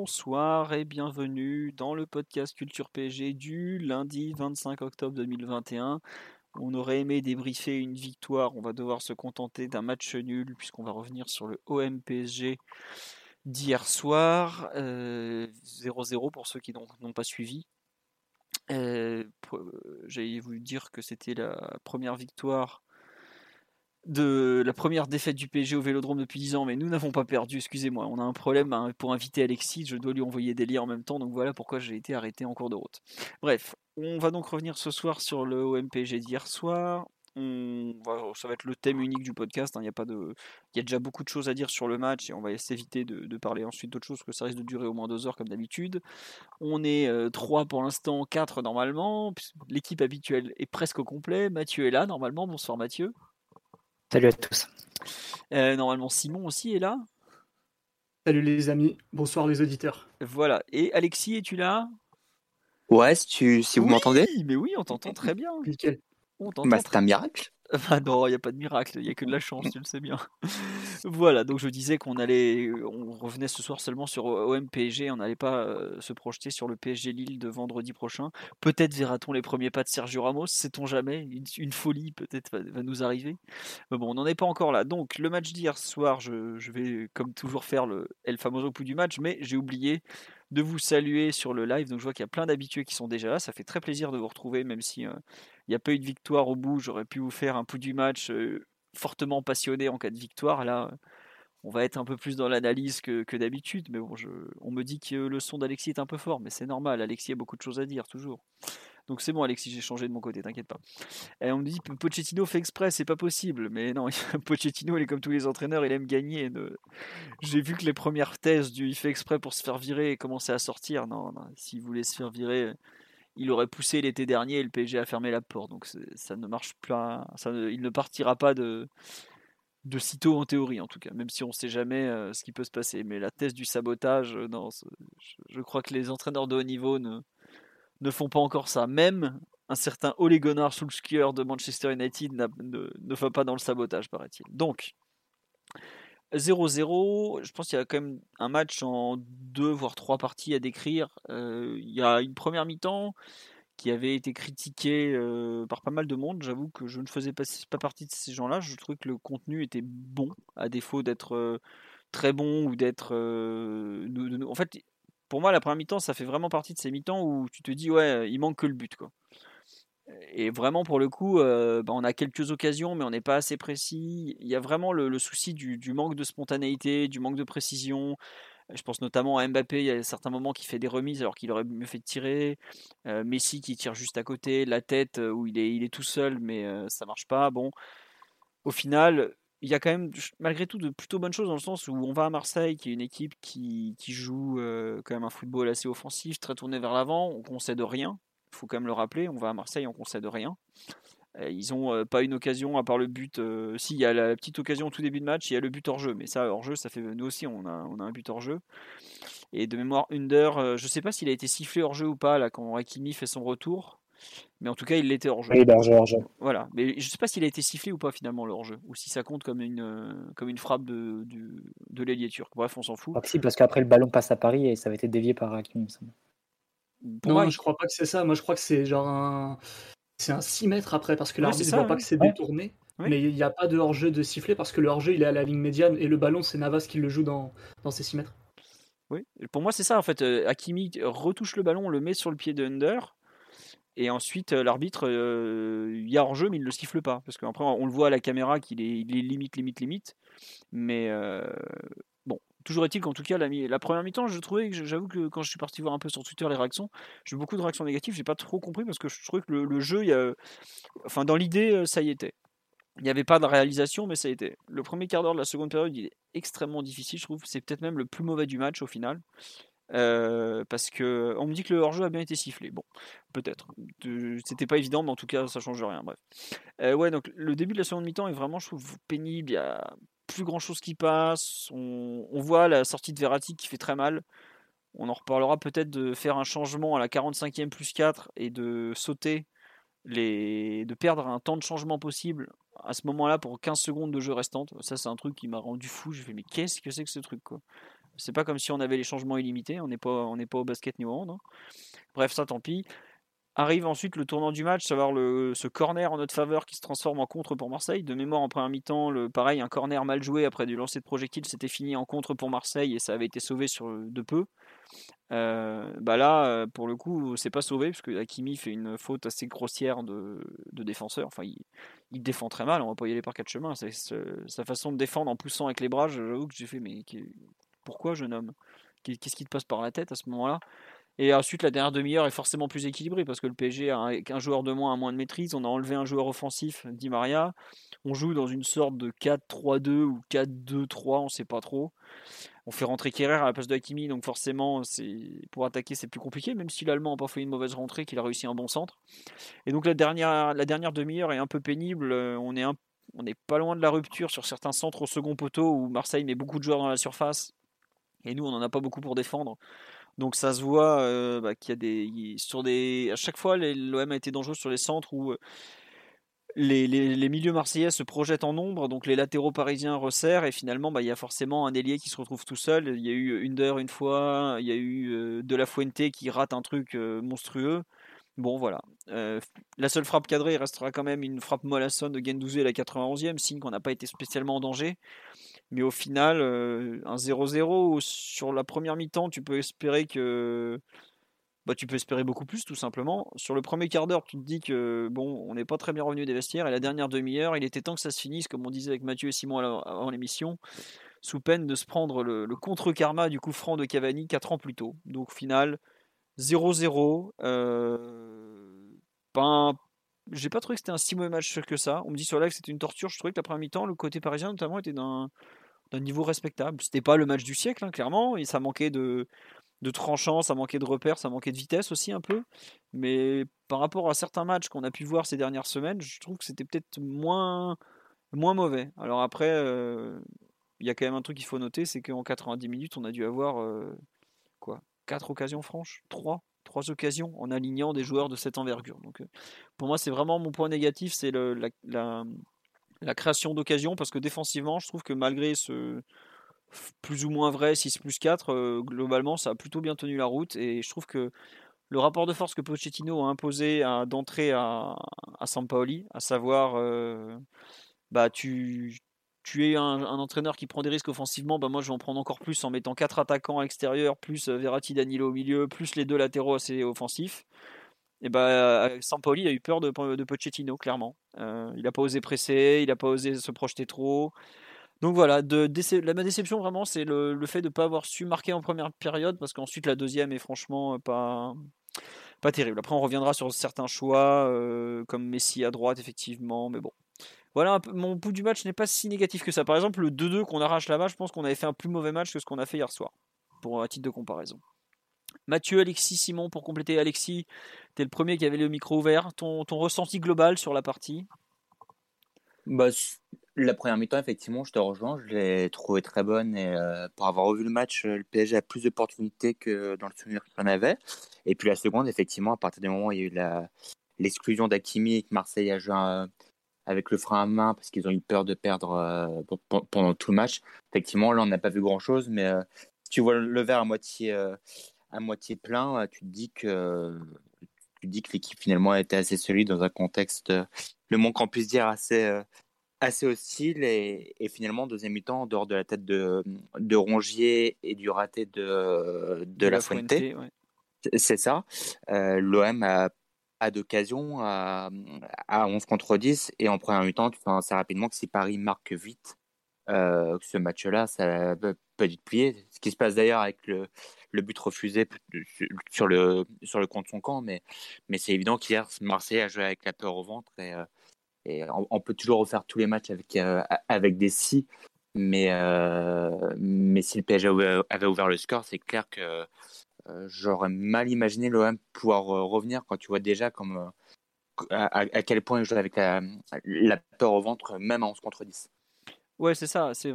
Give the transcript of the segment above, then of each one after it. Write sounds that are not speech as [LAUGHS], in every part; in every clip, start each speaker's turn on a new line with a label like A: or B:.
A: Bonsoir et bienvenue dans le podcast Culture PSG du lundi 25 octobre 2021. On aurait aimé débriefer une victoire, on va devoir se contenter d'un match nul puisqu'on va revenir sur le OM PSG d'hier soir. 0-0 euh, pour ceux qui n'ont pas suivi. Euh, j'allais vous dire que c'était la première victoire de la première défaite du PSG au Vélodrome depuis 10 ans, mais nous n'avons pas perdu, excusez-moi. On a un problème hein, pour inviter Alexis, je dois lui envoyer des liens en même temps, donc voilà pourquoi j'ai été arrêté en cours de route. Bref, on va donc revenir ce soir sur le OMPG d'hier soir. ça va être le thème unique du podcast. Hein. Il y a pas de, il y a déjà beaucoup de choses à dire sur le match et on va s'éviter de, parler ensuite d'autres choses parce que ça risque de durer au moins deux heures comme d'habitude. On est 3 euh, pour l'instant, 4 normalement. L'équipe habituelle est presque au complet. Mathieu est là normalement. Bonsoir Mathieu.
B: Salut à tous.
A: Euh, normalement, Simon aussi est là.
C: Salut les amis, bonsoir les auditeurs.
A: Voilà, et Alexis, es-tu là?
B: Ouais, si, tu, si vous m'entendez?
A: Oui, mais oui, on t'entend très bien.
C: Nickel.
B: Bah, c'est un miracle. [LAUGHS]
A: Non, il n'y a pas de miracle, il n'y a que de la chance, tu le sais bien. [LAUGHS] voilà, donc je disais qu'on allait, on revenait ce soir seulement sur OM PSG, on n'allait pas euh, se projeter sur le PSG Lille de vendredi prochain. Peut-être verra-t-on les premiers pas de Sergio Ramos, sait-on jamais, une, folie peut-être va, nous arriver. Mais bon, on n'en est pas encore là. Donc le match d'hier soir, je, je, vais comme toujours faire le El Famoso coup du match, mais j'ai oublié de vous saluer sur le live. Donc je vois qu'il y a plein d'habitués qui sont déjà là. Ça fait très plaisir de vous retrouver, même si il n'y a pas eu de victoire au bout. J'aurais pu vous faire un pouls du match fortement passionné en cas de victoire. Là, on va être un peu plus dans l'analyse que, d'habitude. Mais bon, je, on me dit que le son d'Alexis est un peu fort, mais c'est normal. Alexis a beaucoup de choses à dire, toujours. Donc c'est bon, Alexis, j'ai changé de mon côté, t'inquiète pas. Et on me dit Pochettino fait exprès, c'est pas possible. Mais non, [LAUGHS] Pochettino, il est comme tous les entraîneurs, il aime gagner. J'ai vu que les premières thèses du il fait exprès pour se faire virer commençaient à sortir. Non, non s'il voulait se faire virer, il aurait poussé l'été dernier et le PSG a fermé la porte. Donc ça ne marche pas. Il ne partira pas de, de sitôt en théorie, en tout cas, même si on ne sait jamais euh, ce qui peut se passer. Mais la thèse du sabotage, euh, je crois que les entraîneurs de haut niveau ne ne font pas encore ça. Même un certain Ole Gunnar Solskjaer de Manchester United ne, ne va pas dans le sabotage, paraît-il. Donc, 0-0, je pense qu'il y a quand même un match en deux voire trois parties à décrire. Euh, il y a une première mi-temps qui avait été critiquée euh, par pas mal de monde. J'avoue que je ne faisais pas, partie de ces gens-là. Je trouvais que le contenu était bon, à défaut d'être euh, très bon ou d'être... en fait, pour moi, la première mi-temps, ça fait vraiment partie de ces mi-temps où tu te dis, ouais, il manque que le but. Quoi. Et vraiment, pour le coup, euh, bah, on a quelques occasions, mais on n'est pas assez précis. Il y a vraiment le, souci du, manque de spontanéité, du manque de précision. Je pense notamment à Mbappé, il y a certains moments qui fait des remises alors qu'il aurait mieux fait tirer. Euh, Messi qui tire juste à côté, la tête euh, où il est, tout seul, mais ça marche pas. Bon, au final, il y a quand même, malgré tout, de plutôt bonnes choses dans le sens où on va à Marseille, qui est une équipe qui, joue euh, quand même un football assez offensif, très tourné vers l'avant, on concède rien. Il faut quand même le rappeler, on va à Marseille, on concède rien. Euh, ils n'ont euh, pas une occasion à part le but. si, il y a la petite occasion au tout début de match, il y a le but hors jeu. Mais ça, hors jeu, ça fait nous aussi, on a, on a un but hors jeu. Et de mémoire, Under, je ne sais pas s'il a été sifflé hors jeu ou pas là quand Hakimi fait son retour. Mais en tout cas, il l'était hors jeu.
B: Oui, hors jeu, hors jeu.
A: Voilà. Mais je ne sais pas s'il a été sifflé ou pas finalement le hors jeu, ou si ça compte comme une, euh, comme une frappe de, de, de l'ailier turc. Bref, on s'en fout.
B: Si, parce qu'après le ballon passe à Paris et ça avait été dévié par Hakim,
C: non, moi, je crois pas que c'est ça. Moi, je crois que c'est genre un. C'est un 6 mètres après, parce que l'arbitre ne voit pas que c'est détourné. Mais il n'y a pas de hors-jeu de sifflet parce que le hors-jeu il est à la ligne médiane et le ballon c'est Navas qui le joue dans, dans ces 6 mètres.
A: Oui, pour moi c'est ça en fait. Euh, Hakimi retouche le ballon, on le met sur le pied de Under et ensuite, euh, l'arbitre, euh, il y a hors-jeu, mais il ne le siffle pas. Parce qu'après, on le voit à la caméra qu'il est, limite, limite, limite. Mais euh, bon, toujours est-il qu'en tout cas, la, première mi-temps, je trouvais j'avoue que quand je suis parti voir un peu sur Twitter les réactions, j'ai eu beaucoup de réactions négatives. J'ai pas trop compris parce que je trouvais que le, jeu, il y a, enfin, dans l'idée, ça y était. Il n'y avait pas de réalisation, mais ça a été. Le premier quart d'heure de la seconde période, il est extrêmement difficile, je trouve. C'est peut-être même le plus mauvais du match au final. Euh, parce que on me dit que le hors-jeu a bien été sifflé. Bon, peut-être. C'était pas évident, mais en tout cas, ça change rien. Bref. Euh, ouais, donc le début de la seconde mi-temps est vraiment, je trouve, pénible. Il y a plus grand chose qui passe. On, voit la sortie de Verratti qui fait très mal. On en reparlera peut-être de faire un changement à la 45e plus 4 et de sauter les, de perdre un temps de changement possible à ce moment-là pour 15 secondes de jeu restantes. Ça, c'est un truc qui m'a rendu fou. J'ai fait, mais qu'est-ce que c'est que ce truc quoi? C'est pas comme si on avait les changements illimités. On n'est pas, on n'est pas au basket New Holland. Hein. Bref, ça, tant pis. Arrive ensuite le tournant du match, savoir le, ce corner en notre faveur qui se transforme en contre pour Marseille. De mémoire, en première mi-temps, le, pareil, un corner mal joué après du lancer de projectile, c'était fini en contre pour Marseille et ça avait été sauvé sur de peu. Euh, bah là, pour le coup, c'est pas sauvé parce que Hakimi fait une faute assez grossière de, défenseur. Enfin, il, défend très mal. On va pas y aller par quatre chemins. Sa façon de défendre en poussant avec les bras. J'avoue que j'ai fait, mais pourquoi jeune homme? Qu'est-ce qui te passe par la tête à ce moment-là? Et ensuite, la dernière demi-heure est forcément plus équilibrée parce que le PSG a un, joueur de moins, un moins de maîtrise. On a enlevé un joueur offensif, Di Maria. On joue dans une sorte de 4-3-2 ou 4-2-3, on ne sait pas trop. On fait rentrer Kerrer à la place de Hakimi, donc forcément, pour attaquer, c'est plus compliqué, même si l'Allemand n'a pas fait une mauvaise rentrée, qu'il a réussi un bon centre. Et donc la dernière, la dernière demi-heure est un peu pénible. On est, on est pas loin de la rupture sur certains centres au second poteau où Marseille met beaucoup de joueurs dans la surface. Et nous, on n'en a pas beaucoup pour défendre. Donc ça se voit euh, bah, qu'il y a des sur des à chaque fois l'OM a été dangereux sur les centres où euh, les, les, milieux marseillais se projettent en nombre, donc les latéraux parisiens resserrent et finalement bah, il y a forcément un ailier qui se retrouve tout seul. Il y a eu Under une fois, il y a eu euh, De La Fuente qui rate un truc monstrueux. Bon voilà. la seule frappe cadrée restera quand même une frappe mollassonne de Gendouzi à la 91e, signe qu'on n'a pas été spécialement en danger. Mais au final, euh, un 0-0 sur la première mi-temps, tu peux espérer que. Bah, tu peux espérer beaucoup plus, tout simplement. Sur le premier quart d'heure, tu te dis que bon, on n'est pas très bien revenu des vestiaires. Et la dernière demi-heure, il était temps que ça se finisse, comme on disait avec Mathieu et Simon avant l'émission, sous peine de se prendre le, contre-karma du coup franc de Cavani 4 ans plus tôt. Donc, final, 0-0. Euh, pas j'ai pas trouvé que c'était un si mauvais match que ça. On me dit sur live que c'était une torture. Je trouvais que la première mi-temps, le côté parisien notamment, était d'un niveau respectable. C'était pas le match du siècle, hein, clairement. Et ça manquait de, de tranchant, ça manquait de repères, ça manquait de vitesse aussi un peu. Mais par rapport à certains matchs qu'on a pu voir ces dernières semaines, je trouve que c'était peut-être moins, moins mauvais. Alors après, euh, il y a quand même un truc qu'il faut noter, c'est qu'en 90 minutes, on a dû avoir euh, quoi 4 occasions franches? 3 trois occasions en alignant des joueurs de cette envergure. Donc, euh, pour moi, c'est vraiment mon point négatif, c'est la, la, création d'occasions, parce que défensivement, je trouve que malgré ce plus ou moins vrai 6 plus 4, euh, globalement, ça a plutôt bien tenu la route, et je trouve que le rapport de force que Pochettino a imposé d'entrée à, à Sampaoli, à savoir, bah, tu, es un, entraîneur qui prend des risques offensivement, bah moi je vais en prendre encore plus en mettant quatre attaquants à l'extérieur, plus Verratti Danilo au milieu, plus les deux latéraux assez offensifs. Et bah euh, Sampoli a eu peur de, de Pochettino, clairement. Euh, il n'a pas osé presser, il n'a pas osé se projeter trop. Donc voilà, la, ma déception vraiment, c'est le, fait de ne pas avoir su marquer en première période, parce qu'ensuite la deuxième est franchement pas, pas terrible. Après, on reviendra sur certains choix, comme Messi à droite, effectivement, mais bon, voilà, mon bout du match n'est pas si négatif que ça. Par exemple, le 2-2 qu'on arrache là-bas, je pense qu'on avait fait un plus mauvais match que ce qu'on a fait hier soir, pour un titre de comparaison. Mathieu, Alexis, Simon, pour compléter, Alexis, tu es le premier qui avait le micro ouvert. Ton, ressenti global sur la partie?
B: Bah, La première mi-temps, effectivement, je te rejoins, je l'ai trouvé très bonne. Et euh, pour avoir revu le match, le PSG a plus d'opportunités que dans le souvenir qu'on avait. Et puis la seconde, effectivement, à partir du moment où il y a eu l'exclusion d'Akimi et que Marseille a joué avec le frein à main parce qu'ils ont eu peur de perdre euh, pendant tout le match. Effectivement, là, on n'a pas vu grand-chose, mais euh, tu vois le verre à moitié, euh, à moitié plein, tu te dis que, tu dis que l'équipe finalement a été assez solide dans un contexte, le moins qu'on puisse dire, assez, assez hostile. Et, finalement, deuxième mi-temps, en dehors de la tête de, de Rongier et du raté de, de, la, Fuente, c'est ça, l'OM a à d'occasion à, à 11 contre 10 et en première mi-temps, tu sens assez rapidement que si Paris marque vite, euh, ce match-là, ça peut être plié. Ce qui se passe d'ailleurs avec le, le, but refusé sur le, sur le son camp, mais, c'est évident qu'hier, Marseille a joué avec la peur au ventre et, euh, on, peut toujours refaire tous les matchs avec, avec des si, mais, mais si le PSG avait ouvert le score, c'est clair que j'aurais mal imaginé l'OM pouvoir revenir quand tu vois déjà à, quel point il joue avec la, la, peur au ventre, même en 11 contre 10.
A: Ouais, c'est ça. C'est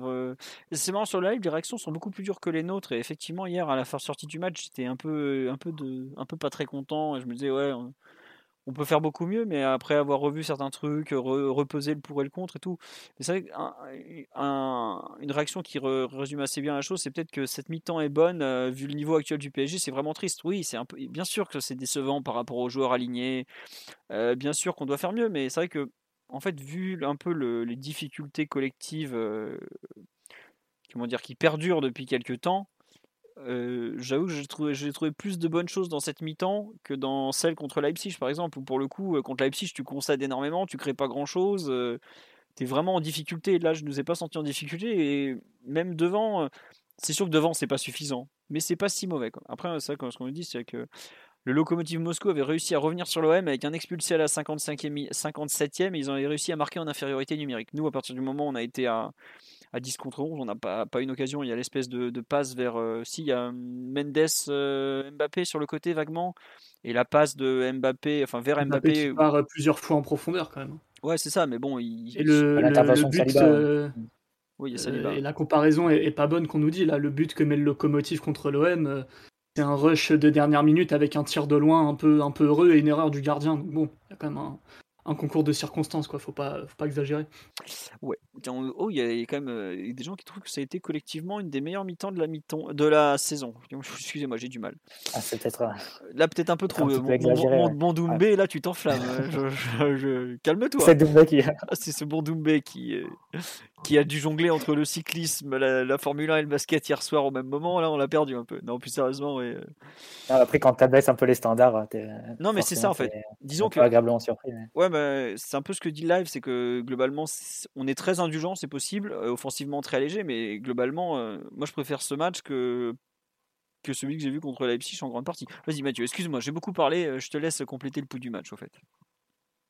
A: marrant sur le live, les réactions sont beaucoup plus dures que les nôtres. Et effectivement, hier, à la fin sortie du match, j'étais un peu, un peu un peu pas très content. Et je me disais, ouais, on, peut faire beaucoup mieux. Mais après avoir revu certains trucs, reposer le pour et le contre et tout, c'est vrai une réaction qui résume assez bien la chose, c'est peut-être que cette mi-temps est bonne euh, vu le niveau actuel du PSG. C'est vraiment triste. Oui, c'est bien sûr que c'est décevant par rapport aux joueurs alignés. Euh, bien sûr qu'on doit faire mieux, mais c'est vrai que en fait, vu un peu les difficultés collectives euh, comment dire, qui perdurent depuis quelques temps, euh, j'avoue que j'ai trouvé, plus de bonnes choses dans cette mi-temps que dans celle contre Leipzig, par exemple, où pour le coup, euh, contre Leipzig, tu constates énormément, tu crées pas grand-chose, tu es vraiment en difficulté. Là, je ne nous ai pas senti en difficulté, et même devant, c'est sûr que devant, c'est pas suffisant, mais c'est pas si mauvais. Après, ça, ce qu'on me dit, c'est que le Lokomotiv Moscou avait réussi à revenir sur l'OM avec un expulsé à la 55e, 57e et ils ont réussi à marquer en infériorité numérique. Nous, à partir du moment où on a été à, à 10 contre 11, on n'a pas, pas une occasion. Il y a l'espèce de, passe vers. Euh, si, il y a Mendes euh, Mbappé sur le côté vaguement et la passe de Mbappé, enfin vers Mbappé. Mbappé
C: qui part plusieurs fois en profondeur quand même.
A: Ouais, c'est ça, mais bon. Il...
C: Et le, le, but. Euh, oui, et la comparaison est, est pas bonne qu'on nous dit là. Le but que met le locomotive contre l'OM, c'est un rush de dernière minute avec un tir de loin un peu, un peu heureux et une erreur du gardien. bon, il y a quand même un, un concours de circonstances, quoi. Faut pas, faut pas exagérer.
A: Ouais. Oh, il y a quand même euh, des gens qui trouvent que ça a été collectivement une des meilleures mi-temps de la mi-temps de la saison. Excusez-moi, j'ai du mal.
D: Ah, c'est peut-être. Euh,
A: là, peut-être un peu trop. Euh, mon, bon Doumbé, là, tu t'enflammes. Calme-toi.
D: C'est Doumbé qui. [LAUGHS]
A: Ah, c'est ce bon Doumbé qui, qui a dû jongler entre le cyclisme, la, Formule 1 et le basket hier soir au même moment. Là, on l'a perdu un peu. Non, plus sérieusement, ouais.
D: après, quand tu abaisses un peu les standards,
A: non, mais c'est ça en fait. Disons que.
D: agréablement surpris.
A: Ouais, mais c'est un peu ce que dit Live, c'est que globalement, on est très indulgent, c'est possible, euh, offensivement très léger, mais globalement, euh, moi je préfère ce match que que celui que j'ai vu contre Leipzig en grande partie. Vas-y Mathieu, excuse-moi, j'ai beaucoup parlé, euh, je te laisse compléter le pouls du match au fait.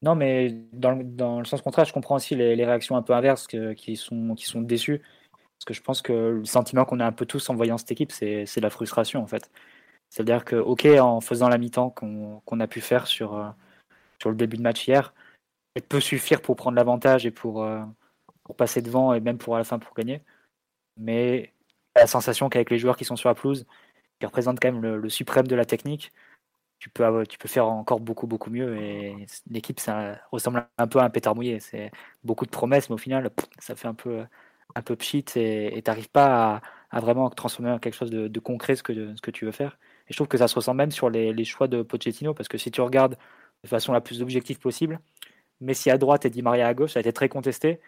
D: Non, mais dans, dans, le sens contraire, je comprends aussi les, réactions un peu inverses qui, sont, qui sont déçues. Parce que je pense que le sentiment qu'on a un peu tous en voyant cette équipe, c'est la frustration en fait. C'est-à-dire que, ok, en faisant la mi-temps qu'on a pu faire sur, sur le début de match hier, elle peut suffire pour prendre l'avantage et pour, euh, pour passer devant et même pour à la fin pour gagner. Mais la sensation qu'avec les joueurs qui sont sur la pelouse, qui représentent quand même le, suprême de la technique, tu peux, tu peux faire encore beaucoup, beaucoup mieux. Et l'équipe, ça ressemble un peu à un pétard mouillé. C'est beaucoup de promesses, mais au final, ça fait un peu, un peu pchit et tu n'arrives pas à, vraiment transformer en quelque chose de, concret ce que, ce que tu veux faire. Et je trouve que ça se ressent même sur les choix de Pochettino, parce que si tu regardes de façon la plus objective possible, Messi à droite et Di Maria à gauche, ça a été très contesté,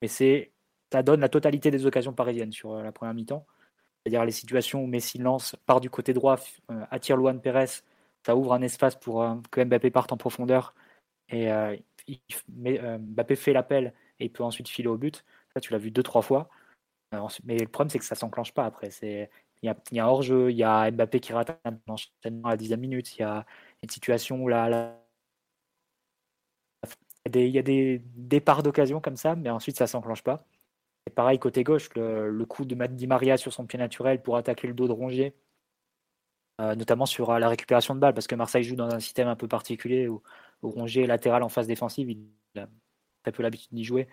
D: mais c'est ça donne la totalité des occasions parisiennes sur euh, la première mi-temps. C'est-à-dire les situations où Messi lance, part du côté droit, euh, attire Luan Pérez, ça ouvre un espace pour euh, que Mbappé parte en profondeur et Mbappé fait l'appel et il peut ensuite filer au but. Ça, tu l'as vu deux, trois fois. mais le problème, c'est que ça s'enclenche pas après. Il y a, un hors-jeu, il y a Mbappé qui rate un enchaînement à la dixième minute, il y a une situation où la il y a des départs d'occasion comme ça, mais ensuite ça s'enclenche pas. Et pareil, côté gauche, le, coup de Di Maria sur son pied naturel pour attaquer le dos de Rongier, euh, notamment sur euh, la récupération de balles, parce que Marseille joue dans un système un peu particulier où, Rongier est latéral en phase défensive, il a très peu l'habitude d'y jouer.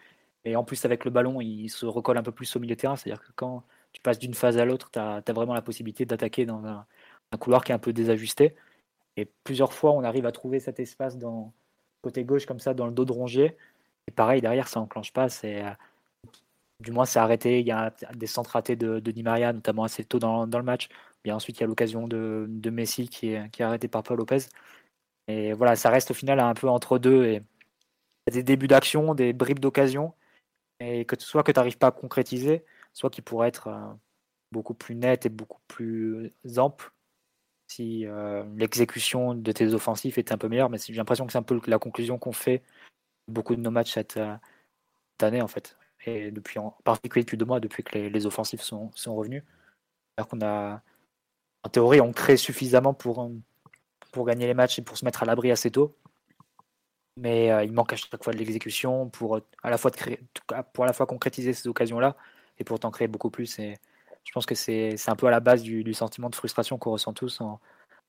D: Et en plus, avec le ballon, il se recolle un peu plus au milieu de terrain, c'est-à-dire que quand tu passes d'une phase à l'autre, tu as, vraiment la possibilité d'attaquer dans un, un couloir qui est un peu désajusté. Et plusieurs fois, on arrive à trouver cet espace dans, côté gauche comme ça dans le dos de Rongier. Et pareil, derrière, ça enclenche pas. C'est, euh, du moins, c'est arrêté. Il y a des centres ratés de, de Di Maria, notamment assez tôt dans, le match. Bien ensuite, il y a l'occasion de, Messi qui est, qui est arrêté par Paul Lopez. Et voilà, ça reste au final un peu entre deux. Et des débuts d'action, des bribes d'occasion. Et que soit que tu n'arrives pas à concrétiser, soit qui pourrait être euh, beaucoup plus net et beaucoup plus ample si euh, l'exécution de tes offensifs était un peu meilleure, mais j'ai l'impression que c'est un peu la conclusion qu'on fait beaucoup de nos matchs cette, euh, année en fait. Et depuis en particulier depuis deux mois, depuis que les, offensifs sont, sont revenus. Alors qu'on a en théorie on crée suffisamment pour, pour gagner les matchs et pour se mettre à l'abri assez tôt. mais il manque à chaque fois de l'exécution pour à la fois pour la fois concrétiser ces occasions-là et pourtant créer beaucoup plus. Je pense que c'est un peu à la base du, sentiment de frustration qu'on ressent tous en,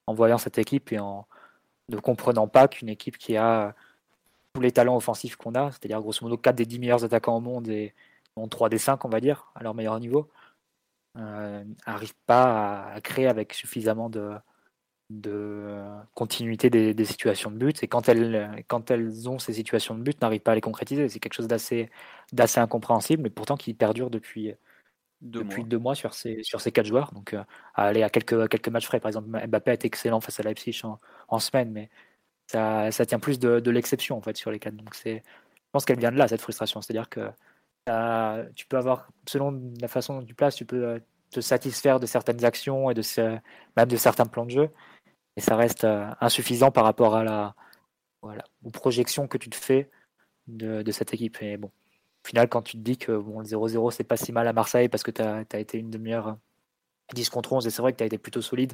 D: voyant cette équipe et en ne comprenant pas qu'une équipe qui a tous les talents offensifs qu'on a, c'est-à-dire grosso modo 4 des 10 meilleurs attaquants au monde et 3 des 5, on va dire, à leur meilleur niveau, n'arrive pas à, créer avec suffisamment de, de continuité des, situations de but. Et quand elles, quand elles ont ces situations de but, n'arrivent pas à les concrétiser. C'est quelque chose d'assez incompréhensible, mais pourtant qui perdure depuis, deux depuis mois. deux mois sur ces, sur ces quatre joueurs. Donc, à aller à quelques, quelques matchs frais. Par exemple, Mbappé a été excellent face à Leipzig en, en semaine, mais ça, ça tient plus de, de l'exception en fait sur les quatre. Donc, c'est, je pense qu'elle vient de là, cette frustration. C'est-à-dire que tu peux avoir, selon la façon dont tu places, tu peux te satisfaire de certaines actions et de même de certains plans de jeu. Et ça reste insuffisant par rapport à la, voilà, aux projections que tu te fais de, de cette équipe. Et bon, au final, quand tu te dis que bon, le 0-0, c'est pas si mal à Marseille parce que tu as, as, été une demi-heure 10 contre 11, et c'est vrai que tu as été plutôt solide,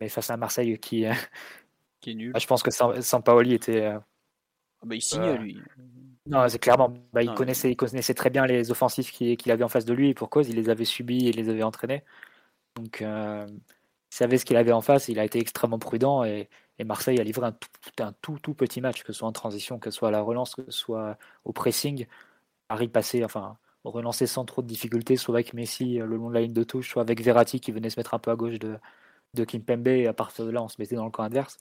D: mais face à Marseille qui,
A: qui est nul.
D: Bah, je pense que Sampaoli était. Ah
A: bah, il signait, lui.
D: Non, c'est clairement. Bah, il, connaissait, il connaissait très bien les offensifs qu'il avait en face de lui, et pour cause, il les avait subis et les avait entraînés. Donc, euh, il savait ce qu'il avait en face, il a été extrêmement prudent, et, Marseille a livré un tout, un tout, tout petit match, que ce soit en transition, que ce soit à la relance, que ce soit au pressing. Paris passait, enfin, relancer sans trop de difficultés, soit avec Messi euh, le long de la ligne de touche, soit avec Verratti qui venait se mettre un peu à gauche de, de Kimpembe, et à partir de là, on se mettait dans le camp adverse.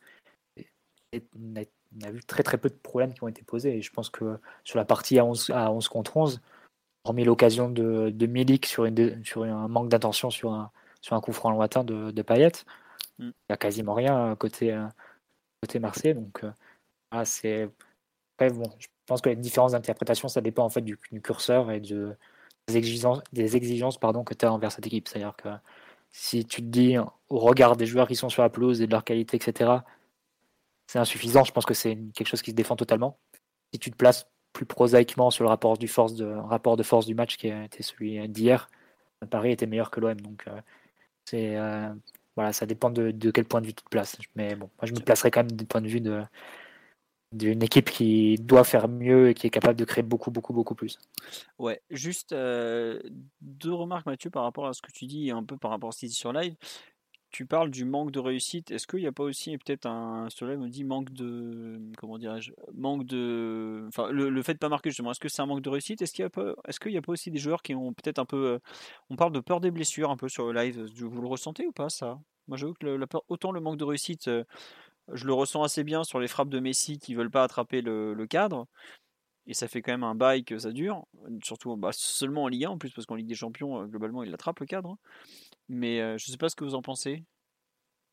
D: Et, on a vu très très peu de problèmes qui ont été posés. Et je pense que sur la partie à 11, à 11 contre 11, hormis l'occasion de, de Milik sur, une, sur un manque d'attention sur un, sur un coup franc lointain de, de Payet, mm. il n'y a quasiment rien côté, côté Marseille. Donc, ah, c'est. bon, je pense que les différences d'interprétation, ça dépend en fait du, curseur et de, des exigences, des exigences pardon, que tu as envers cette équipe. C'est-à-dire que si tu te dis, au regard des joueurs qui sont sur la pelouse et de leur qualité, etc., c'est insuffisant. Je pense que c'est quelque chose qui se défend totalement. Si tu te places plus prosaïquement sur le rapport, du force de, rapport de force du match qui a été celui d'hier, Paris était meilleur que l'OM. Donc euh, c'est euh, voilà, ça dépend de, quel point de vue tu te places. Mais bon, moi je me placerai quand même du point de vue de d'une équipe qui doit faire mieux et qui est capable de créer beaucoup, beaucoup, beaucoup plus.
A: Ouais, juste euh, deux remarques, Mathieu, par rapport à ce que tu dis un peu par rapport à ce qu'il dit sur live tu parles du manque de réussite. Est-ce qu'il n'y a pas aussi peut-être un cela me dit manque de comment dirais-je manque de enfin le, fait de pas marquer justement. Est-ce que c'est un manque de réussite? Est-ce qu'il y a pas est-ce qu'il y a pas aussi des joueurs qui ont peut-être un peu euh, on parle de peur des blessures un peu sur le live. Vous le ressentez ou pas ça? Moi j'avoue que le, autant le manque de réussite euh, je le ressens assez bien sur les frappes de Messi qui veulent pas attraper le, cadre. Et ça fait quand même un bail que ça dure, surtout bah, seulement en Ligue 1 en plus, parce qu'en Ligue des Champions, euh, globalement, il attrape le cadre. Mais je euh, je sais pas ce que vous en pensez.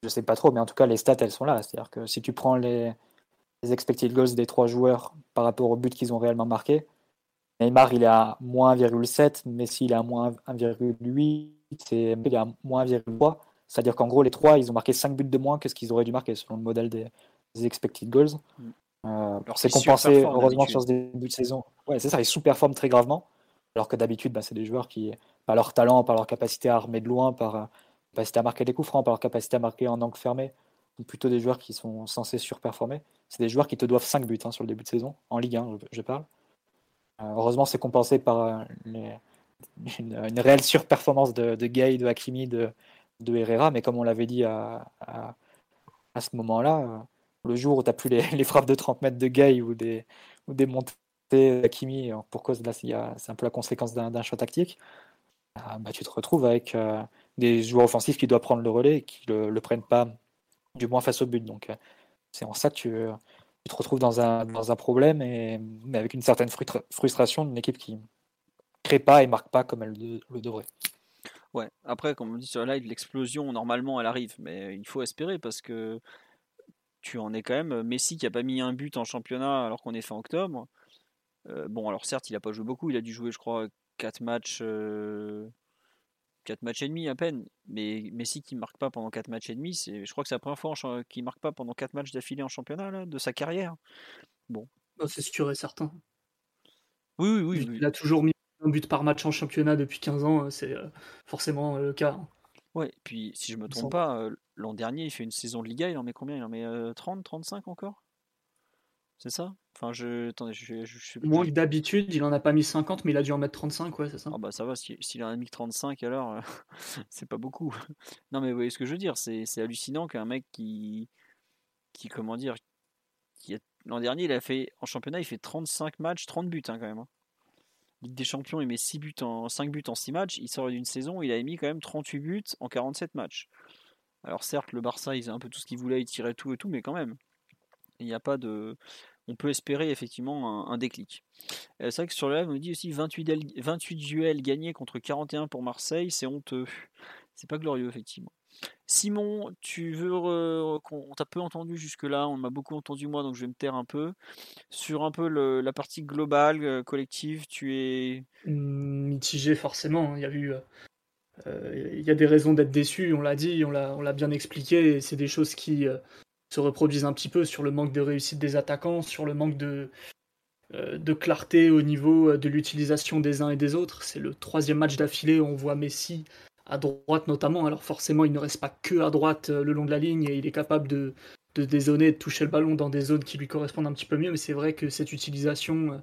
D: Je sais pas trop, mais en tout cas, les stats, elles sont là. C'est-à-dire que si tu prends les, expected goals des trois joueurs par rapport au but qu'ils ont réellement marqué, Neymar, il est à moins 1,7, Messi, il est à moins 1,8, et il est à moins 1,3. C'est-à-dire qu'en gros, les trois, ils ont marqué 5 buts de moins que ce qu'ils auraient dû marquer selon le modèle des, expected goals. Mm. Euh, c'est compensé, heureusement, sur ce début de saison. Ouais, c'est ça, ils sous-performent très gravement. Alors que d'habitude, bah, c'est des joueurs qui, par leur talent, par leur capacité à armer de loin, par leur capacité à marquer des coups francs, par leur capacité à marquer en angle fermé, sont plutôt des joueurs qui sont censés surperformer. C'est des joueurs qui te doivent 5 buts hein, sur le début de saison, en Ligue 1, je, parle. Euh, heureusement, c'est compensé par euh, [LAUGHS] une, réelle surperformance de, de Gay, de Hakimi, de, de Herrera, mais comme on l'avait dit à, à, ce moment-là, euh, le jour où tu n'as plus les, [LAUGHS] les, frappes de 30 mètres de Gay ou des, ou des montées d'Hakimi, pour cause là, c'est un peu la conséquence d'un choix tactique, ah, bah, tu te retrouves avec euh, des joueurs offensifs qui doivent prendre le relais et qui ne le, prennent pas, du moins face au but. Donc, euh, c'est en ça que tu, te retrouves dans un, dans un problème, et, mais avec une certaine frustration d'une équipe qui ne crée pas et marque pas comme elle le, devrait.
A: Ouais, après, comme on dit sur le live, l'explosion, normalement, elle arrive, mais il faut espérer parce que tu en es quand même. Messi qui a pas mis un but en championnat alors qu'on est fin octobre. Euh, bon, alors certes, il a pas joué beaucoup, il a dû jouer, je crois, 4 matchs, 4 euh, matchs et demi à peine. Mais Messi qui marque pas pendant 4 matchs et demi, c'est, je crois que c'est la première fois qu'il marque pas pendant 4 matchs d'affilée en championnat de sa carrière. Bon.
C: Bah, c'est sûr et certain.
A: Oui, oui, oui,
C: Il a toujours mis un but par match en championnat depuis 15 ans, c'est euh, forcément euh, le cas.
A: Ouais, puis si je me trompe pas, l'an dernier, il fait une saison de Liga, il en met combien? Il en met 30, 35 encore? C'est ça? Enfin, je. Attendez, je,
C: Moins que d'habitude, il en a pas mis 50, mais il a dû en mettre 35, ouais, c'est ça.
A: Ah bah ça va, s'il en a mis 35, alors, euh, [LAUGHS] c'est pas beaucoup. [LAUGHS] non, mais vous voyez ce que je veux dire, c'est hallucinant qu'un mec qui. qui, comment dire. qui L'an dernier, il a fait. En championnat, il fait 35 matchs, 30 buts, hein, quand même. Hein. Ligue des Champions, il met 6 buts en, 5 buts en 6 matchs. Il sort d'une saison, il a mis quand même 38 buts en 47 matchs. Alors certes, le Barça, il faisait un peu tout ce qu'il voulait, il tirait tout et tout, mais quand même. Il n'y a pas de on peut espérer effectivement un, déclic. Euh, c'est vrai que sur le live, on me dit aussi 28, 28 duels gagnés contre 41 pour Marseille, c'est honteux. C'est pas glorieux, effectivement. Simon, tu veux. on t'a peu entendu jusque-là, on m'a beaucoup entendu moi, donc je vais me taire un peu. Sur un peu la partie globale, euh, collective, tu es.
C: Mitigé, forcément. Il y a eu. Euh, il y a des raisons d'être déçu, on l'a dit, on l'a bien expliqué, c'est des choses qui, se reproduisent un petit peu sur le manque de réussite des attaquants, sur le manque de, euh, de clarté au niveau euh, de l'utilisation des uns et des autres. C'est le troisième match d'affilée où on voit Messi à droite notamment. Alors forcément, il ne reste pas que à droite euh, le long de la ligne et il est capable de, de dézoner, de toucher le ballon dans des zones qui lui correspondent un petit peu mieux. Mais c'est vrai que cette utilisation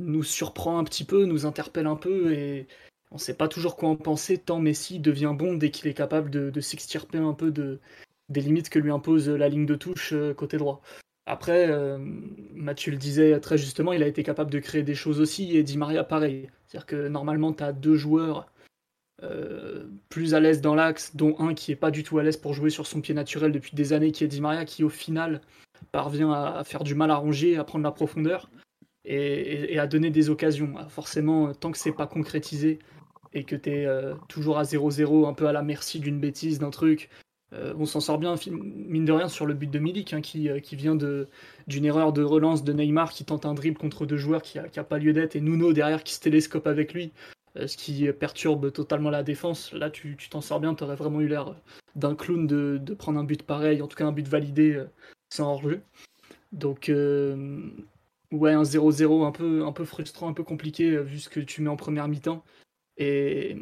C: nous surprend un petit peu, nous interpelle un peu et on ne sait pas toujours quoi en penser tant Messi devient bon dès qu'il est capable de, s'extirper un peu de, des limites que lui impose la ligne de touche euh, côté droit. Après, euh, Mathieu le disait très justement, il a été capable de créer des choses aussi, et Di Maria pareil. C'est-à-dire que normalement, tu as deux joueurs euh, plus à l'aise dans l'axe, dont un qui est pas du tout à l'aise pour jouer sur son pied naturel depuis des années, qui est Di Maria, qui au final parvient à, faire du mal à ranger, à prendre la profondeur et, à donner des occasions. forcément, tant que c'est pas concrétisé et que tu es toujours à 0-0, un peu à la merci d'une bêtise, d'un truc, euh, on s'en sort bien, mine de rien, sur le but de Milik, hein, euh, qui, vient d'une erreur de relance de Neymar qui tente un dribble contre deux joueurs qui n'a pas lieu d'être, et Nuno derrière qui se télescope avec lui, euh, ce qui perturbe totalement la défense. Là, tu t'en sors bien, tu aurais vraiment eu l'air d'un clown de, prendre un but pareil, en tout cas un but validé sans hors-jeu. Donc, ouais, un 0-0 un peu, un peu frustrant, un peu compliqué, vu ce que tu mets en première mi-temps. Et,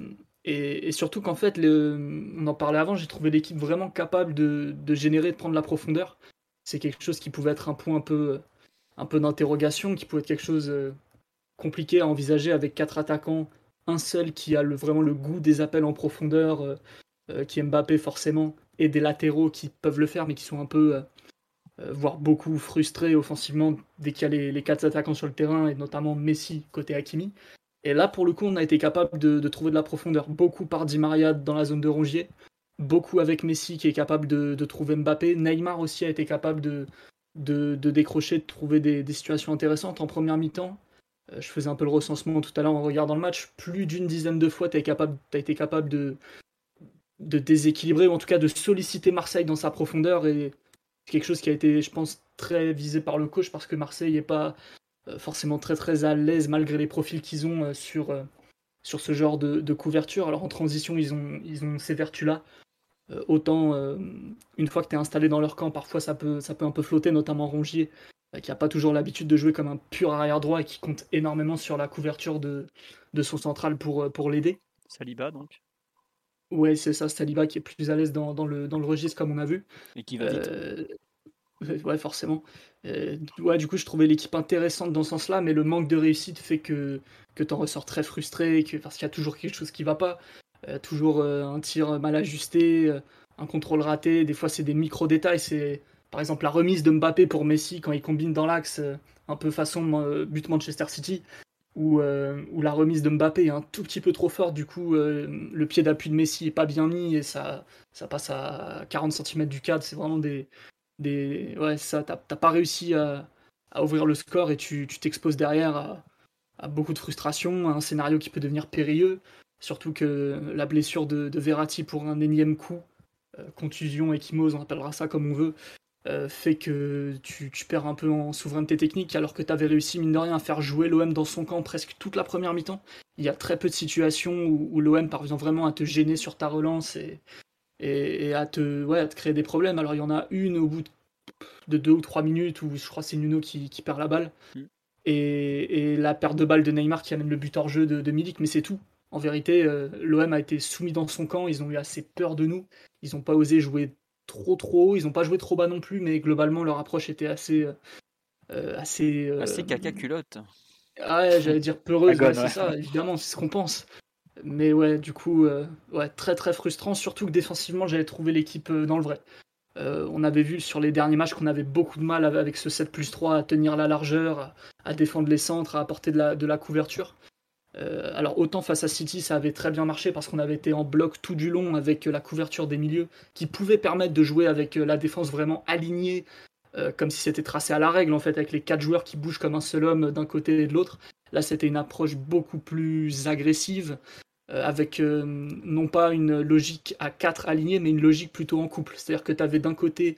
C: et, surtout qu'en fait, on en parlait avant, j'ai trouvé l'équipe vraiment capable de, générer, de prendre la profondeur. C'est quelque chose qui pouvait être un point un peu, un peu d'interrogation, qui pouvait être quelque chose euh, compliqué à envisager avec quatre attaquants, un seul qui a vraiment le goût des appels en profondeur, euh, euh, qui est Mbappé forcément, et des latéraux qui peuvent le faire, mais qui sont un peu, voire beaucoup frustrés offensivement dès qu'il y a les, quatre attaquants sur le terrain, et notamment Messi côté Hakimi. Et là, pour le coup, on a été capable de, trouver de la profondeur. Beaucoup par Di Maria dans la zone de Rongier, beaucoup avec Messi qui est capable de, trouver Mbappé. Neymar aussi a été capable de, décrocher, de trouver des, situations intéressantes. En première mi-temps, euh, je faisais un peu le recensement tout à l'heure en regardant le match, plus d'une dizaine de fois, tu as, été capable de, déséquilibrer, ou en tout cas de solliciter Marseille dans sa profondeur. Et c'est quelque chose qui a été, je pense, très visé par le coach parce que Marseille n'est pas euh, forcément très à l'aise malgré les profils qu'ils ont euh, sur, euh, ce genre de, couverture. Alors en transition, ils ont, ils ont ces vertus-là. autant une fois que tu es installé dans leur camp, parfois ça peut, ça peut un peu flotter, notamment Rongier, qui n'a pas toujours l'habitude de jouer comme un pur arrière droit et qui compte énormément sur la couverture de, de son central pour, pour l'aider.
A: Saliba donc
C: Ouais, c'est ça, Saliba qui est plus à l'aise dans, dans, le, dans le registre comme on a vu.
A: Et qui va vite.
C: Ouais, forcément. ouais, du coup, je trouvais l'équipe intéressante dans ce sens-là, mais le manque de réussite fait que, que tu en ressors très frustré, que, parce qu'il y a toujours quelque chose qui va pas. Euh, toujours euh, un tir mal ajusté, euh, un contrôle raté. Des fois, c'est des micro-détails. C'est par exemple la remise de Mbappé pour Messi quand il combine dans l'axe, un peu façon but Manchester City, ou la remise de Mbappé est un tout petit peu trop forte. Du coup, le pied d'appui de Messi est pas bien mis et ça, ça passe à 40 cm du cadre. C'est vraiment des, des... Ouais, ça, t'as pas réussi à, ouvrir le score et tu t'exposes derrière à, beaucoup de frustration, à un scénario qui peut devenir périlleux. Surtout que la blessure de, Verratti pour un énième coup, euh, contusion, échymose, on appellera ça comme on veut, euh, fait que tu, perds un peu en souveraineté technique alors que tu avais réussi, mine de rien, à faire jouer l'OM dans son camp presque toute la première mi-temps. Il y a très peu de situations où, où l'OM parvient vraiment à te gêner sur ta relance et, et, à, te, ouais, à te créer des problèmes. Alors il y en a une au bout de deux ou trois minutes où je crois c'est Nuno qui, qui, perd la balle. Mm. Et, et, la perte de balle de Neymar qui amène le but hors jeu de, de Milik, mais c'est tout. En vérité, euh, l'OM a été soumis dans son camp, ils ont eu assez peur de nous, ils n'ont pas osé jouer trop trop haut, ils n'ont pas joué trop bas non plus, mais globalement leur approche était assez, euh, assez.
A: assez caca culotte.
C: Ah ouais, j'allais dire peureuse, c'est ça, évidemment, c'est ce qu'on pense. Mais ouais, du coup, ouais, très très frustrant, surtout que défensivement, j'avais trouvé l'équipe dans le vrai. on avait vu sur les derniers matchs qu'on avait beaucoup de mal avec ce 7 plus 3 à tenir la largeur, à défendre les centres, à apporter de la, de la couverture. Euh, alors autant face à City ça avait très bien marché parce qu'on avait été en bloc tout du long avec la couverture des milieux qui pouvait permettre de jouer avec euh, la défense vraiment alignée euh, comme si c'était tracé à la règle en fait avec les quatre joueurs qui bougent comme un seul homme d'un côté et de l'autre. Là c'était une approche beaucoup plus agressive avec non pas une logique à quatre alignés mais une logique plutôt en couple. C'est-à-dire que tu avais d'un côté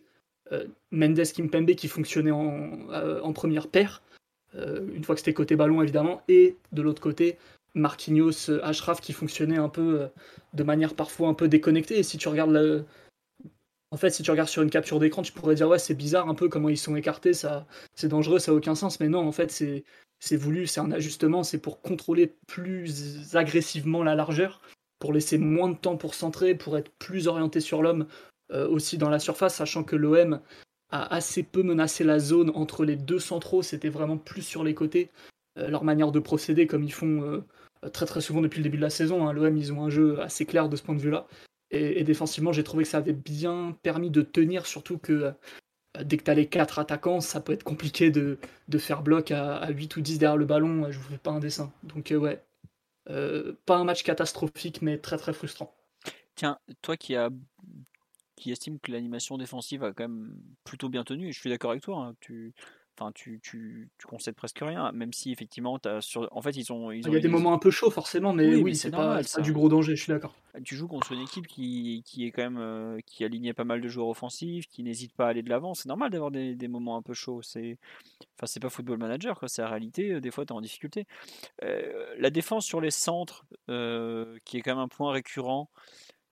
C: Mendes Kimpembe qui fonctionnait en, première paire euh, une fois que c'était côté ballon évidemment, et de l'autre côté, Marquinhos, euh, Ashraf qui fonctionnait un peu euh, de manière parfois un peu déconnectée. Et si tu regardes le... En fait, si tu regardes sur une capture d'écran, tu pourrais dire ouais, c'est bizarre un peu comment ils sont écartés, ça, c'est dangereux, ça n'a aucun sens. Mais non, en fait, c'est, c'est voulu, c'est un ajustement, c'est pour contrôler plus agressivement la largeur, pour laisser moins de temps pour centrer, pour être plus orienté sur l'homme aussi dans la surface, sachant que l'OM a assez peu menacé la zone entre les deux centraux, c'était vraiment plus sur les côtés. Euh, leur manière de procéder, comme ils font euh, très très souvent depuis le début de la saison. Hein. L'OM, ils ont un jeu assez clair de ce point de vue-là. Et, défensivement, j'ai trouvé que ça avait bien permis de tenir, surtout que euh, dès que tu as les quatre attaquants, ça peut être compliqué de, faire bloc à, 8 ou 10 derrière le ballon. Je vous fais pas un dessin. Donc, ouais, pas un match catastrophique, mais très très frustrant.
A: Tiens, toi qui as qui estime que l'animation défensive a quand même plutôt bien tenu. Et je suis d'accord avec toi. Hein, tu, enfin, tu, tu, tu concèdes presque rien, même si effectivement, as sur... en fait, ils ont.
C: Il y a des moments un peu chauds, forcément, mais oui, c'est pas, du gros danger, je suis d'accord.
A: Tu joues contre une équipe qui, qui est quand même. Euh, qui alignait pas mal de joueurs offensifs, qui n'hésite pas à aller de l'avant. C'est normal d'avoir des, des, moments un peu chauds. C'est enfin, c'est pas football manager, c'est la réalité. Euh, des fois, tu es en difficulté. Euh, la défense sur les centres, qui est quand même un point récurrent.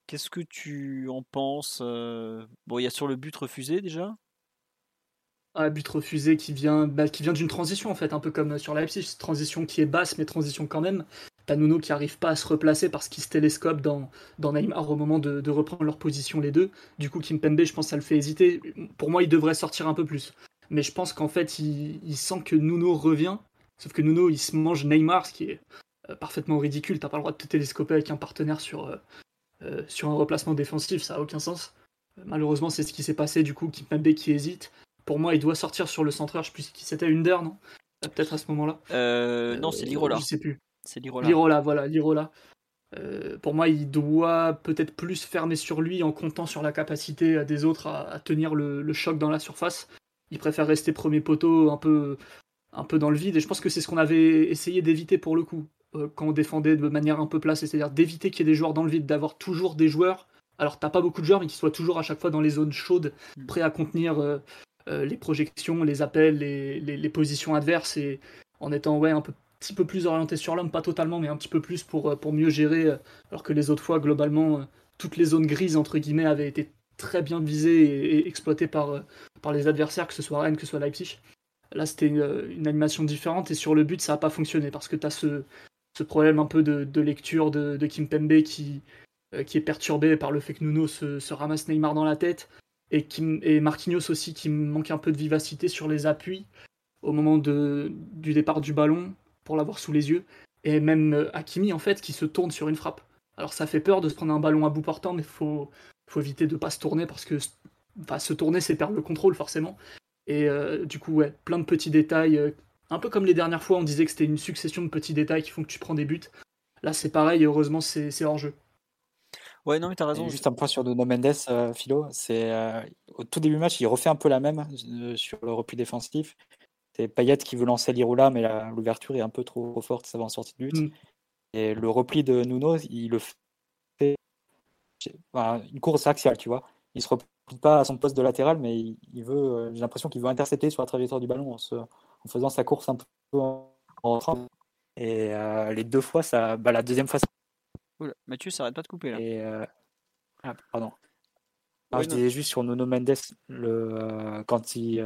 A: Qu'est-ce que tu en penses? Bon, il y a sur le but refusé déjà?
C: Un but refusé qui vient, bah, qui vient d'une transition en fait, un peu comme sur Leipzig, transition qui est basse mais transition quand même. T'as Nuno qui arrive pas à se replacer parce qu'il se télescope dans, dans Neymar au moment de, reprendre leur position les deux. Du coup, Kimpembe, je pense, ça le fait hésiter. Pour moi, il devrait sortir un peu plus. Mais je pense qu'en fait, il, sent que Nuno revient. Sauf que Nuno, il se mange Neymar, ce qui est parfaitement ridicule. T'as pas le droit de te télescoper avec un partenaire sur, euh, sur un replacement défensif, ça n'a aucun sens. Euh, malheureusement, c'est ce qui s'est passé du coup. Kimpembe qui hésite. Pour moi, il doit sortir sur le centreur. Je sais plus qui c'était, non? Euh, Peut-être à ce moment-là.
A: non, c'est Lirola.
C: Je sais plus.
A: C'est Lirola.
C: Lirola, voilà, Lirola. pour moi, il doit peut-être plus fermer sur lui en comptant sur la capacité des autres à, tenir le, choc dans la surface. Il préfère rester premier poteau un peu, un peu dans le vide. Et je pense que c'est ce qu'on avait essayé d'éviter pour le coup. Euh, quand on défendait de manière un peu placée, c'est-à-dire d'éviter qu'il y ait des joueurs dans le vide, d'avoir toujours des joueurs. Alors t'as pas beaucoup de joueurs, mais qui soient toujours à chaque fois dans les zones chaudes, mm. prêts à contenir euh, euh, les projections, les appels, les, positions adverses, et en étant ouais un petit peu plus orienté sur l'homme, pas totalement, mais un petit peu plus pour, pour mieux gérer, alors que les autres fois, globalement, toutes les zones grises, entre guillemets, avaient été très bien visées et, exploitées par, par les adversaires, que ce soit Rennes, que ce soit Leipzig. Là, c'était une, une, animation différente, et sur le but, ça n'a pas fonctionné, parce que tu as ce, problème un peu de, lecture de, Kim Pembe qui, euh, qui est perturbé par le fait que Nuno se, ramasse Neymar dans la tête et, Kim, Marquinhos aussi qui manque un peu de vivacité sur les appuis au moment du départ du ballon pour l'avoir sous les yeux et même euh, Hakimi en fait qui se tourne sur une frappe. Alors ça fait peur de se prendre un ballon à bout portant mais faut éviter de pas se tourner parce que se tourner c'est perdre le contrôle forcément. Et euh, du coup ouais, plein de petits détails un peu comme les dernières fois, on disait que c'était une succession de petits détails qui font que tu prends des buts. Là, c'est pareil, et heureusement, c'est hors jeu.
A: Ouais, non, mais t'as raison.
D: juste un point sur Dono Mendes, euh, Philo. C'est euh, au tout début du match, il refait un peu la même euh, sur le repli défensif. C'est Payet qui veut lancer l'Irula, mais l'ouverture est un peu trop forte, ça va en sortie de but. Mm. Et le repli de Nuno, il le fait une course axiale, tu vois. Il se replie pas à son poste de latéral, mais il, veut. J'ai l'impression qu'il veut intercepter sur la trajectoire du ballon en se, en faisant sa course un peu en rentrant. Et euh, les deux fois, ça, bah, la deuxième fois, ça...
A: Mathieu, ça arrête pas de couper là.
D: Et, euh, ah, pardon. je disais juste sur Nuno Mendes, le, euh, quand, il,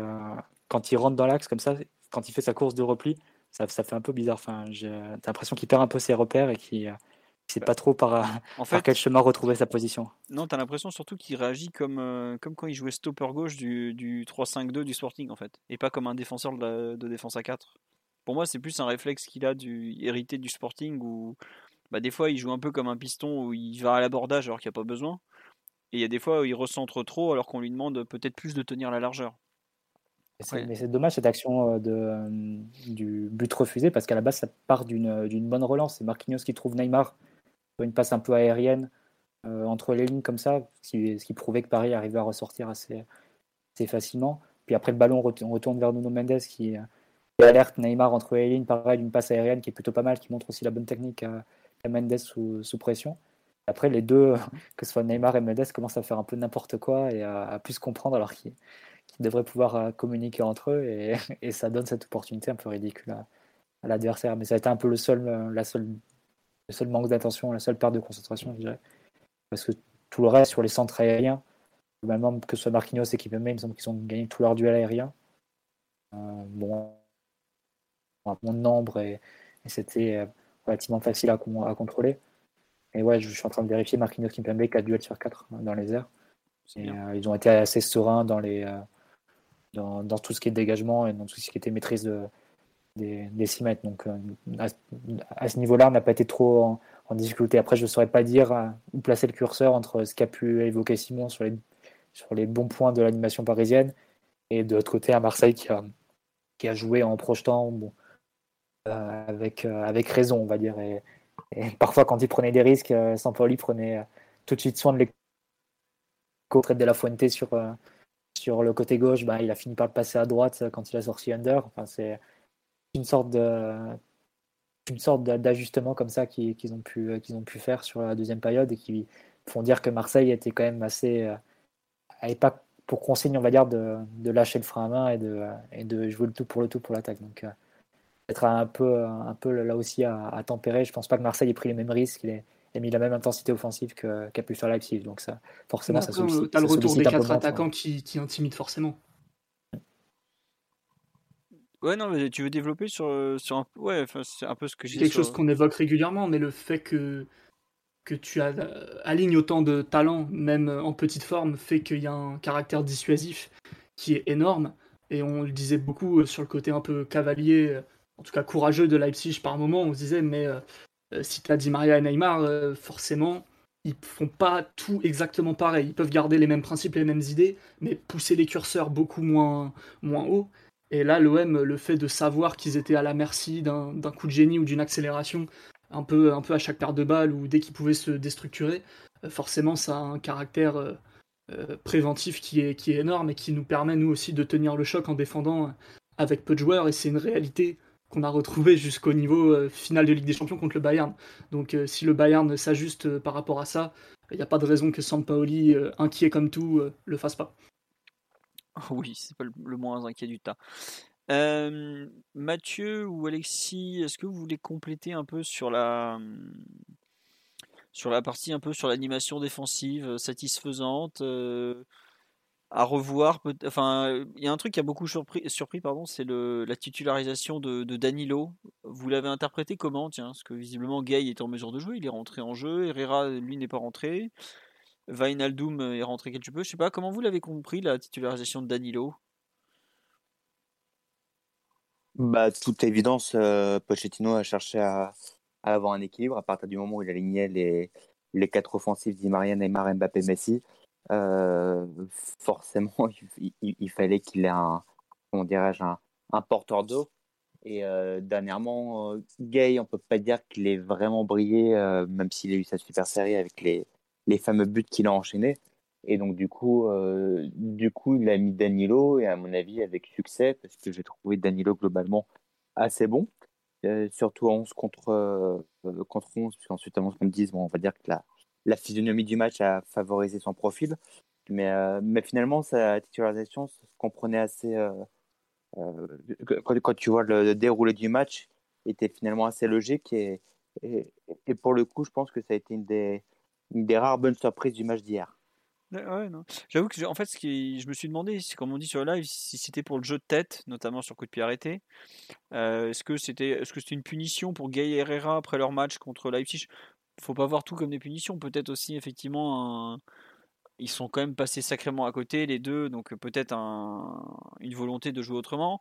D: quand il rentre dans l'axe comme ça, quand il fait sa course de repli, ça, ça fait un peu bizarre. Enfin, j'ai l'impression qu'il perd un peu ses repères et qu'il sait bah, pas trop par, en fait, quel chemin retrouver sa position.
A: Non, tu as l'impression surtout qu'il réagit comme, euh, comme quand il jouait stopper gauche du, du 3-5-2 du Sporting, en fait, et pas comme un défenseur de, de défense à 4. Pour moi, c'est plus un réflexe qu'il a du, hérité du Sporting où bah, des fois il joue un peu comme un piston où il va à l'abordage alors qu'il n'y a pas besoin. Et il y a des fois où il recentre trop alors qu'on lui demande peut-être plus de tenir la largeur.
D: Mais c'est dommage cette action euh, de, euh, du but refusé parce qu'à la base ça part d'une bonne relance. C'est Marquinhos qui trouve Neymar une passe un peu aérienne euh, entre les lignes comme ça, ce qui, prouvait que Paris arrivait à ressortir assez, facilement. Puis après le ballon on retourne vers Nuno Mendes qui, alerte Neymar entre les lignes, pareil, d'une passe aérienne qui est plutôt pas mal, qui montre aussi la bonne technique à, Mendes sous, pression. Après, les deux, [LAUGHS] que ce soit Neymar et Mendes, commencent à faire un peu n'importe quoi et à, plus comprendre alors qu'ils devraient pouvoir euh, communiquer entre eux et, [LAUGHS] ça donne cette opportunité un peu ridicule à, l'adversaire. Mais ça a été un peu le seul, euh, la seule, le seul manque d'attention, la seule perte de concentration, je dirais. Parce que tout le reste sur les centres aériens, même que ce soit Marquinhos et Kipembe, il me semble qu'ils ont gagné tout leur duel aérien. Euh, bon, un bon nombre et, c'était euh, relativement facile à, à, contrôler. Et ouais, je, suis en train de vérifier Marquinhos Kimpembe 4 duels sur 4 hein, dans les airs. Euh, ils ont été assez sereins dans, les, euh, dans, dans, tout ce qui est dégagement et dans tout ce qui était maîtrise de, des, des 6 mètres. Donc à, ce niveau-là, on n'a pas été trop en, difficulté. Après, je ne saurais pas dire où placer le curseur entre ce qu'a pu évoquer Simon sur les, bons points de l'animation parisienne et de l'autre côté à Marseille qui a, joué en projetant bon, euh, avec, euh, avec raison, on va dire. Et, parfois, quand il prenait des risques, euh, Sampaoli prenait tout de suite soin de les traite de la Fuente sur, sur le côté gauche, bah, il a fini par le passer à droite quand il a sorti Under. Enfin, c'est une sorte de une sorte d'ajustement comme ça qu'ils ont pu qu'ils ont pu faire sur la deuxième période et qui font dire que Marseille était quand même assez avait pas pour consigne on va dire de, de, lâcher le frein à main et de et de jouer le tout pour le tout pour l'attaque donc être un peu, un peu là aussi à, tempérer. Je pense pas que Marseille ait pris les mêmes risques, il ait, mis la même intensité offensive qu'a pu faire Leipzig. Donc ça, forcément, ça
C: sollicite. Tu as le retour des quatre attaquants qui, qui intimident forcément.
A: Ouais, non, mais tu veux développer sur, sur un, ouais, c'est un peu ce que j'ai.
C: Quelque chose qu'on évoque régulièrement, mais le fait que que tu as, alignes autant de talents, même en petite forme, fait qu'il y a un caractère dissuasif qui est énorme. Et on le disait beaucoup sur le côté un peu cavalier en tout cas courageux de Leipzig par moment. On se disait, mais euh, euh, si tu as dit Maria et Neymar, euh, forcément, ils font pas tout exactement pareil. Ils peuvent garder les mêmes principes, les mêmes idées, mais pousser les curseurs beaucoup moins, moins haut. Et là, l'OM, le fait de savoir qu'ils étaient à la merci d'un coup de génie ou d'une accélération, un peu, à chaque paire de balles ou dès qu'ils pouvaient se déstructurer, forcément, ça a un caractère préventif qui est, qui est énorme et qui nous permet, nous aussi, de tenir le choc en défendant avec peu de joueurs. Et c'est une réalité qu'on a retrouvé jusqu'au niveau euh, final de Ligue des Champions contre le Bayern. Donc euh, si le Bayern s'ajuste euh, par rapport à ça, il n'y a pas de raison que Sampaoli, inquiet comme tout, le fasse pas. [LAUGHS]
A: Oui, c'est pas le moins inquiet du tas. Mathieu ou Alexis, est-ce que vous voulez compléter un peu sur la sur la partie un peu sur l'animation défensive satisfaisante à revoir. Enfin, il y a un truc qui a beaucoup surpris, surpris pardon, c'est la titularisation de, Danilo. Vous l'avez interprété comment? Tiens, parce que visiblement Gay est en mesure de jouer, il est rentré en jeu. Herrera, lui, n'est pas rentré. Vainaldum est rentré quelque peu. Je sais pas comment vous l'avez compris la titularisation de Danilo?
B: Bah, toute évidence, euh, Pochettino a cherché à, avoir un équilibre à partir du moment où il alignait les, les quatre offensifs Di Maria, Neymar, Mbappé, Messi. Euh, forcément, [LAUGHS] il, fallait qu'il ait un, comment dirais-je, un, porteur d'eau. Et euh, dernièrement, euh, Gay, on peut pas dire qu'il ait vraiment brillé, même s'il a eu sa super série avec les, les fameux buts qu'il a enchaînés. Et donc du coup, du coup, il a mis Danilo et à mon avis avec succès parce que j'ai trouvé Danilo globalement assez bon, surtout 11 contre contre 11, puis ensuite à 11 contre 10, bon, on va dire que la la physionomie du match a favorisé son profil. Mais, euh, mais finalement, sa titularisation se comprenait assez. Euh, euh, quand, tu vois le, déroulé du match, était finalement assez logique. Et, et, pour le coup, je pense que ça a été une des, une des rares bonnes surprises du match d'hier.
A: J'avoue que en fait, ce qui, je me suis demandé, comme on dit sur le live, si c'était pour le jeu de tête, notamment sur coup de pied arrêté. est-ce que c'était, est-ce que c'était une punition pour Gay Herrera après leur match contre Leipzig? Faut pas voir tout comme des punitions. Peut-être aussi effectivement ils sont quand même passés sacrément à côté les deux, donc peut-être une volonté de jouer autrement.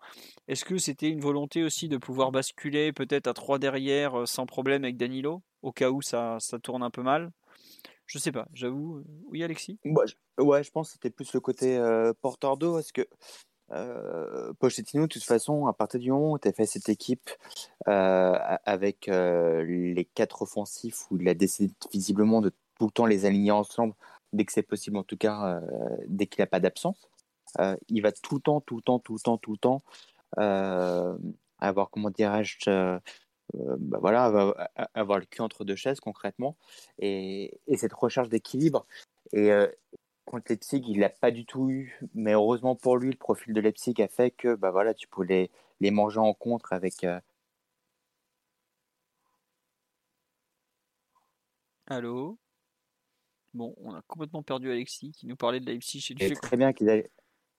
A: Est-ce que c'était une volonté aussi de pouvoir basculer peut-être à 3 derrière sans problème avec Danilo, au cas où ça tourne un peu mal? Je sais pas, j'avoue. Oui Alexis?
B: Ouais, je pense que c'était plus le côté porteur d'eau, parce que euh, Pochettino, de toute façon, à partir du moment où tu as fait cette équipe euh, avec euh, les quatre offensifs, où il a décidé visiblement de tout le temps les aligner ensemble, dès que c'est possible, en tout cas, dès qu'il n'a pas d'absence, il va tout le temps, tout le temps, tout le temps, tout le temps avoir, comment dirais-je, bah voilà, avoir, le cul entre deux chaises concrètement, et, et cette recherche d'équilibre. Et, contre Leipzig, il l'a pas du tout eu, mais heureusement pour lui, le profil de Leipzig a fait que bah voilà, tu pouvais les, manger en contre avec. Euh,
A: Allô? Bon, on a complètement perdu Alexis qui nous parlait de Leipzig chez
B: il, très bien qu'ils allaient...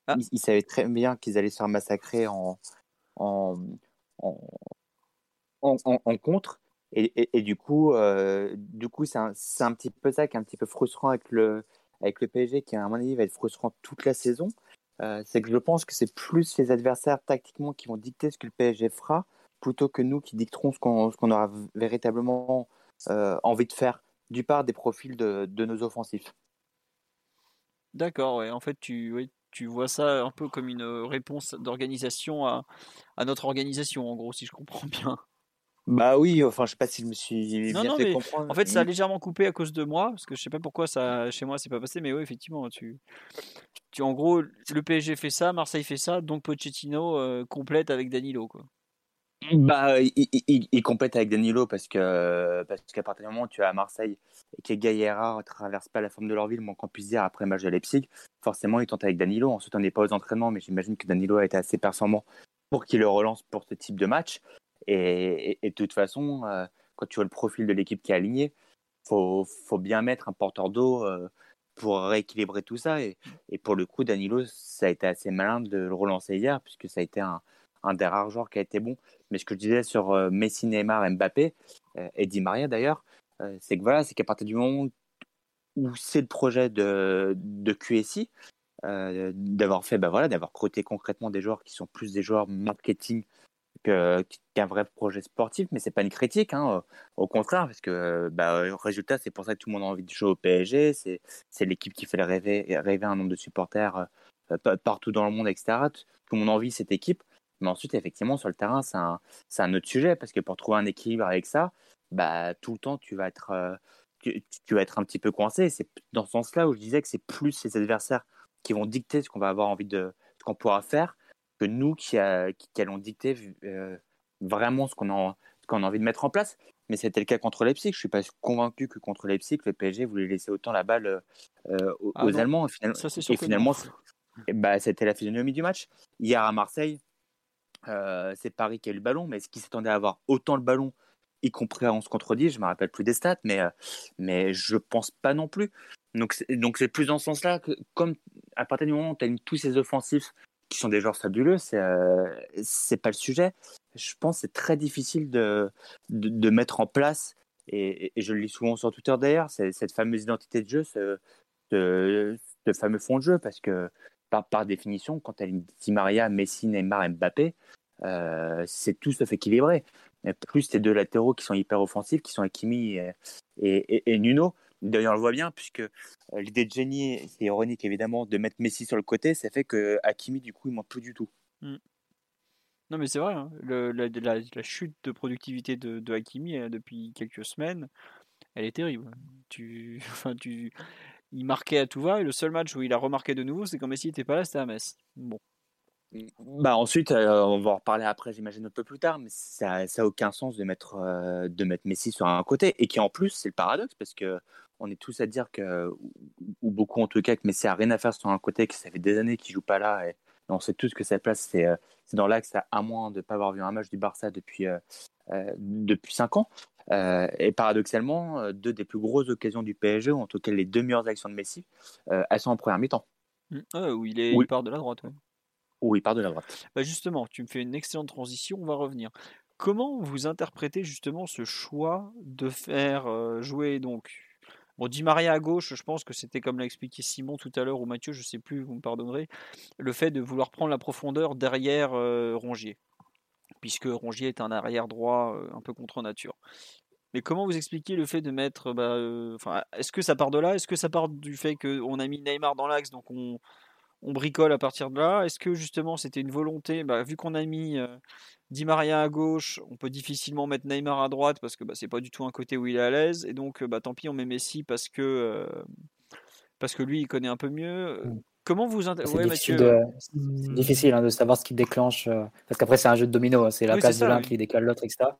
B: Ah. il, savait très bien qu'ils allaient se faire massacrer en, en, en, en, contre. Et, et, du coup, euh, du coup c'est un, un, petit peu ça qui est un petit peu frustrant avec le, avec le PSG qui, à mon avis, va être frustrant toute la saison, euh, c'est que je pense que c'est plus les adversaires tactiquement qui vont dicter ce que le PSG fera, plutôt que nous qui dicterons ce qu'on aura véritablement euh, envie de faire, du part des profils de, nos offensifs.
A: D'accord, ouais. en fait, tu, tu vois ça un peu comme une réponse d'organisation à, à notre organisation, en gros, si je comprends [LAUGHS] bien.
B: Bah oui, enfin, je sais pas si je me suis bien fait comprendre.
A: En fait, ça a légèrement coupé à cause de moi, parce que je sais pas pourquoi ça, chez moi, c'est pas passé, mais oui, effectivement, tu, tu, en gros, le PSG fait ça, Marseille fait ça, donc Pochettino euh, complète avec Danilo, quoi.
B: Bah, il, complète avec Danilo parce que parce qu'à partir du moment où tu es à Marseille et que Gaillera ne traverse pas la forme de leur ville, moins qu'on puisse dire après le match de Leipzig, forcément il tente avec Danilo. Ensuite, on n'est pas aux entraînements, mais j'imagine que Danilo a été assez performant pour qu'il le relance pour ce type de match. Et, de toute façon, euh, quand tu vois le profil de l'équipe qui est aligné, faut, faut bien mettre un porteur d'eau euh, pour rééquilibrer tout ça. Et, pour le coup, Danilo, ça a été assez malin de le relancer hier, puisque ça a été un, des rares joueurs qui a été bon. Mais ce que je disais sur euh, Messi, Neymar, Mbappé, et Di Maria d'ailleurs, c'est que voilà, c'est qu'à partir du moment où c'est le projet de, QSI, d'avoir fait, bah voilà, d'avoir recruté concrètement des joueurs qui sont plus des joueurs marketing qu'un vrai projet sportif, mais c'est pas une critique, hein, au contraire, parce que bah, résultat, c'est pour ça que tout le monde a envie de jouer au PSG, c'est l'équipe qui fait rêver, un nombre de supporters euh, partout dans le monde, etc. Tout le monde envie cette équipe, mais ensuite, effectivement, sur le terrain, c'est un, autre sujet, parce que pour trouver un équilibre avec ça, bah, tout le temps, tu vas être, euh, tu, vas être un petit peu coincé. C'est dans ce sens-là où je disais que c'est plus les adversaires qui vont dicter ce qu'on va avoir envie de, ce qu'on pourra faire, que nous qui, qui, allons dicter euh, vraiment ce qu'on a, a, envie de mettre en place. Mais c'était le cas contre Leipzig. Je ne suis pas convaincu que contre Leipzig, le PSG voulait laisser autant la balle euh, aux, ah Allemands. Et finalement, bah, c'était la physionomie du match. Hier à Marseille, euh, c'est Paris qui a eu le ballon, mais est-ce qu'ils s'attendaient à avoir autant le ballon, y compris à 11 contre 10 Je ne me rappelle plus des stats, mais, mais je ne pense pas non plus. Donc c'est plus dans ce sens-là que, comme à partir du moment où tu as tous ces offensifs qui sont des joueurs fabuleux, c'est euh, c'est pas le sujet. Je pense que c'est très difficile de, de, mettre en place, et, je le lis souvent sur Twitter d'ailleurs, cette fameuse identité de jeu, ce, fameux fond de jeu, parce que par, par définition, quand tu as Di Maria, Messi, Neymar, Mbappé, euh, c'est tout sauf équilibré. Plus tes deux latéraux qui sont hyper offensifs, qui sont Hakimi et Nuno, D'ailleurs, on le voit bien, puisque euh, l'idée de génie, c'est ironique évidemment, de mettre Messi sur le côté, ça fait que Hakimi, du coup, il manque plus du tout. Mm.
A: Non, mais c'est vrai, hein. la, chute de productivité de, de Hakimi euh, depuis quelques semaines, elle est terrible. Tu, [LAUGHS] enfin, tu, il marquait à tout va, et le seul match où il a remarqué de nouveau, c'est quand Messi n'était pas là, c'était à Metz. Bon.
B: Bah ensuite, euh, on va en reparler après, j'imagine un peu plus tard, mais ça n'a aucun sens de mettre, de mettre Messi sur un côté. Et qui en plus, c'est le paradoxe, parce que on est tous à dire que, ou beaucoup en tout cas, que Messi a rien à faire sur un côté, que ça fait des années qu'il joue pas là, et, on sait tous que sa place c'est euh, dans l'axe, à moins de ne pas avoir vu un match du Barça depuis euh, euh, depuis cinq ans. et paradoxalement, deux des plus grosses occasions du PSG, ou en tout cas les deux meilleures actions de Messi, elles sont en première mi-temps.
A: Mmh. Ah, où il, est, il part de la droite.
B: Oui, il part de la droite.
A: Bah justement, tu me fais une excellente transition, on va revenir comment vous interprétez justement ce choix de faire jouer donc Bon, Di Maria à gauche, je pense que c'était comme l'a expliqué Simon tout à l'heure ou Mathieu, je ne sais plus, vous me pardonnerez, le fait de vouloir prendre la profondeur derrière Rongier, puisque Rongier est un arrière droit un peu contre nature. Mais comment vous expliquez le fait de mettre, bah, enfin, est-ce que ça part de là? Est-ce que ça part du fait qu'on a mis Neymar dans l'axe, donc on, on bricole à partir de là Est-ce que justement c'était une volonté? Bah, Vu qu'on a mis Di Maria à gauche, on peut difficilement mettre Neymar à droite parce que bah, c'est pas du tout un côté où il est à l'aise. Et donc, bah, tant pis, on met Messi parce que, parce que lui, il connaît un peu mieux. Mmh. Comment vous
D: C'est difficile, de... difficile hein, de savoir ce qui déclenche. parce qu'après, c'est un jeu de domino. Hein, c'est la place de l'un qui décale l'autre, etc.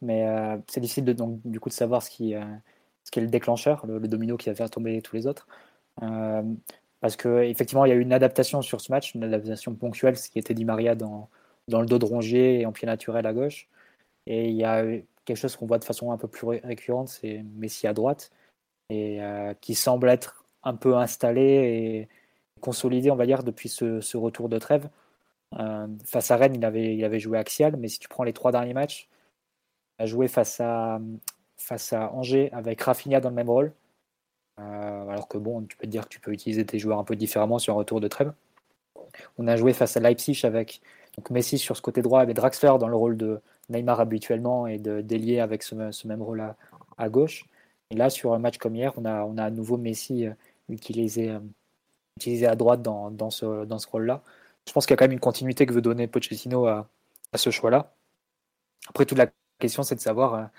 D: Mais c'est difficile de, donc, du coup de savoir ce qui, ce qui est le déclencheur, le, le, domino qui va faire tomber tous les autres. Parce qu'effectivement, il y a eu une adaptation sur ce match, une adaptation ponctuelle, ce qui était dit Maria dans, dans le dos de Rongier et en pied naturel à gauche. Et il y a quelque chose qu'on voit de façon un peu plus récurrente, c'est Messi à droite, et euh, qui semble être un peu installé et consolidé, on va dire, depuis ce, retour de trêve. Euh, face à Rennes, il avait, il avait joué axial, mais si tu prends les trois derniers matchs, il a joué face à, face à Angers avec Rafinha dans le même rôle, euh, alors que bon, tu peux te dire que tu peux utiliser tes joueurs un peu différemment sur un retour de trêve. On a joué face à Leipzig avec donc Messi sur ce côté droit, avec Draxler dans le rôle de Neymar habituellement et de délier avec ce, même rôle à, gauche. Et là, sur un match comme hier, on a, on a à nouveau Messi euh, utilisé, euh, utilisé à droite dans, dans ce, dans ce rôle-là. Je pense qu'il y a quand même une continuité que veut donner Pochettino à, à ce choix-là. Après, toute la question, c'est de savoir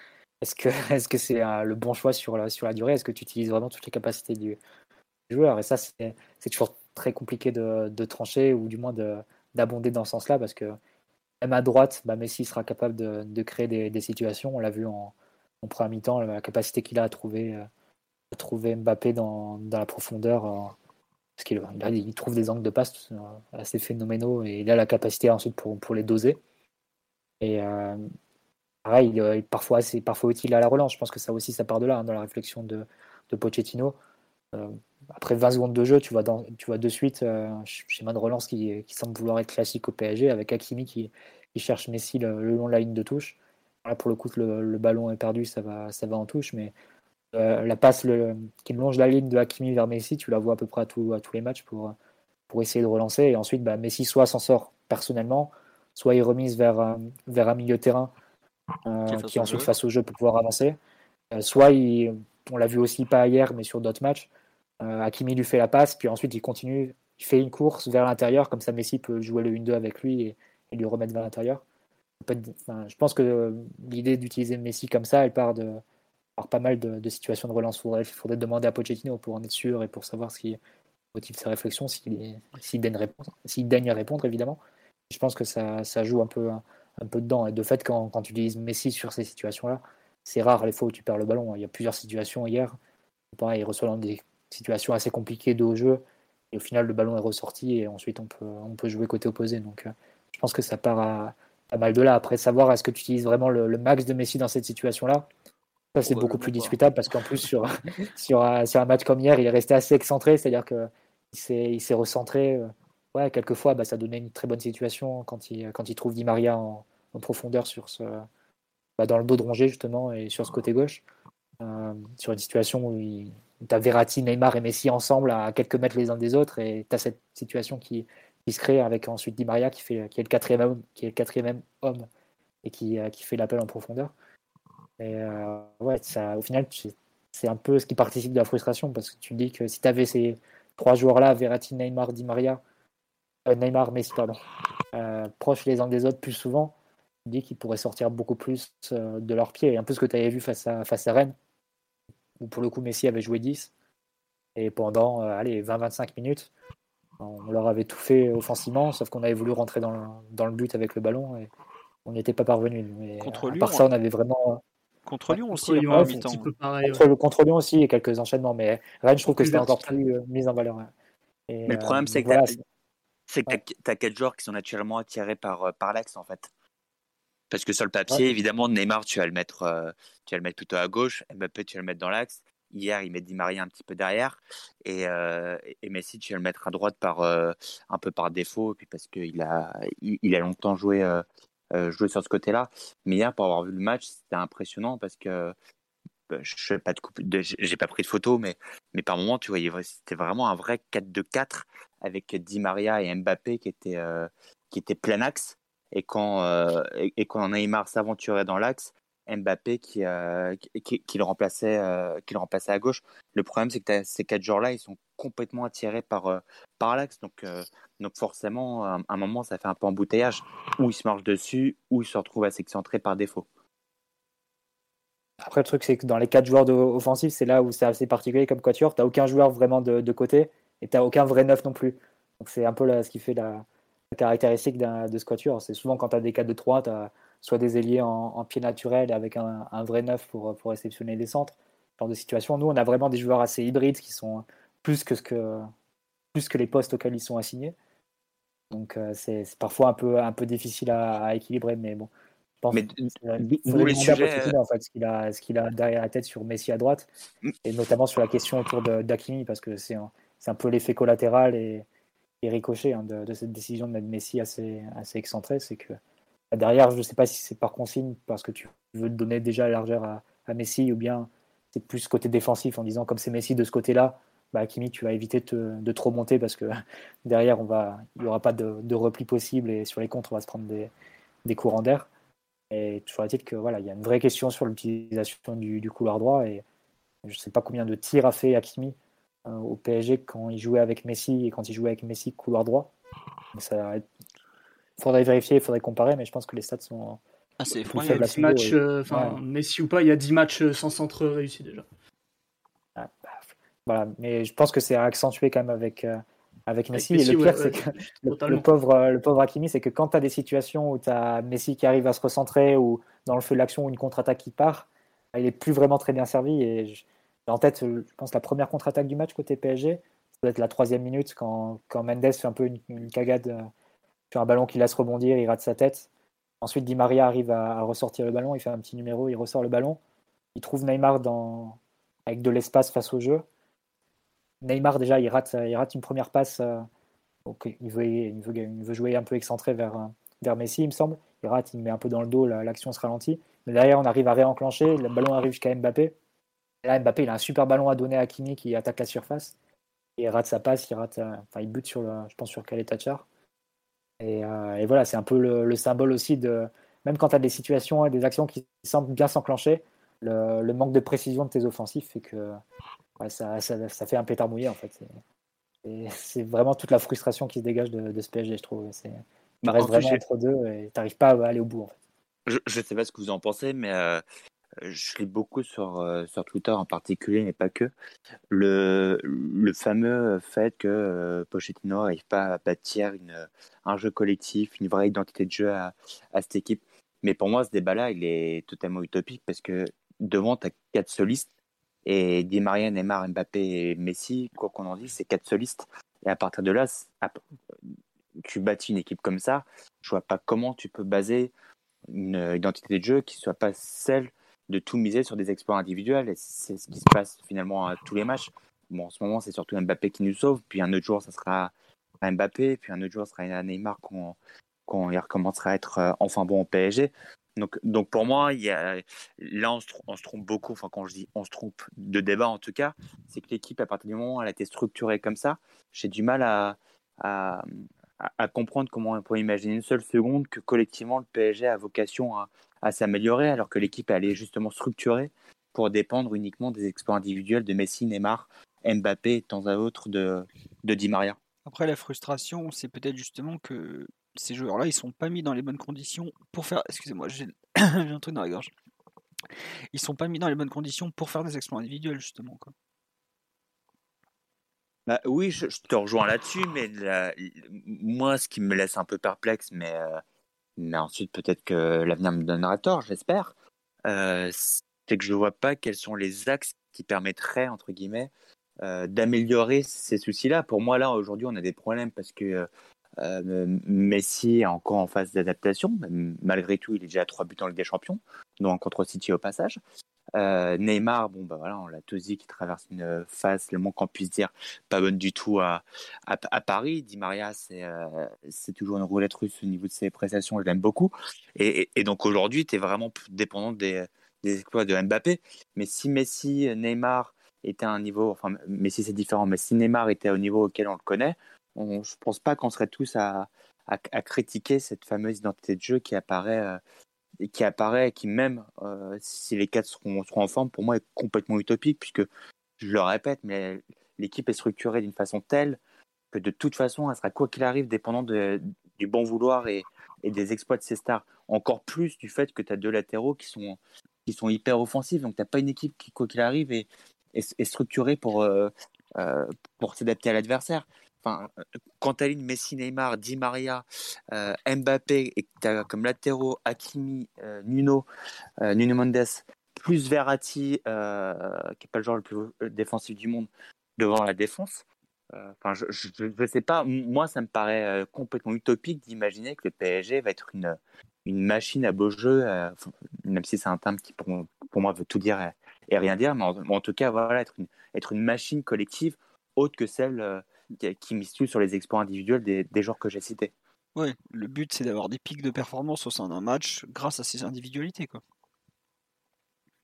D: est-ce que [LAUGHS] est-ce c'est euh, le bon choix sur la, sur la durée? Est-ce que tu utilises vraiment toutes les capacités du, joueur? Et ça, c'est toujours très compliqué de, de, trancher ou du moins d'abonder dans ce sens-là parce que même à droite, bah, Messi sera capable de, de créer des, des, situations. On l'a vu en, en premier mi-temps, la capacité qu'il a à trouver, euh, trouver Mbappé dans, dans la profondeur. Euh, parce qu'il il trouve des angles de passe assez phénoménaux et il a la capacité ensuite pour, pour les doser. Et, pareil, euh, parfois c'est parfois utile à la relance. Je pense que ça aussi, ça part de là, hein, dans la réflexion de, Pochettino. Euh, après 20 secondes de jeu, tu vois, tu vois de suite euh, schéma de relance qui, semble vouloir être classique au PSG, avec Hakimi qui, cherche Messi le, long de la ligne de touche. Là, pour le coup, le, ballon est perdu, ça va, ça va en touche, mais la passe qui longe la ligne de Hakimi vers Messi, tu la vois à peu près à, tout, tous les matchs pour, pour essayer de relancer. Et ensuite, bah, Messi soit s'en sort personnellement, soit il remise vers, vers un milieu terrain euh, qui ensuite face au jeu pour pouvoir avancer. Euh, soit, on l'a vu aussi pas hier, mais sur d'autres matchs, euh, Hakimi lui fait la passe, puis ensuite il continue, il fait une course vers l'intérieur, comme ça Messi peut jouer le 1-2 avec lui et, lui remettre vers l'intérieur. je pense que l'idée d'utiliser Messi comme ça, elle part de pas mal de, situations de relance. Il faudrait, demander à Pochettino pour en être sûr et pour savoir ce qui motive sa réflexion, s'il daigne, répondre, daigne répondre, évidemment. Je pense que ça, ça joue un peu, un peu dedans. Et de fait, quand, quand tu utilises Messi sur ces situations-là, c'est rare les fois où tu perds le ballon. Il y a plusieurs situations hier. il reçoit dans des situations assez compliquées de haut jeu. Et au final, le ballon est ressorti et ensuite on peut, on peut jouer côté opposé. Donc euh, je pense que ça part à, pas mal de là. Après, savoir est-ce que tu utilises vraiment le, max de Messi dans cette situation-là, ça c'est beaucoup plus discutable parce qu'en plus, sur, [LAUGHS] sur, un, sur, un match comme hier, il est resté assez excentré. C'est-à-dire qu'il s'est recentré. Ouais, quelquefois, bah, ça donnait une très bonne situation quand il, quand il trouve Di Maria en, profondeur sur ce, bah, dans le dos de justement et sur ce côté gauche, euh, sur une situation où tu as Verratti, Neymar et Messi ensemble à quelques mètres les uns des autres et tu as cette situation qui, qui, se crée avec ensuite Di Maria qui, fait, qui, est, le quatrième homme, qui est le quatrième homme et qui, euh, qui fait l'appel en profondeur. Et euh, ouais, ça, au final, c'est un peu ce qui participe de la frustration parce que tu dis que si tu avais ces trois joueurs-là, Verratti, Neymar, Di Maria, Neymar, Messi, pardon, proches les uns des autres plus souvent, dit qu'ils pourraient sortir beaucoup plus euh, de leurs pieds. Et un peu ce que tu avais vu face à, face à Rennes, où pour le coup Messi avait joué 10. Et pendant euh, allez, 20-25 minutes, on leur avait tout fait offensivement, sauf qu'on avait voulu rentrer dans le, dans le but avec le ballon et on n'y était pas parvenu. Mais contre Lyon, ça, on avait vraiment.
A: Contre Lyon aussi,
D: contre, contre, Lyon aussi, et quelques enchaînements, mais Rennes, je trouve que c'était encore plus euh, mis en valeur.
B: mais le problème, c'est que tu as, quatre joueurs qui sont naturellement attirés par, par l'axe, en fait. Parce que sur le papier, évidemment, Neymar, tu vas le mettre, euh, tu vas le mettre plutôt à gauche. Mbappé, tu vas le mettre dans l'axe. Hier, il met Di Maria un petit peu derrière. Et, euh, et Messi, tu vas le mettre à droite par, euh, un peu par défaut. Et puis parce qu'il a, il, a longtemps joué jouer sur ce côté-là. Mais hier, pour avoir vu le match, c'était impressionnant parce que bah, je pas de j'ai pas pris de photo, mais, mais par moment, tu voyais, c'était vraiment un vrai 4-2-4 avec Di Maria et Mbappé qui étaient, euh, qui étaient plein axe. Et quand, euh, et, quand Neymar s'aventurait dans l'axe, Mbappé qui, euh, qui, le remplaçait, qui le remplaçait à gauche. Le problème, c'est que ces quatre joueurs-là, ils sont complètement attirés par, par l'axe. Donc, donc forcément, à un moment, ça fait un peu embouteillage. Ou ils se marchent dessus, ou ils se retrouvent à s'excentrer par défaut.
D: Après, le truc, c'est que dans les quatre joueurs offensifs, c'est là où c'est assez particulier comme quatuor. Tu n'as aucun joueur vraiment de, côté et tu n'as aucun vrai neuf non plus. Donc, c'est un peu là, ce qui fait la, caractéristique de ce quatuor. C'est souvent quand tu as des 4 de 3, tu as soit des ailiers en, pied naturel avec un, vrai neuf pour, pour réceptionner les centres. Ce genre de situation. Nous, on a vraiment des joueurs assez hybrides qui sont plus que, ce que, plus que les postes auxquels ils sont assignés. Donc, euh, c'est parfois un peu, un peu difficile à, à équilibrer, mais bon
B: mais vous les sujets...
D: en fait, ce qu'il a, derrière la tête sur Messi à droite, mm. et notamment sur la question autour d'Akimi, parce que c'est un, un, peu l'effet collatéral et, et ricochet hein, de, cette décision de mettre Messi assez, assez excentré, c'est que bah, derrière, je ne sais pas si c'est par consigne, parce que tu veux donner déjà la largeur à, à Messi, ou bien c'est plus côté défensif en disant comme c'est Messi de ce côté-là, bah, tu vas éviter de trop monter parce que [LAUGHS] derrière, il n'y aura pas de, repli possible et sur les contres, on va se prendre des, des courants d'air. Et toujours est-il que voilà, il y a une vraie question sur l'utilisation du, couloir droit et je ne sais pas combien de tirs a fait Hakimi euh, au PSG quand il jouait avec Messi et quand il jouait avec Messi couloir droit. Il faudrait vérifier, il faudrait comparer, mais je pense que les stats sont
C: ah, c'est faibles. matchs, euh, Messi ou pas, il y a 10 matchs euh, sans centre réussi déjà.
D: Ah, bah, voilà, mais je pense que c'est accentué quand même avec avec Messi. et le pire, c'est que [LAUGHS] le, pauvre, le pauvre Hakimi, c'est que quand tu as des situations où tu as Messi qui arrive à se recentrer ou dans le feu de l'action, une contre-attaque qui part, il est plus vraiment très bien servi. Et en tête, je pense, la première contre-attaque du match côté PSG, ça doit être la troisième minute quand, quand Mendes fait un peu une, cagade euh, sur un ballon qui laisse rebondir, il rate sa tête. Ensuite, Di Maria arrive à, ressortir le ballon, il fait un petit numéro, il ressort le ballon. Il trouve Neymar dans, avec de l'espace face au jeu. Neymar, déjà, il rate, il rate une première passe. Euh, il, veut, il, veut, jouer un peu excentré vers, euh, vers Messi, il me semble. Il rate, il met un peu dans le dos, l'action se ralentit. Mais derrière, on arrive à réenclencher. Le ballon arrive jusqu'à Mbappé. Et là, Mbappé, il a un super ballon à donner à Kimi qui attaque la surface. il rate sa passe, il rate, euh, enfin, il bute sur le, je pense sur Kaletachar. Et, et voilà, c'est un peu le, symbole aussi de, même quand tu as des situations et des actions qui semblent bien s'enclencher, le, le, manque de précision de tes offensifs fait que ça, ça, fait un pétard mouillé en fait. C'est vraiment toute la frustration qui se dégage de, ce PSG, je trouve. Il reste vraiment entre deux et tu n'arrives pas à aller au bout. En
B: fait. Je ne sais pas ce que vous en pensez, mais euh, je lis beaucoup sur, euh, sur Twitter en particulier, mais pas que, le, le fameux fait que euh, Pochettino n'arrive pas à bâtir une, un jeu collectif, une vraie identité de jeu à, à cette équipe. Mais pour moi, ce débat-là, il est totalement utopique parce que devant, tu as quatre solistes et Di Maria, Neymar, Mbappé et Messi, quoi qu'on en dise, c'est quatre solistes. Et à partir de là, tu bâtis une équipe comme ça. Je vois pas comment tu peux baser une identité de jeu qui soit pas celle de tout miser sur des exploits individuels. Et c'est ce qui se passe finalement à tous les matchs. Bon, en ce moment, c'est surtout Mbappé qui nous sauve. Puis un autre jour, ça sera Mbappé. Puis un autre jour, ça sera Neymar quand, quand il recommencera à être euh, enfin bon au PSG. Donc, donc pour moi, il y a, là, on se, trompe beaucoup. Enfin, quand je dis on se trompe de débat, en tout cas, c'est que l'équipe, à partir du moment où elle a été structurée comme ça, j'ai du mal à, à, à, comprendre comment on peut imaginer une seule seconde que collectivement, le PSG a vocation à, à s'améliorer, alors que l'équipe, elle est justement structurée pour dépendre uniquement des exploits individuels de Messi, Neymar, Mbappé et de temps à autre de, de Di Maria.
A: Après, la frustration, c'est peut-être justement que ces joueurs-là, ils sont pas mis dans les bonnes conditions pour faire. Excusez-moi, j'ai [COUGHS] un truc dans la gorge. Ils sont pas mis dans les bonnes conditions pour faire des exploits individuels, justement. Quoi.
B: Bah, oui, je, te rejoins là-dessus, mais moi, ce qui me laisse un peu perplexe, mais, euh, ensuite peut-être que l'avenir me donnera tort, j'espère, euh, c'est que je ne vois pas quels sont les axes qui permettraient, entre guillemets, euh, d'améliorer ces soucis-là. Pour moi, là, aujourd'hui, on a des problèmes parce que Messi est encore en phase d'adaptation. Malgré tout, il est déjà à trois buts en Ligue des Champions, dont contre City au passage. Euh, Neymar, bon bah voilà, on l'a tous dit qui traverse une phase, le moins qu'on puisse dire, pas bonne du tout à, à, Paris. Di Maria, c'est c'est toujours une roulette russe au niveau de ses prestations, je l'aime beaucoup. Et, donc aujourd'hui, tu es vraiment dépendant des, des exploits de Mbappé. Mais si Messi, Neymar était à un niveau, enfin Messi c'est différent, mais si Neymar était au niveau auquel on le connaît, on, je pense pas qu'on serait tous à, à, critiquer cette fameuse identité de jeu qui apparaît, euh, qui apparaît, qui même euh, si les quatre seront, en forme, pour moi est complètement utopique puisque je le répète, mais l'équipe est structurée d'une façon telle que de toute façon, elle sera quoi qu'il arrive dépendant du bon vouloir et, des exploits de ses stars. Encore plus du fait que tu as deux latéraux qui sont, qui sont hyper offensifs, donc tu n'as pas une équipe qui, quoi qu'il arrive, est, est, structurée pour, euh, pour s'adapter à l'adversaire enfin, quand tu Messi, Neymar, Di Maria, euh, Mbappé et tu as comme latéraux Hakimi, euh, Nuno, euh, Nuno Mendes, plus Verratti, qui n'est pas le joueur le plus défensif du monde, devant la défense. Enfin, je ne sais pas, moi ça me paraît complètement utopique d'imaginer que le PSG va être une, machine à beau jeu, même si c'est un terme qui pour, pour, moi veut tout dire et, rien dire, mais en, tout cas, voilà, être une, être une machine collective autre que celle qui mise sur les exploits individuels des, des joueurs que j'ai cités.
A: Oui, le but c'est d'avoir des pics de performance au sein d'un match grâce à ces individualités. Quoi.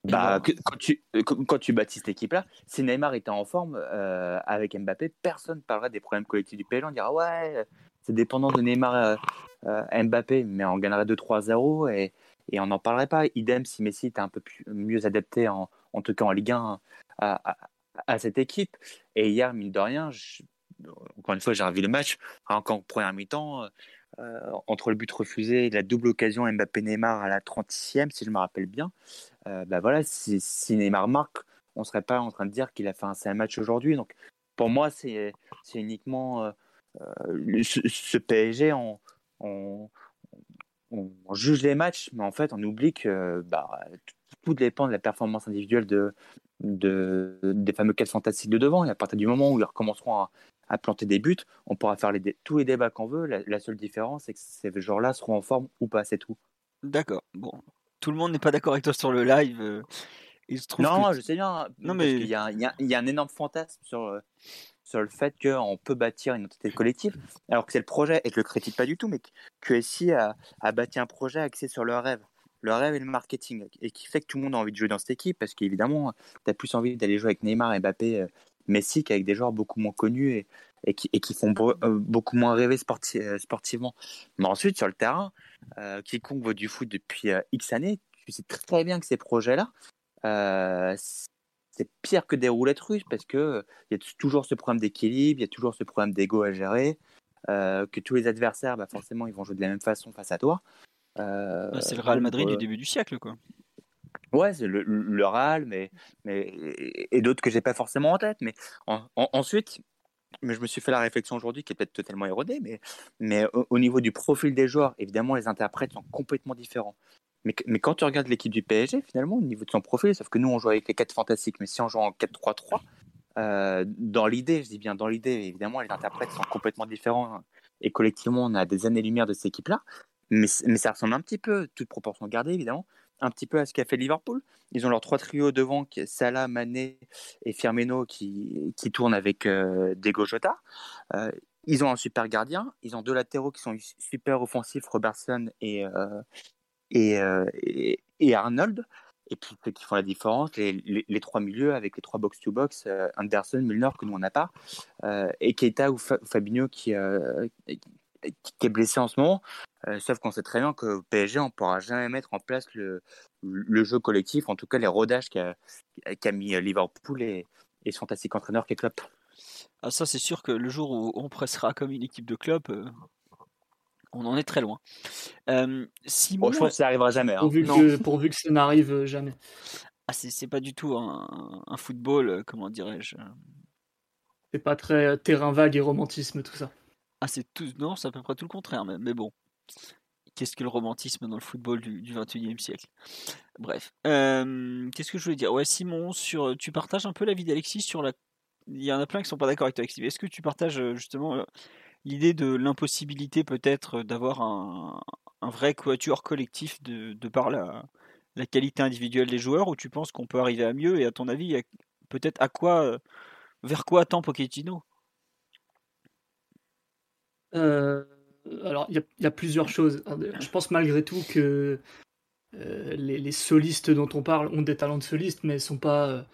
B: Bah, quand, tu, euh, quand tu bâtis cette équipe-là, si Neymar était en forme euh, avec Mbappé, personne ne parlerait des problèmes collectifs du PSG. On dirait ouais, c'est dépendant de Neymar euh, Mbappé, mais on gagnerait 2-3-0 et, et on n'en parlerait pas. Idem si Messi était un peu mieux adapté, en, en tout cas en Ligue 1, à, à, à cette équipe. Et hier, mine de rien, je, encore une fois, j'ai revu le match. Encore en première mi-temps, euh, entre le but refusé et la double occasion Mbappé-Neymar à la 30e, si je me rappelle bien, euh, bah voilà, si, Neymar marque, on ne serait pas en train de dire qu'il a fait un, un match aujourd'hui. Donc, pour moi, c'est uniquement euh, ce, PSG, on, on, juge les matchs, mais en fait, on oublie que bah, tout dépend de la performance individuelle de, de, des fameux 4 fantastiques de devant. Et à partir du moment où ils recommenceront à, à planter des buts, on pourra faire les tous les débats qu'on veut. La, seule différence, c'est que ces joueurs-là seront en forme ou pas, c'est tout.
A: D'accord. Bon, tout le monde n'est pas d'accord avec toi sur le live. Euh,
B: il se trouve non, je sais bien. Non, mais il y, a, un énorme fantasme sur, euh, sur le fait qu'on peut bâtir une entité collective, alors que c'est le projet, et je le critique pas du tout, mais que QSI a, a bâti un projet axé sur le rêve le rêve et le marketing, et qui fait que tout le monde a envie de jouer dans cette équipe, parce qu'évidemment, tu as plus envie d'aller jouer avec Neymar et Mbappé euh, Messi qu'avec des joueurs beaucoup moins connus et, et, qui, et qui, font euh, beaucoup moins rêver euh, sportivement. Mais ensuite, sur le terrain, euh, quiconque voit du foot depuis X années, tu sais très bien que ces projets-là, c'est pire que des roulettes russes parce qu'il il y a toujours ce problème d'équilibre, il y a toujours ce problème d'ego à gérer, que tous les adversaires, bah, forcément, ils vont jouer de la même façon face à toi.
A: c'est le Real Madrid du début du siècle, quoi.
B: Ouais, c'est le, le RAL, mais, mais, et, d'autres que j'ai pas forcément en tête. Mais ensuite, mais je me suis fait la réflexion aujourd'hui qui est peut-être totalement erronée, mais, mais au, niveau du profil des joueurs, évidemment, les interprètes sont complètement différents. Mais, mais quand tu regardes l'équipe du PSG, finalement, au niveau de son profil, sauf que nous, on joue avec les 4 fantastiques, mais si on joue en 4-3-3, euh, dans l'idée, je dis bien dans l'idée, évidemment, les interprètes sont complètement différents. Et collectivement, on a des années-lumière de cette équipe-là. Mais, mais ça ressemble un petit peu, toute proportion gardée, évidemment, un petit peu à ce qu'a fait Liverpool. Ils ont leurs trois trios devant, Salah, Mané et Firmino, qui, qui tournent avec euh, Diego Jota. Euh, ils ont un super gardien. Ils ont deux latéraux qui sont super offensifs, Robertson et, euh, et, et, Arnold. Et puis, ceux qui font la différence, les, les, trois milieux avec les trois box-to-box, Anderson, Milner, que nous on n'a pas, et Keita ou, Fabinho qui, qui, est blessé en ce moment. Euh, sauf qu'on sait très bien qu'au PSG, on ne pourra jamais mettre en place le, le, jeu collectif, en tout cas les rodages qu'a qu mis Liverpool et, et son fantastique entraîneur qu'est Klopp.
A: Ah, ça, c'est sûr que le jour où on pressera comme une équipe de Klopp, euh, on en est très loin.
B: Euh, Simon... je pense que ça n'arrivera jamais. Hein.
C: Pourvu, que, pourvu, que, ça n'arrive jamais.
A: Ah, c'est pas du tout un, un football, comment dirais-je
C: C'est pas très terrain vague et romantisme, tout ça.
A: Ah, c'est tout. Non, c'est à peu près tout le contraire, même. Mais bon. Qu'est-ce que le romantisme dans le football du, du 21e siècle? Bref. Euh, qu'est-ce que je voulais dire? Ouais, Simon, sur, tu partages un peu l'avis d'Alexis sur la. Il y en a plein qui sont pas d'accord avec toi, Alexis. Est-ce que tu partages euh, justement euh, l'idée de l'impossibilité peut-être d'avoir un, vrai quatuor collectif de, par la, qualité individuelle des joueurs ou tu penses qu'on peut arriver à mieux? Et à ton avis, peut-être à quoi, vers quoi attend Pochettino?
C: Alors, il y, a plusieurs choses. Je pense malgré tout que les, solistes dont on parle ont des talents de solistes, mais sont pas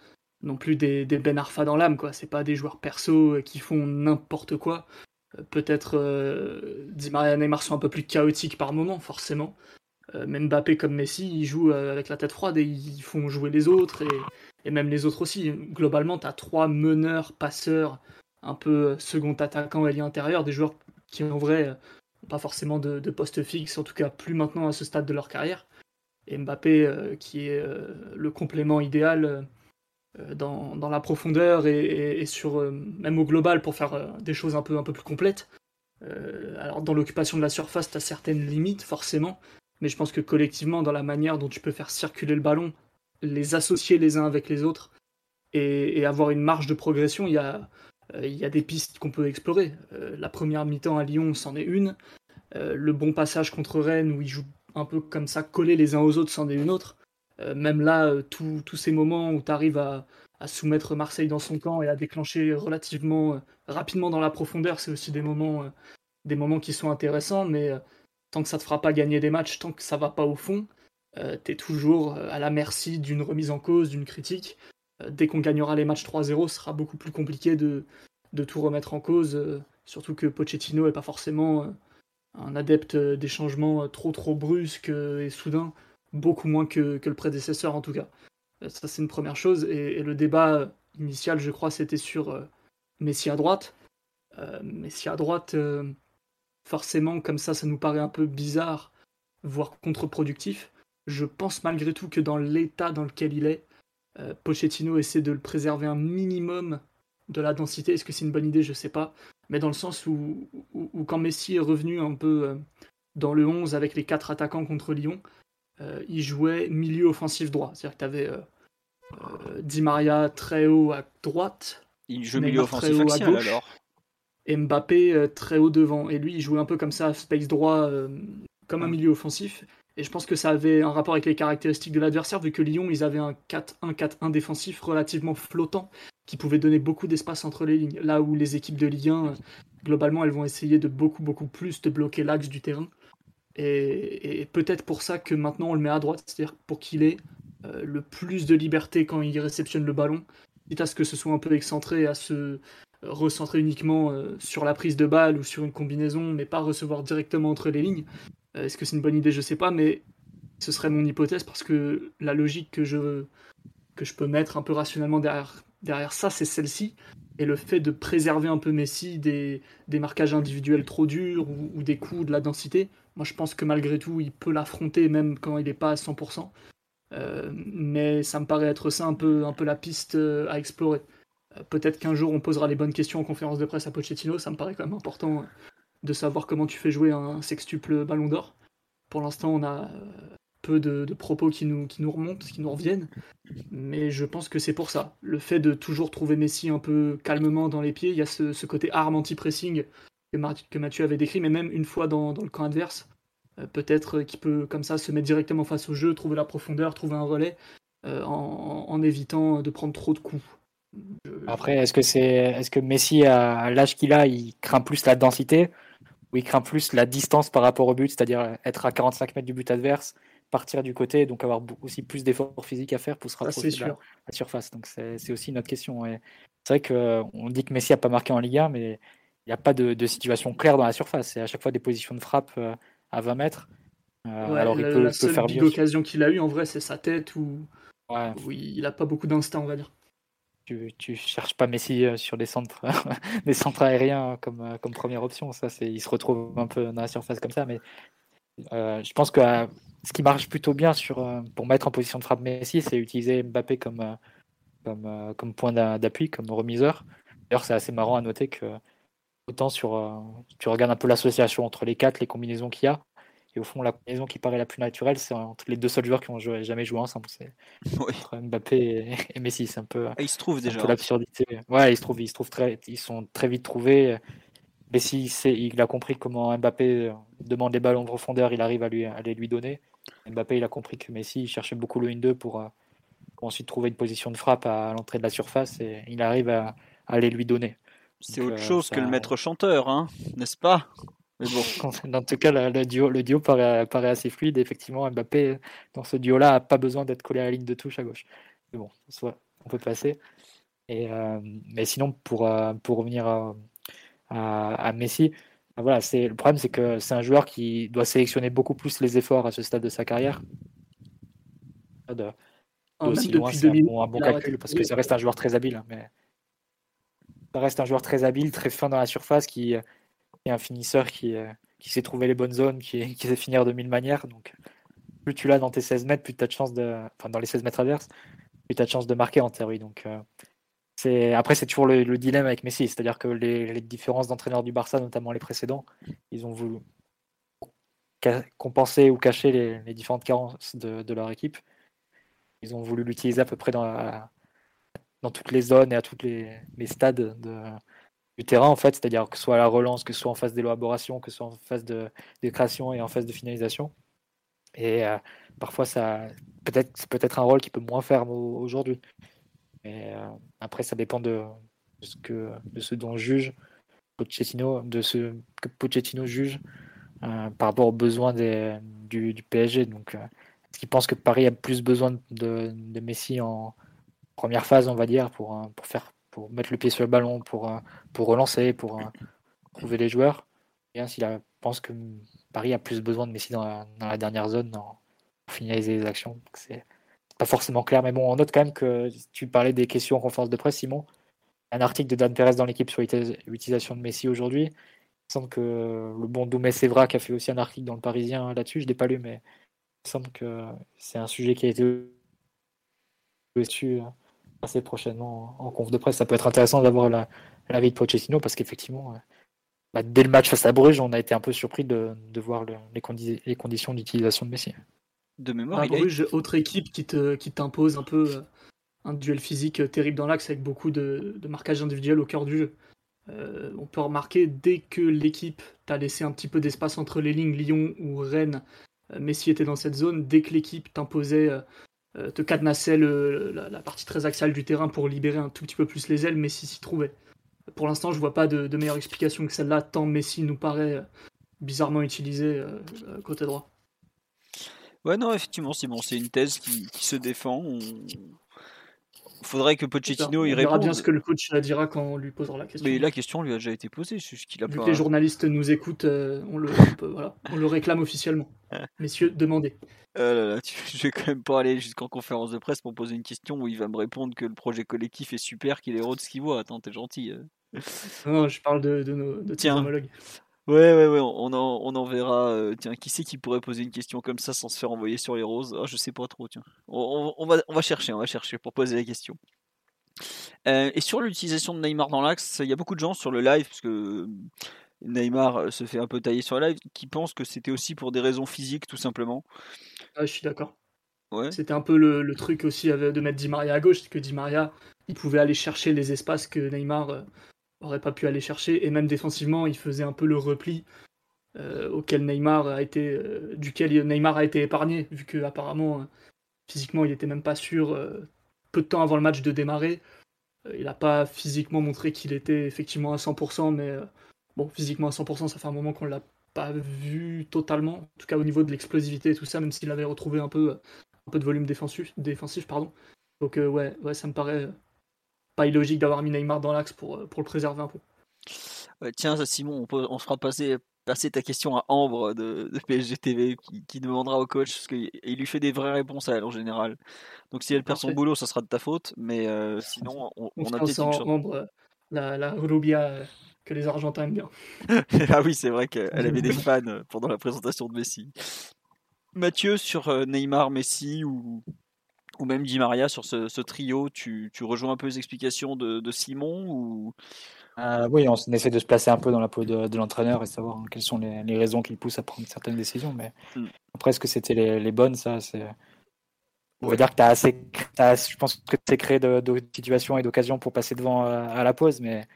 C: non plus des, Ben Arfa dans l'âme. Ce C'est pas des joueurs perso qui font n'importe quoi. Peut-être euh, Di Maria et Neymar sont un peu plus chaotiques par moment, forcément. Euh, même Mbappé comme Messi, ils jouent euh, avec la tête froide et ils font jouer les autres et, même les autres aussi. Globalement, tu as trois meneurs, passeurs, un peu second attaquant, ailier intérieur, des joueurs qui en vrai pas forcément de, poste fixe, en tout cas plus maintenant à ce stade de leur carrière. Et Mbappé qui est le complément idéal euh, dans, dans, la profondeur et, sur euh, même au global pour faire euh, des choses un peu, un peu plus complètes. alors dans l'occupation de la surface, tu as certaines limites forcément, mais je pense que collectivement, dans la manière dont tu peux faire circuler le ballon, les associer les uns avec les autres et, avoir une marge de progression, il y a, il y a des pistes qu'on peut explorer. la première mi-temps à Lyon, c'en est une. le bon passage contre Rennes, où ils jouent un peu comme ça, collés les uns aux autres, c'en est une autre. Euh, même là, euh, tous ces moments où tu arrives à, soumettre Marseille dans son camp et à déclencher relativement euh, rapidement dans la profondeur, c'est aussi des moments, qui sont intéressants, mais tant que ça te fera pas gagner des matchs, tant que ça va pas au fond, tu es toujours à la merci d'une remise en cause, d'une critique. Dès qu'on gagnera les matchs 3-0, ce sera beaucoup plus compliqué de, de tout remettre en cause, surtout que Pochettino n'est pas forcément un adepte des changements trop trop brusques et soudains beaucoup moins que, le prédécesseur en tout cas. Euh, ça c'est une première chose. Et, le débat initial, je crois, c'était sur euh, Messi à droite. Euh, Messi à droite, forcément, comme ça, ça nous paraît un peu bizarre, voire contre-productif. Je pense malgré tout que dans l'état dans lequel il est, Pochettino essaie de le préserver un minimum de la densité. Est-ce que c'est une bonne idée? Je sais pas. Mais dans le sens où, où, quand Messi est revenu un peu dans le 11 avec les quatre attaquants contre Lyon, euh, il jouait milieu offensif droit. C'est-à-dire que tu avais euh, euh, Di Maria très haut à droite.
A: Il joue milieu offensif à gauche, alors
C: Et Mbappé très haut devant. Et lui, il jouait un peu comme ça, space droit, comme un milieu offensif. Et je pense que ça avait un rapport avec les caractéristiques de l'adversaire, vu que Lyon, ils avaient un 4-1-4-1 défensif relativement flottant, qui pouvait donner beaucoup d'espace entre les lignes. Là où les équipes de Ligue 1, globalement, elles vont essayer de beaucoup, beaucoup plus de bloquer l'axe du terrain. Et, peut-être pour ça que maintenant on le met à droite, c'est-à-dire pour qu'il ait euh, le plus de liberté quand il réceptionne le ballon, quitte à ce que ce soit un peu excentré, à se recentrer uniquement euh, sur la prise de balle ou sur une combinaison, mais pas recevoir directement entre les lignes. Euh, est-ce que c'est une bonne idée? Je sais pas, mais ce serait mon hypothèse parce que la logique que je, peux mettre un peu rationnellement derrière, ça, c'est celle-ci. Et le fait de préserver un peu Messi des, marquages individuels trop durs ou, des coups, de la densité, moi je pense que malgré tout, il peut l'affronter même quand il n'est pas à 100%. Euh, mais ça me paraît être ça un peu, un peu la piste euh, à explorer. Peut-être qu'un jour on posera les bonnes questions en conférence de presse à Pochettino, ça me paraît quand même important de savoir comment tu fais jouer un sextuple ballon d'or. Pour l'instant, on a peu de, propos qui nous, remontent, qui nous reviennent. Mais je pense que c'est pour ça. Le fait de toujours trouver Messi un peu calmement dans les pieds, il y a ce, côté arme anti-pressing que, Mathieu avait décrit, mais même une fois dans, le camp adverse, euh, peut-être qu'il peut comme ça se mettre directement face au jeu, trouver la profondeur, trouver un relais, euh, en, évitant de prendre trop de coups.
D: Après, est-ce que est-ce que Messi à l'âge qu'il a, il craint plus la densité? Ou il craint plus la distance par rapport au but, c'est-à-dire être à 45 mètres du but adverse partir du côté, donc avoir aussi plus d'efforts physiques à faire pour se rapprocher de la, surface. Donc c'est aussi notre question. C'est vrai qu'on dit que Messi n'a pas marqué en Ligue 1, mais il n'y a pas de, situation claire dans la surface. C'est à chaque fois des positions de frappe euh, à 20 mètres.
C: Euh, alors il peut, la seule faire occasion qu'il a eu en vrai, c'est sa tête où, il n'a pas beaucoup d'instinct, on va dire.
D: Tu, tu cherches pas Messi euh, sur des centres, [LAUGHS] des centres aériens comme, comme première option. Ça, il se retrouve un peu dans la surface comme ça, mais je pense que ce qui marche plutôt bien sur, euh, pour mettre en position de frappe Messi, c'est utiliser Mbappé comme, euh, comme, euh, comme point d'appui, comme remiseur. D'ailleurs, c'est assez marrant à noter que autant sur, tu regardes un peu l'association entre les quatre, les combinaisons qu'il y a, et au fond, la combinaison qui paraît la plus naturelle, c'est entre les deux seuls joueurs qui ont jamais joué ensemble. C'est [LAUGHS] Mbappé et, Messi. C'est un peu.
A: ils se trouvent déjà.
D: l'absurdité. Ouais, ils se trouvent. Ils se trouvent très. Ils sont très vite trouvés. Messi, il a compris comment Mbappé demande des ballons en profondeur. Il arrive à lui à les lui donner Mbappé, il a compris que Messi cherchait beaucoup le 1-2 pour, ensuite trouver une position de frappe à l'entrée de la surface et il arrive à, aller lui donner.
A: C'est autre chose que le maître chanteur, hein, n'est-ce pas?
D: Mais bon. [LAUGHS] Dans tout cas, le, duo, le duo paraît, paraît, assez fluide. Effectivement, Mbappé, dans ce duo-là, n'a pas besoin d'être collé à la ligne de touche à gauche. Mais bon, soit on peut passer. Et, euh, mais sinon, pour, euh, pour revenir à, à, Messi, ben voilà, c'est le problème, c'est que c'est un joueur qui doit sélectionner beaucoup plus les efforts à ce stade de sa carrière. De, aussi loin, c'est un bon, calcul parce que ça reste un joueur très habile. Hein, mais ça reste un joueur très habile, très fin dans la surface, qui, est un finisseur qui, qui sait trouver les bonnes zones, qui, [LAUGHS] qui sait finir de mille manières. Donc, plus tu l'as dans tes 16 mètres, plus tu as de chance de. Enfin, dans les 16 mètres adverses, plus tu as de chance de marquer en théorie. Donc, euh, après, c'est toujours le, dilemme avec Messi. C'est-à-dire que les, différences d'entraîneurs du Barça, notamment les précédents, ils ont voulu compenser ou cacher les, différentes carences de, leur équipe. Ils ont voulu l'utiliser à peu près dans, dans toutes les zones et à tous les, stades du terrain, en fait. C'est-à-dire que ce soit à la relance, que ce soit en phase d'élaboration, que ce soit en phase de, création et en phase de finalisation. Et euh, parfois, ça peut-être c'est peut-être un rôle qui peut moins faire aujourd'hui. Mais euh, après, ça dépend de, ce que de ce dont juge Pochettino, de ce que Pochettino juge euh, par rapport aux besoins du, PSG. Donc, est-ce qu'il pense que Paris a plus besoin de, de, Messi en première phase, on va dire, pour, pour faire pour mettre le pied sur le ballon, pour, pour relancer, pour trouver les joueurs. Bien s'il pense que Paris a plus besoin de Messi dans la, dernière zone pour finaliser les actions. C'est pas forcément clair, mais bon, on note quand même que tu parlais des questions en conférence de presse, Simon. Un article de Dan Perez dans l'équipe sur l'utilisation de Messi aujourd'hui. Il semble que le bon Doumé Sévra qui a fait aussi un article dans le Parisien là-dessus, je ne l'ai pas lu, mais il semble que c'est un sujet qui a été dessus euh, assez prochainement en conf de presse. Ça peut être intéressant d'avoir l'avis de Pochettino parce qu'effectivement, bah, dès le match face à Bruges, on a été un peu surpris de, voir les, conditions d'utilisation de Messi.
C: De mémoire, Bruges, autre équipe qui t'impose un peu euh, un duel physique euh, terrible dans l'axe avec beaucoup de, marquage individuel au cœur du jeu. Euh, on peut remarquer dès que l'équipe t'a laissé un petit peu d'espace entre les lignes, Lyon ou Rennes, Messi était dans cette zone. Dès que l'équipe t'imposait, te cadenassait la, partie très axiale du terrain pour libérer un tout petit peu plus les ailes, Messi s'y trouvait. Pour l'instant, je vois pas de, meilleure explication que celle-là, tant Messi nous paraît euh, bizarrement utilisé euh, euh, côté droit.
A: Ouais, non, effectivement, c'est bon, c'est une thèse qui, se défend. Faudrait que Pochettino y réponde. On verra
C: bien ce que le coach dira quand on lui posera la question.
A: Mais la question lui a déjà été posée. qu'il a
C: Vu que les journalistes nous écoutent, on, le, [LAUGHS] on le réclame officiellement. [LAUGHS] Messieurs, demandez.
A: Euh, [LAUGHS] je vais quand même pas aller jusqu'en conférence de presse pour poser une question où il va me répondre que le projet collectif est super, qu'il est heureux de ce qu'il voit. Attends, t'es gentil. Euh.
C: Non, je parle de, de nos de Tiens. homologues.
A: Ouais, ouais, ouais, on en, on en verra. Euh, tiens, qui c'est qui pourrait poser une question comme ça sans se faire envoyer sur les roses? Ah, Je sais pas trop, tiens. On, on, va, on va chercher, on va chercher pour poser la question. et sur l'utilisation de Neymar dans l'axe, il y a beaucoup de gens sur le live, parce que Neymar euh, se fait un peu tailler sur la live, qui pense que c'était aussi pour des raisons physiques, tout simplement.
C: Ah, je suis d'accord. C'était un peu le, truc aussi de mettre Di Maria à gauche, que Di Maria, il pouvait aller chercher les espaces que Neymar euh, aurait pas pu aller chercher, et même défensivement, il faisait un peu le repli euh, auquel Neymar a été, duquel Neymar a été épargné, vu que apparemment physiquement, il était même pas sûr peu de temps avant le match de démarrer. il n'a pas physiquement montré qu'il était effectivement à 100%, mais Bon, physiquement à 100%, ça fait un moment qu'on l'a pas vu totalement, en tout cas au niveau de l'explosivité et tout ça, même s'il avait retrouvé un peu, un peu de volume défensif, défensif pardon. Donc euh, ouais, ouais, ça me paraît pas illogique d'avoir mis Neymar dans l'axe pour, euh, pour le préserver un peu.
A: tiens, Simon, on, on fera passer, passer ta question à Ambre de, de PSG TV qui, demandera au coach, parce qu'il lui fait des vraies réponses à elle en général. Donc si elle perd son boulot, ça sera de ta faute, mais euh, sinon, on, a peut-être une
C: chance. Ambre, la, la Rubia que les Argentins aiment bien. [LAUGHS]
A: ah oui, c'est vrai qu'elle [LAUGHS] avait des fans pendant la présentation de Messi. Mathieu, sur euh, Neymar, Messi ou, ou même Di Maria, sur ce, trio, tu, tu, rejoins un peu les explications de, Simon ou...
D: Euh, oui, on essaie de se placer un peu dans la peau de, l'entraîneur et savoir quelles sont les, raisons qui le poussent à prendre certaines décisions. Mais mm. après, est-ce que c'était les, bonnes Ça, c'est. On va dire que tu as assez. je pense que tu as créé de, situations et d'occasions pour passer devant euh, à la pause, mais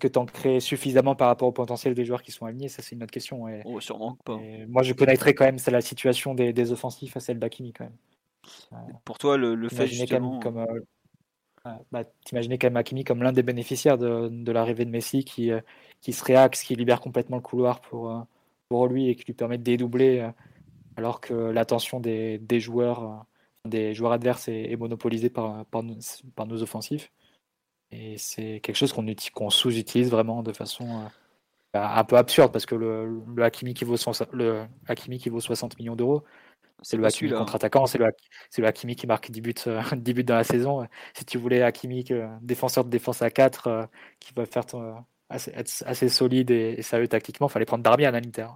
D: que tu en crées suffisamment par rapport au potentiel des joueurs qui sont alignés? Ça, c'est une autre question. Et,
A: oh, sûrement pas.
D: moi, je connaîtrais quand même c'est la situation des, des, offensifs à celle d'Akimi quand même.
A: Pour toi, le, le fait justement.
D: Comme, bah, T'imaginais quand même Hakimi comme l'un des bénéficiaires de, de l'arrivée de Messi qui, euh, qui se réaxe, qui libère complètement le couloir pour, euh, pour lui et qui lui permet de dédoubler, euh, alors que l'attention des, des, joueurs, des joueurs adverses est, monopolisée par, par, nos, par, nos, offensifs. Et c'est quelque chose qu'on sous-utilise vraiment de façon bah, un peu absurde parce que le, le, Hakimi qui vaut, le Hakimi qui vaut 60 millions d'euros, c'est le Hakimi contre-attaquant, c'est le, le, Hakimi qui marque 10 buts, 10 euh, [LAUGHS] buts dans la saison. Si tu voulais Hakimi, défenseur de défense à 4, euh, qui va faire assez, être assez solide et, sérieux tactiquement, il fallait prendre Darmian à l'Inter.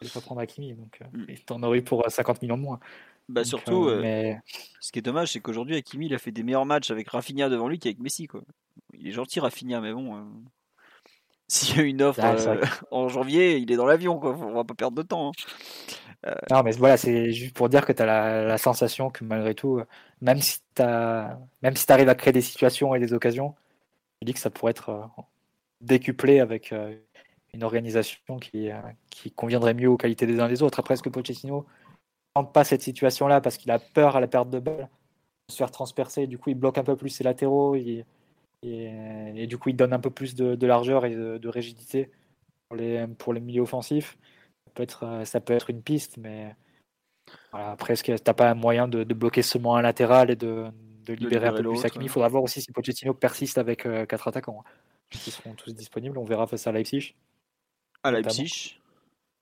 D: Il fallait pas prendre Hakimi, donc euh, mm. t'en aurais eu pour 50 millions de moins.
A: Bah surtout, mais... ce qui est dommage, c'est qu'aujourd'hui, Hakimi, il a fait des meilleurs matchs avec Rafinha devant lui qu'avec Messi. Quoi. Il est gentil, Rafinha, mais bon. S'il y a une offre ah, [LAUGHS] en janvier, il est dans l'avion, quoi. On va pas perdre de temps. Hein.
D: Euh, non, mais voilà, c'est juste pour dire que tu as la, sensation que malgré tout, même si tu même si arrives à créer des situations et des occasions, je dis que ça pourrait être euh, décuplé avec euh, une organisation qui, qui conviendrait mieux aux qualités des uns des autres. Après, est-ce que Pochettino ne tente pas cette situation-là parce qu'il a peur à la perte de balle, de se faire transpercer, du coup il bloque un peu plus ses latéraux et, et, du coup il donne un peu plus de, largeur et de, rigidité pour les, pour les milieux offensifs peut être, euh, ça peut être une piste, mais après, est-ce que tu n'as pas un moyen de, bloquer seulement un latéral et de, libérer un peu plus Hakimi Il faudra voir aussi si Pochettino persiste avec euh, quatre attaquants. Hein. Ils seront tous disponibles. On verra face à Leipzig.
A: À Leipzig?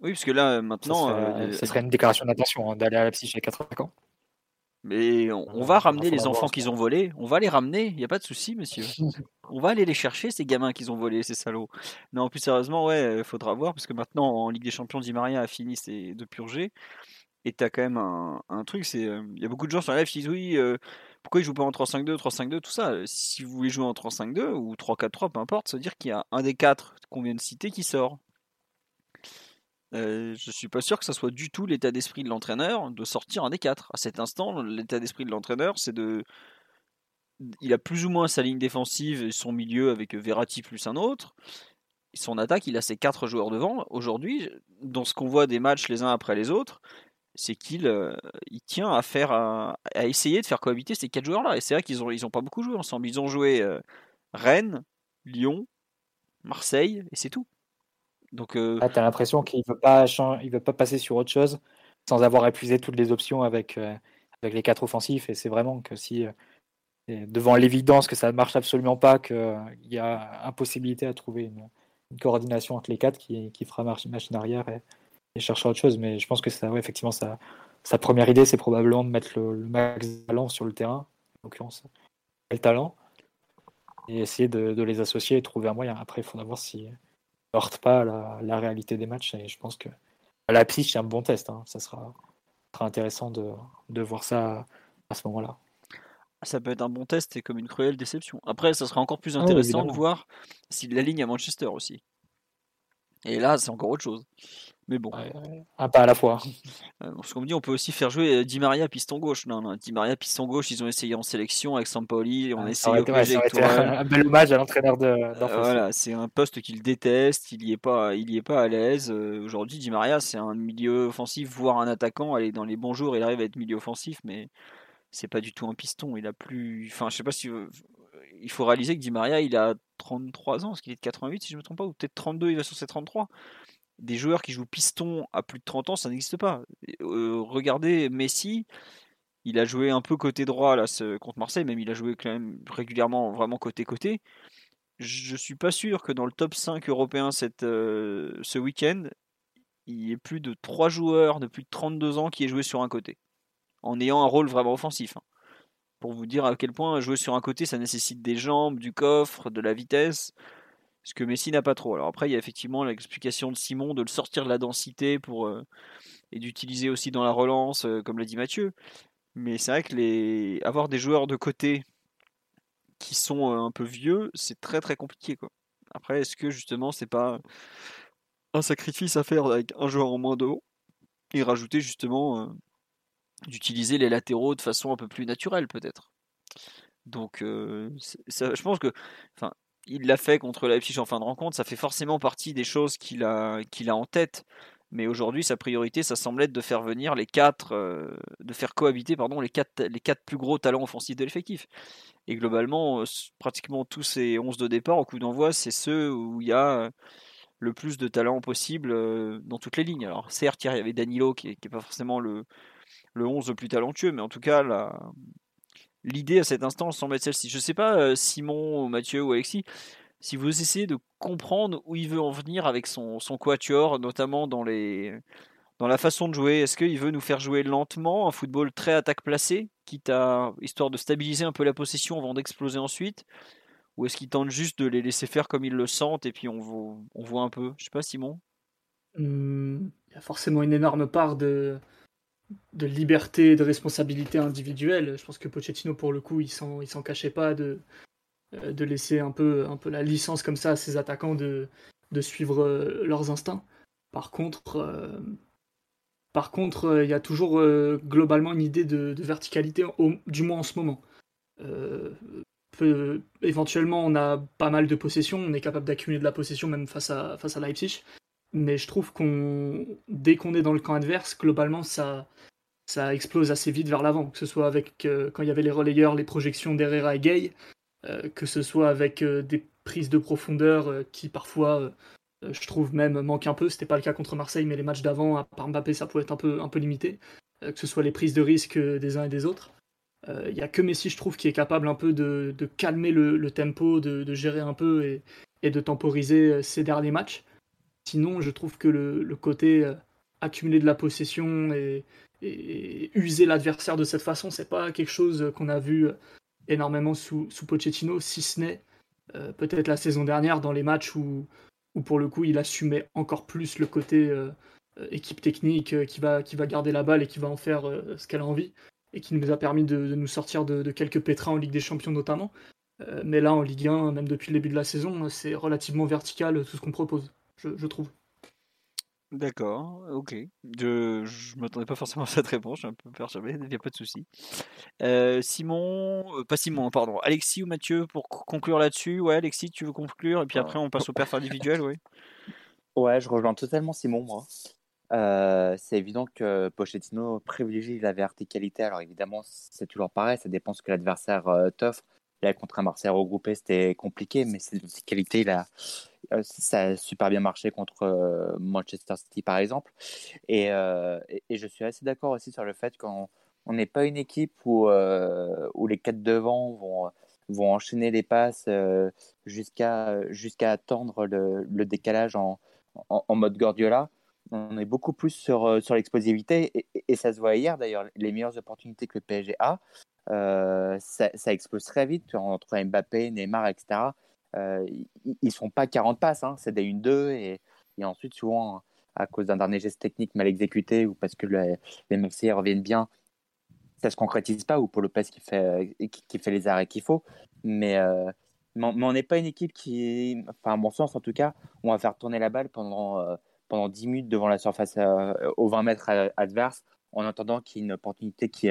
A: Oui, parce que là, maintenant.
D: Ça serait, euh, une déclaration d'intention hein, d'aller à Leipzig avec quatre attaquants.
A: Mais on, va ramener les enfants qu'ils ont volés. On va les ramener. Il n'y a pas de souci, monsieur. [LAUGHS] on va aller les chercher, ces gamins qu'ils ont volés, ces salauds. Non, plus sérieusement, ouais, il faudra voir. Parce que maintenant, en Ligue des Champions, Di Maria a fini de purger. Et tu as quand même un, truc. c'est euh, Il y a beaucoup de gens sur la live qui disent oui, euh, pourquoi ils jouent pas en 3-5-2, 3-5-2, tout ça. Si vous voulez jouer en 3-5-2 ou 3-4-3, peu importe, ça veut dire qu'il y a un des quatre qu'on vient de citer qui sort. Euh, je suis pas sûr que ça soit du tout l'état d'esprit de l'entraîneur de sortir un des quatre. À cet instant, l'état d'esprit de l'entraîneur, c'est de. Il a plus ou moins sa ligne défensive et son milieu avec Verratti plus un autre. Son attaque, il a ses quatre joueurs devant. Aujourd'hui, dans ce qu'on voit des matchs les uns après les autres, c'est qu'il euh, il tient à faire à, essayer de faire cohabiter ces quatre joueurs-là. Et c'est vrai qu'ils ont ils ont pas beaucoup joué ensemble. Ils ont joué euh, Rennes, Lyon, Marseille et c'est tout. Donc, euh...
D: Ah, tu as l'impression qu'il ne veut, pas il veut pas passer sur autre chose sans avoir épuisé toutes les options avec, euh, avec les quatre offensifs. Et c'est vraiment que si, euh, devant l'évidence que ça ne marche absolument pas, qu'il y a impossibilité à trouver une, coordination entre les quatre qui, qui fera machine arrière et, et, autre chose. Mais je pense que ça, effectivement, sa, première idée, c'est probablement de mettre le, max de talent sur le terrain, en l'occurrence, le talent, et essayer de, de, les associer et trouver un moyen. Après, il faudra voir si heurte pas la, la, réalité des matchs. Et je pense que la pitch, c'est un bon test. Hein. Ça sera, sera intéressant de, de, voir ça à ce moment-là.
A: Ça peut être un bon test et comme une cruelle déception. Après, ça sera encore plus ah intéressant de voir s'il ligne à Manchester aussi. Et là, c'est encore autre chose. Mais bon.
D: un pas à la fois. [LAUGHS]
A: Euh, parce qu'on me dit, on peut aussi faire jouer euh, Di Maria piston gauche. Non, non, Di Maria piston gauche, ils ont essayé en sélection avec Sampoli. On a essayé
D: un bel hommage à l'entraîneur de.
A: Euh, voilà, c'est un poste qu'il déteste. Il y est pas, il y est pas à l'aise. Aujourd'hui, Di Maria, c'est un milieu offensif, voire un attaquant. Allez, dans les bons jours, il arrive à être milieu offensif, mais c'est pas du tout un piston. Il a plus. Enfin, je sais pas si. Il faut réaliser que Di Maria, il a 33 ans, parce qu'il est de 88, si je me trompe pas, ou peut-être 32, il va sur ses 33 des joueurs qui jouent piston à plus de 30 ans, ça n'existe pas. Euh, regardez Messi, il a joué un peu côté droit là, contre Marseille, même il a joué quand même régulièrement vraiment côté-côté. Je suis pas sûr que dans le top 5 européen euh, ce week-end, il y ait plus de 3 joueurs de plus de 32 ans qui aient joué sur un côté, en ayant un rôle vraiment offensif. Hein. Pour vous dire à quel point jouer sur un côté, ça nécessite des jambes, du coffre, de la vitesse ce que Messi n'a pas trop. Alors après, il y a effectivement l'explication de Simon de le sortir de la densité pour, euh, et d'utiliser aussi dans la relance, euh, comme l'a dit Mathieu. Mais c'est vrai que les... avoir des joueurs de côté qui sont euh, un peu vieux, c'est très très compliqué. Quoi. Après, est-ce que justement, c'est pas un sacrifice à faire avec un joueur en moins de haut et rajouter justement d'utiliser les latéraux de façon un peu plus naturelle peut-être? Donc, je pense que, enfin, il l'a fait contre Leipzig en fin de rencontre, ça fait forcément partie des choses qu'il a, qu'il a en tête. Mais aujourd'hui, sa priorité, ça semble être de faire venir les quatre, euh, de faire cohabiter pardon, les, quatre, les quatre plus gros talents offensifs de l'effectif. Et globalement, euh, pratiquement tous ces 11 de départ au coup d'envoi, c'est ceux où il y a le plus de talents possible dans toutes les lignes. Alors certes, il y avait Danilo qui n'est pas forcément le, le 11 le plus talentueux, mais en tout cas, la, l'idée à cet instant semble être celle-ci. Je ne sais pas, euh, Simon, Mathieu ou Alexis, si vous essayez de comprendre où il veut en venir avec son, son quatuor, notamment dans, les, dans la façon de jouer. Est-ce qu'il veut nous faire jouer lentement, un football très attaque placée, quitte à histoire de stabiliser un peu la possession avant d'exploser ensuite? Ou est-ce qu'il tente juste de les laisser faire comme ils le sentent et puis on on voit un peu? Je sais pas, Simon
C: mmh, Il y a forcément une énorme part de, de liberté et de responsabilité individuelle. Je pense que Pochettino, pour le coup, il s'en, cachait pas de, euh, laisser un peu, la licence comme ça à ses attaquants de, suivre euh, leurs instincts. Par contre, euh, il y a toujours globalement une idée de, verticalité, du moins en ce moment. éventuellement, on a pas mal de possession, on est capable d'accumuler de la possession même face à, face à Leipzig mais je trouve qu'on dès qu'on est dans le camp adverse, globalement ça ça explose assez vite vers l'avant, que ce soit avec euh, quand il y avait les relayeurs, les projections d'Herrera et Gay, euh, que ce soit avec euh, des prises de profondeur qui parfois je trouve même manquent un peu. C'était pas le cas contre Marseille, mais les matchs d'avant, à part Mbappé, ça pouvait être un peu limité, que ce soit les prises de risque des uns et des autres. Il n'y a que Messi, je trouve, qui est capable un peu de, calmer le, tempo, de, de, gérer un peu et, et de temporiser ces derniers matchs. Sinon, je trouve que le, côté euh, accumuler de la possession et, user l'adversaire de cette façon, c'est pas quelque chose qu'on a vu euh, énormément sous, Pochettino, si ce n'est euh, peut-être la saison dernière dans les matchs où, pour le coup il assumait encore plus le côté équipe technique qui, va, qui va garder la balle et qui va en faire ce qu'elle a envie et qui nous a permis de, nous sortir de, quelques pétrins en Ligue des Champions notamment. mais là en Ligue 1, même depuis le début de la saison, c'est relativement vertical tout ce qu'on propose je, trouve.
A: D'accord, ok. Je ne m'attendais pas forcément à cette réponse, je suis un peu perturbé, il n'y a pas de souci. Euh, Simon, euh, pas Simon, pardon, Alexis ou Mathieu pour conclure là-dessus? Ouais, Alexis, tu veux conclure Et puis après, on passe au perf individuel, oui. [LAUGHS]
B: Ouais, je rejoins totalement Simon, moi. Euh, c'est évident que Pochettino privilégie la verticalité. Alors évidemment, c'est toujours pareil, ça dépend ce que l'adversaire t'offre. Là, contre un Marseille regroupé, c'était compliqué, mais cette verticalité, il a euh, ça a super bien marché contre euh, Manchester City, par exemple. Euh, et, je suis assez d'accord aussi sur le fait qu'on n'est pas une équipe où, les quatre devant vont, vont enchaîner les passes jusqu'à attendre le, décalage en, mode Guardiola. On est beaucoup plus sur, l'explosivité et, ça se voit hier d'ailleurs. Les meilleures opportunités que le PSG a, ça, explose très vite entre Mbappé, Neymar, etc euh, ils ne sont pas 40 passes, hein, c'est des 1-2 et, ensuite souvent à cause d'un dernier geste technique mal exécuté ou parce que les, les reviennent bien, ça se concrétise pas ou pour Lopez qui fait, qui, fait les arrêts qu'il faut. Mais, euh, mais on n'est pas une équipe qui, enfin à mon sens en tout cas, on va faire tourner la balle pendant, euh, pendant 10 minutes devant la surface aux 20 mètres adverse en attendant qu'il y ait une opportunité qui,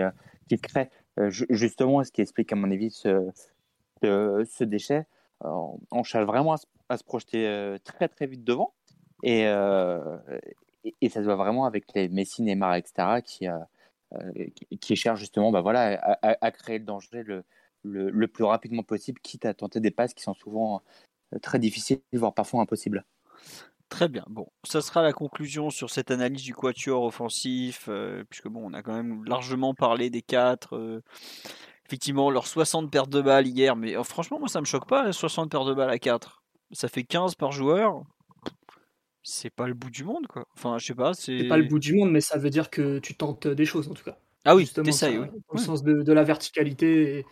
B: qui crée. justement, ce qui explique à mon avis ce, ce déchet, on cherche vraiment à se, projeter euh, très très vite devant. Euh, et, ça se voit vraiment avec les Messi, Neymar, etc. qui, euh, qui, cherchent justement bah voilà, à, créer le danger le, le, plus rapidement possible, quitte à tenter des passes qui sont souvent très difficiles, voire parfois impossibles.
A: Très bien. Bon, ça sera la conclusion sur cette analyse du quatuor offensif, puisque bon, on a quand même largement parlé des quatre effectivement, leurs 60 pertes de balles hier, mais oh, franchement, moi ça me choque pas, 60 pertes de balles à 4. Ça fait 15 par joueur. C'est pas le bout du monde, quoi. Enfin, je sais pas.
C: C'est pas le bout du monde, mais ça veut dire que tu tentes des choses, en tout cas.
A: Ah oui, t'essayes, oui.
C: Au sens de, la verticalité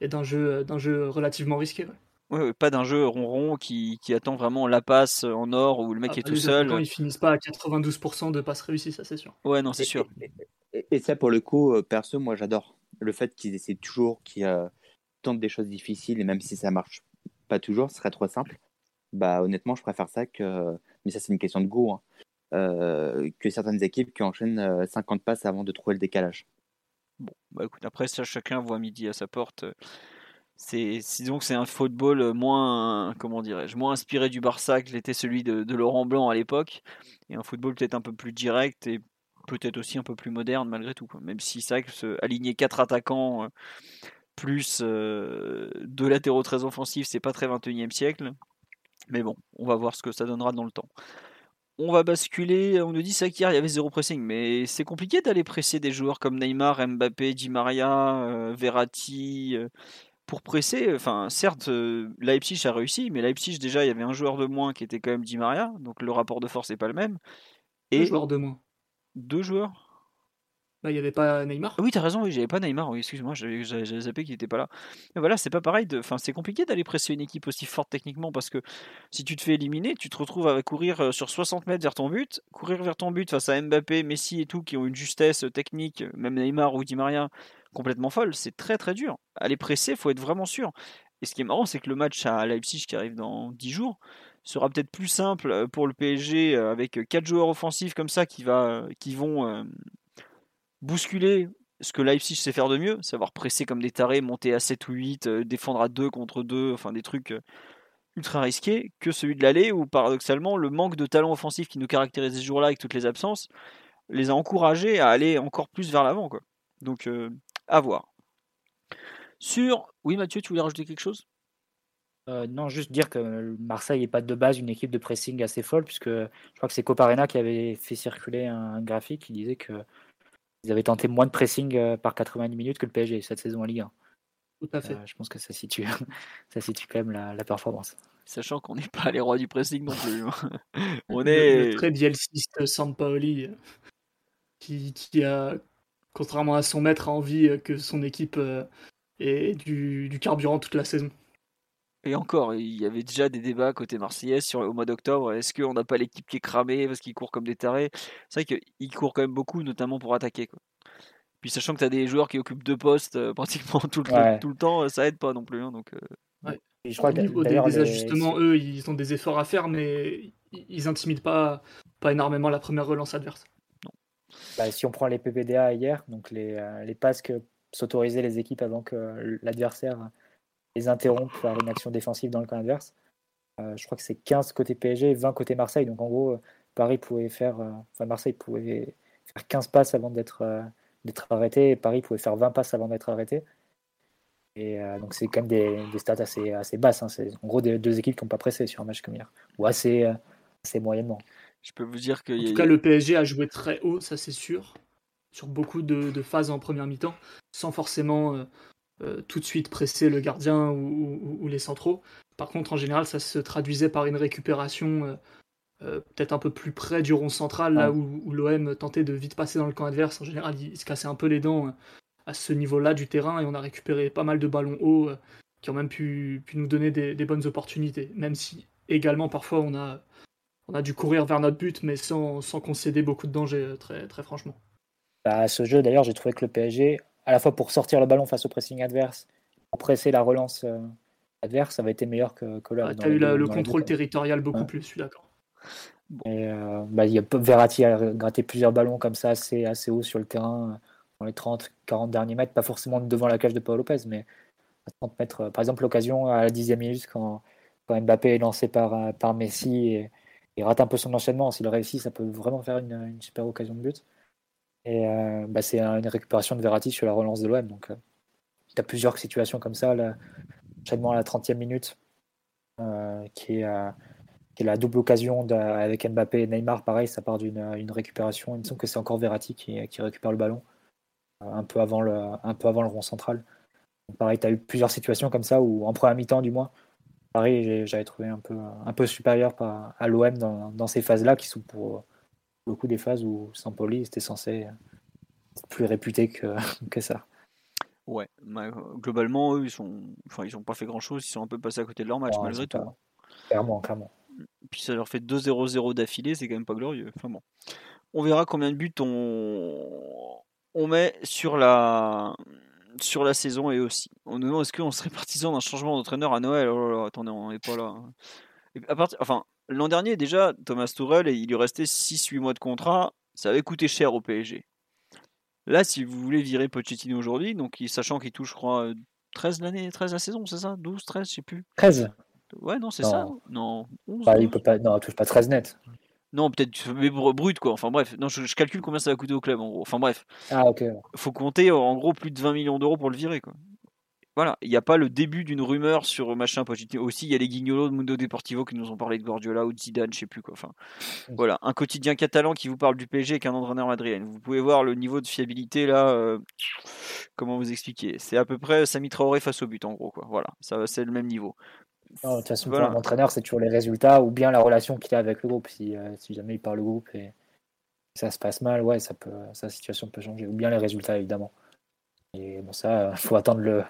C: et, d'un jeu, jeu relativement risqué.
A: Ouais. pas d'un jeu ronron qui, qui, attend vraiment la passe en or où le mec ah, est tout seul.
C: Ils finissent pas à 92% de passes réussies, ça c'est sûr.
A: Ouais, non, c'est sûr.
B: Et, ça, pour le coup, euh, perso, moi j'adore le fait qu'ils essaient toujours, qu'ils euh, tentent des choses difficiles, et même si ça marche pas toujours, ce serait trop simple. Bah honnêtement, je préfère ça que, mais ça c'est une question de goût, hein, euh, que certaines équipes qui enchaînent 50 passes avant de trouver le décalage.
A: Bon, bah écoute, après ça, chacun voit midi à sa porte. c'est disons que c'est un football moins comment dirais-je moins inspiré du Barça que l'était celui de, Laurent Blanc à l'époque et un football peut-être un peu plus direct et peut-être aussi un peu plus moderne malgré tout même si c'est vrai que aligner quatre attaquants euh, plus euh, deux latéraux très offensifs c'est pas très 21e siècle mais bon on va voir ce que ça donnera dans le temps on va basculer, on nous dit ça qu'hier il y avait zéro pressing, mais c'est compliqué d'aller presser des joueurs comme Neymar, Mbappé, Di Maria, euh, Verratti, pour presser, enfin, certes, euh, Leipzig a réussi, mais Leipzig, déjà, il y avait un joueur de moins qui était quand même Di Maria, donc le rapport de force n'est pas le même.
C: Et deux joueurs de moins.
A: Deux joueurs
C: bah, il n'y avait pas Neymar.
A: Oui, tu as raison, oui, j'avais pas Neymar, oui, excuse-moi, j'avais zappé qu'il n'était pas là. Mais voilà, c'est pas pareil, enfin, c'est compliqué d'aller presser une équipe aussi forte techniquement parce que si tu te fais éliminer, tu te retrouves à courir euh, sur 60 mètres vers ton but, courir vers ton but face à Mbappé, Messi et tout qui ont une justesse technique, même Neymar ou Di Maria, complètement folle. C'est très très dur. Aller presser, faut être vraiment sûr. Et ce qui est marrant, c'est que le match à Leipzig qui arrive dans 10 jours sera peut-être plus simple euh, pour le PSG euh, avec 4 joueurs offensifs comme ça qui, va, qui vont euh, bousculer ce que Leipzig sait faire de mieux, savoir presser comme des tarés, monter à 7 ou 8, défendre à 2 contre 2, enfin des trucs ultra risqués, que celui de l'aller où paradoxalement le manque de talent offensif qui nous caractérise ce jour-là avec toutes les absences les a encouragés à aller encore plus vers l'avant. Donc à voir. Sur. Oui, Mathieu, tu voulais rajouter quelque chose?
D: Euh, non, juste dire que Marseille n'est pas de base une équipe de pressing assez folle, puisque je crois que c'est Coparena qui avait fait circuler un graphique qui disait qu'ils avaient tenté moins de pressing euh, par 90 minutes que le PSG cette saison en Ligue 1.
C: Tout à fait.
D: Euh, je pense que ça situe, [LAUGHS] ça situe quand même la, performance.
A: Sachant qu'on n'est pas les rois du pressing non plus. Hein. [LAUGHS]
C: On est. Le, très bielciste Sampaoli qui, qui, a contrairement à son maître, a envie que son équipe ait du, carburant toute la saison.
A: Et encore, il y avait déjà des débats côté Marseillais sur, au mois d'octobre. Est-ce qu'on n'a pas l'équipe qui est cramée parce qu'ils courent comme des tarés? C'est vrai qu'ils courent quand même beaucoup, notamment pour attaquer. Puis sachant que tu as des joueurs qui occupent deux postes euh, [LAUGHS] pratiquement tout le, tout le, temps, ça aide pas non plus. Hein, donc,
C: je crois Au niveau des, ajustements, eux, ils ont des efforts à faire, mais ils intimident pas, pas énormément la première relance adverse.
D: Bah, si on prend les PPDA hier, donc les, euh, les passes que s'autorisaient les équipes avant que l'adversaire les interrompe par une action défensive dans le camp adverse, euh, je crois que c'est 15 côté PSG et 20 côté Marseille. Donc en gros, Paris pouvait faire, euh, enfin Marseille pouvait faire 15 passes avant d'être d'être arrêté et Paris pouvait faire 20 passes avant d'être arrêté. Et donc c'est quand même des, des, stats assez, assez basses. Hein. C'est en gros des, deux équipes qui n'ont pas pressé sur un match comme hier, ou assez, assez moyennement.
A: Je peux vous dire que.
C: En tout cas, le PSG a joué très haut, ça c'est sûr, sur beaucoup de, phases en première mi-temps, sans forcément euh, euh, tout de suite presser le gardien ou, les centraux. Par contre, en général, ça se traduisait par une récupération euh, peut-être un peu plus près du rond central, là où, l'OM tentait de vite passer dans le camp adverse. En général, il, se cassait un peu les dents à ce niveau-là du terrain et on a récupéré pas mal de ballons hauts qui ont même pu, nous donner des, des, bonnes opportunités, même si également parfois on a on a dû courir vers notre but, mais sans, concéder beaucoup de danger, euh, très, très franchement.
D: Bah, ce jeu, d'ailleurs, j'ai trouvé que le PSG, à la fois pour sortir le ballon face au pressing adverse, pour presser la relance euh, adverse, ça va été meilleur que, que là.
C: tu as eu le contrôle territorial beaucoup plus, je suis d'accord.
D: Et euh, bah, y a, Verratti a gratté plusieurs ballons comme ça assez, assez haut sur le terrain dans les 30-40 derniers mètres, pas forcément devant la cage de Paul Lopez, mais à 30 mètres. Par exemple, l'occasion à la dixième minute quand, quand Mbappé est lancé par, par Messi et, il rate un peu son enchaînement. S'il réussit, ça peut vraiment faire une, super occasion de but. Et euh, bah, c'est une récupération de Verratti sur la relance de l'OM. Donc, euh, tu as plusieurs situations comme ça. L'enchaînement à la 30e minute, euh, qui, est, la double occasion avec Mbappé et Neymar. Pareil, ça part d'une récupération. Il me semble que c'est encore Verratti qui, récupère le ballon un, peu avant le, rond central. pareil, tu as eu plusieurs situations comme ça, ou en première mi-temps du moins, Paris, j'avais trouvé un peu, un peu supérieur à l'OM dans, ces phases-là, qui sont pour beaucoup des phases où Sampoli était censé être plus réputé que, [LAUGHS] que ça.
A: Ouais, globalement, eux, ils sont, enfin, ils n'ont pas fait grand-chose, ils sont un peu passés à côté de leur match, malgré tout.
D: Clairement, clairement.
A: Puis ça leur fait 2-0-0 d'affilée, c'est quand même pas glorieux. Enfin bon. On verra combien de buts on, on met sur la, sur la saison et aussi. On nous demande est-ce qu'on serait [LAUGHS] partisan d'un changement d'entraîneur à Noël? Oh Attendez, on n'est pas là. à partir, enfin, l'an dernier, déjà, Thomas Tourel, il lui restait 6-8 mois de contrat. Ça avait coûté cher au PSG. Là, si vous voulez virer Pochettino aujourd'hui, donc sachant qu'il touche, je crois, 13 l'année, 13 la saison, c'est ça? 12, 13, je sais plus.
D: 13
A: Ouais, non, c'est ça. Non, 11,
D: bah, il peut pas, non, touche pas 13 net.
A: Non, peut-être mais brut quoi. Enfin bref, non, je, calcule combien ça va coûter au club en gros. Enfin bref.
D: Ah ok.
A: Faut compter en gros plus de 20 millions d'euros pour le virer quoi. Voilà, il n'y a pas le début d'une rumeur sur machin Pochettino. Aussi, il y a les guignolos de Mundo Deportivo qui nous ont parlé de Guardiola ou de Zidane, je sais plus quoi. Enfin, voilà, un quotidien catalan qui vous parle du PSG avec un entraîneur madrilène. Vous pouvez voir le niveau de fiabilité là. Euh, comment vous expliquer C'est à peu près Sami Traoré face au but en gros quoi. Voilà, ça c'est le même niveau.
D: de toute façon, pour un entraîneur, c'est toujours les résultats ou bien la relation qu'il a avec le groupe. Si, euh, si jamais il parle le groupe et ça se passe mal, ouais, ça peut, sa situation peut changer. Ou bien les résultats évidemment. Et bon, ça, il faut attendre le,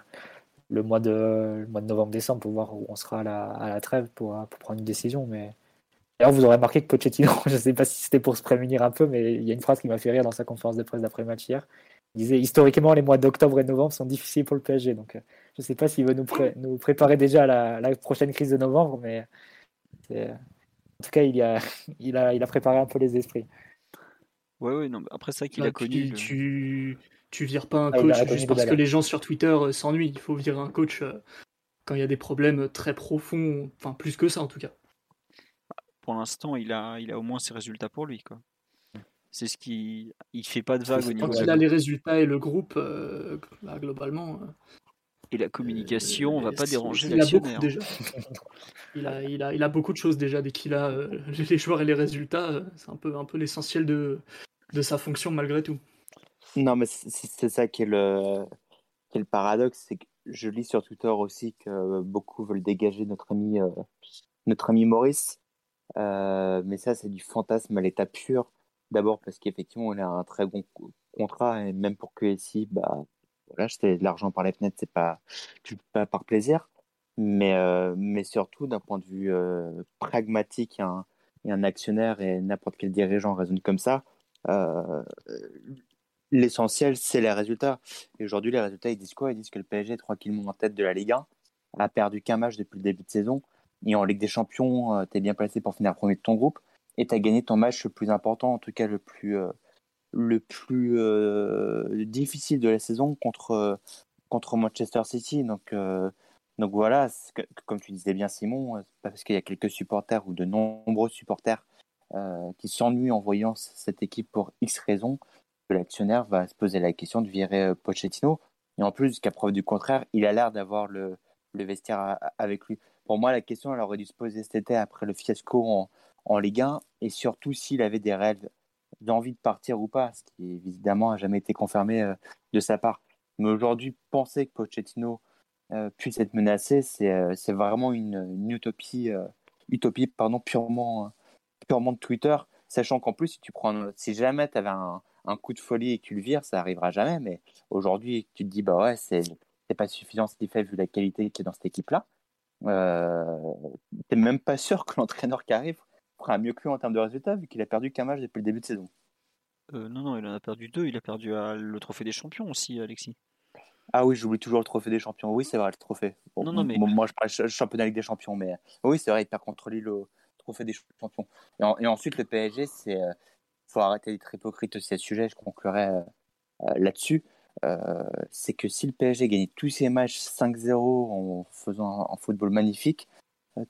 D: le mois de, mois de novembre-décembre pour voir où on sera à la, à la trêve pour, pour, prendre une décision. Mais d'ailleurs, vous aurez remarqué que Pochettino, [LAUGHS] je ne sais pas si c'était pour se prémunir un peu, mais il y a une phrase qui m'a fait rire dans sa conférence de presse d'après-match hier. Il disait historiquement, les mois d'octobre et novembre sont difficiles pour le PSG. Donc, euh, je ne sais pas s'il veut nous, nous préparer déjà à la, prochaine crise de novembre, mais en tout cas, il, a, [LAUGHS] il, a, il a préparé un peu les esprits.
A: Ouais, ouais, non, après ça qu'il a connu.
C: Tu, tu vires pas un ah, coach juste parce que les gens sur Twitter euh, s'ennuient. Il faut virer un coach euh, quand il y a des problèmes très profonds, enfin plus que ça en tout cas.
A: Pour l'instant, il a, il a au moins ses résultats pour lui. quoi. C'est ce qui. Il fait pas de vague au niveau.
C: Quand il a les résultats et le groupe, euh, bah, globalement.
A: et la communication, on va pas déranger
C: l'actionnaire. Il, a, il, a, il a beaucoup de choses déjà dès qu'il a [LAUGHS] les joueurs et les résultats. C'est un peu, un peu l'essentiel de, de sa fonction malgré tout.
B: Non, mais c'est ça qui est le, qui est le paradoxe, c'est que je lis sur Twitter aussi que beaucoup veulent dégager notre ami, euh, notre ami Maurice. Euh, mais ça, c'est du fantasme à l'état pur. D'abord parce qu'effectivement, il a un très bon contrat et même pour QSI, bah, voilà, de l'argent par les fenêtres, c'est pas, pas par plaisir. Mais, euh, mais surtout, d'un point de vue pragmatique, un, un actionnaire et n'importe quel dirigeant raisonne comme ça. Euh, l'essentiel, c'est les résultats. Et aujourd'hui, les résultats, ils disent quoi? Ils disent que le PSG est tranquillement en tête de la Ligue 1, a perdu qu'un match depuis le début de saison. Et en Ligue des Champions, euh, tu es bien placé pour finir premier de ton groupe. Et tu as gagné ton match le plus important, en tout cas le plus, euh, le plus euh, difficile de la saison contre, contre Manchester City. Donc, donc voilà, comme tu disais bien Simon, pas parce qu'il y a quelques supporters ou de nombreux supporters qui s'ennuient en voyant cette équipe pour X raisons l'actionnaire va se poser la question de virer euh, Pochettino. Et en plus, qu'à preuve du contraire, il a l'air d'avoir le, vestiaire avec lui. Pour moi, la question, elle aurait dû se poser cet été après le fiasco en, en Ligue 1 et surtout s'il avait des rêves d'envie de partir ou pas, ce qui évidemment n'a jamais été confirmé euh, de sa part. Mais aujourd'hui, penser que Pochettino euh, puisse être menacé, c'est vraiment une, une utopie, utopie pardon, purement, purement de Twitter, sachant qu'en plus, si, tu prends, si jamais tu avais un, un coup de folie et que tu le vires, ça arrivera jamais. Mais aujourd'hui, tu te dis, bah ouais, c'est, pas suffisant ce qu'il fait vu la qualité qui est dans cette équipe-là. Euh, t'es même pas sûr que l'entraîneur qui arrive fera mieux que lui en termes de résultats vu qu'il a perdu qu'un match depuis le début de saison.
A: Euh, non, non, il en a perdu deux. Il a perdu le trophée des champions aussi, Alexis.
B: Ah oui, j'oublie toujours le trophée des champions. Oui, c'est vrai, le trophée. non, non, mais... moi, je parle championnat Ligue des champions, mais oui, c'est vrai, il perd contre lui le trophée des champions. Et, ensuite, le PSG, c'est euh, faut arrêter d'être hypocrite aussi à ce sujet, je conclurai euh, euh, là-dessus. Euh, c'est que si le PSG gagnait tous ses matchs 5-0 en faisant un, football magnifique,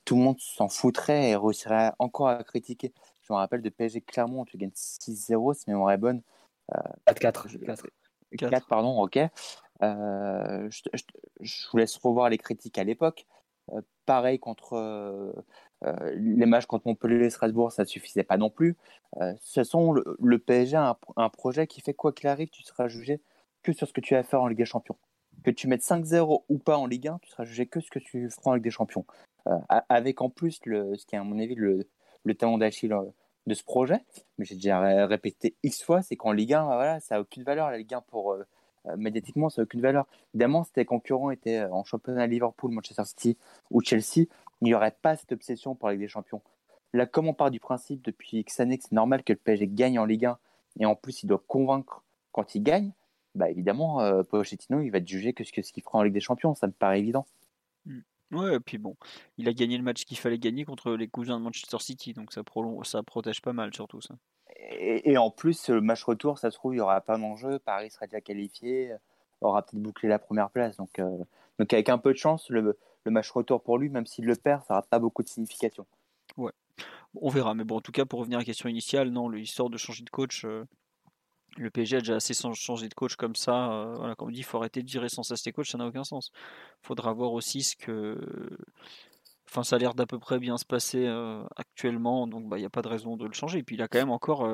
B: tout le monde s'en foutrait et réussirait encore à critiquer. Je me rappelle de PSG Clermont, tu gagnes 6-0, si mémoire est bonne.
D: 4-4.
B: 4, pardon, ok. je, je, vous laisse revoir les critiques à l'époque. pareil contre euh, les matchs contre Montpellier Strasbourg, ça ne suffisait pas non plus. Euh, ce sont le, PSG un, projet qui fait quoi qu'il arrive, tu seras jugé que sur ce que tu vas faire en Ligue des Champions. Que tu mettes 5-0 ou pas en Ligue 1, tu seras jugé que ce que tu feras en Ligue des Champions. Euh, avec en plus le, ce qui est à mon avis le, le talon d'Achille de ce projet, mais j'ai déjà répété X fois, c'est qu'en Ligue 1, voilà, ça n'a aucune valeur la Ligue 1 pour médiatiquement, ça n'a aucune valeur. Évidemment, si tes concurrents étaient en championnat Liverpool, Manchester City ou Chelsea, il n'y aurait pas cette obsession pour la Ligue des Champions. Là, comme on part du principe depuis X années que c'est normal que le PSG gagne en Ligue 1 et en plus il doit convaincre quand il gagne, bah évidemment, euh, Pochettino il va être jugé que ce qu'il fera en Ligue des Champions, ça me paraît évident.
A: Mm. Ouais, et puis bon, il a gagné le match qu'il fallait gagner contre les cousins de Manchester City, donc ça, ça protège pas mal surtout ça.
B: Et, en plus, le match retour, ça se trouve, il n'y aura pas d'enjeu, Paris sera déjà qualifié, aura peut-être bouclé la première place. Donc, donc avec un peu de chance, le, le match retour pour lui, même s'il le perd, ça n'aura pas beaucoup de signification.
A: Ouais, on verra. Mais bon, en tout cas, pour revenir à la question initiale, non, l'histoire de changer de coach, le PSG a déjà assez changé de coach comme ça. voilà, comme on dit, il faut arrêter de virer sans cesse les coachs, ça n'a aucun sens. Il faudra voir aussi ce que Enfin, ça a l'air d'à peu près bien se passer actuellement, donc bah, il n'y a pas de raison de le changer. Et puis il a quand même encore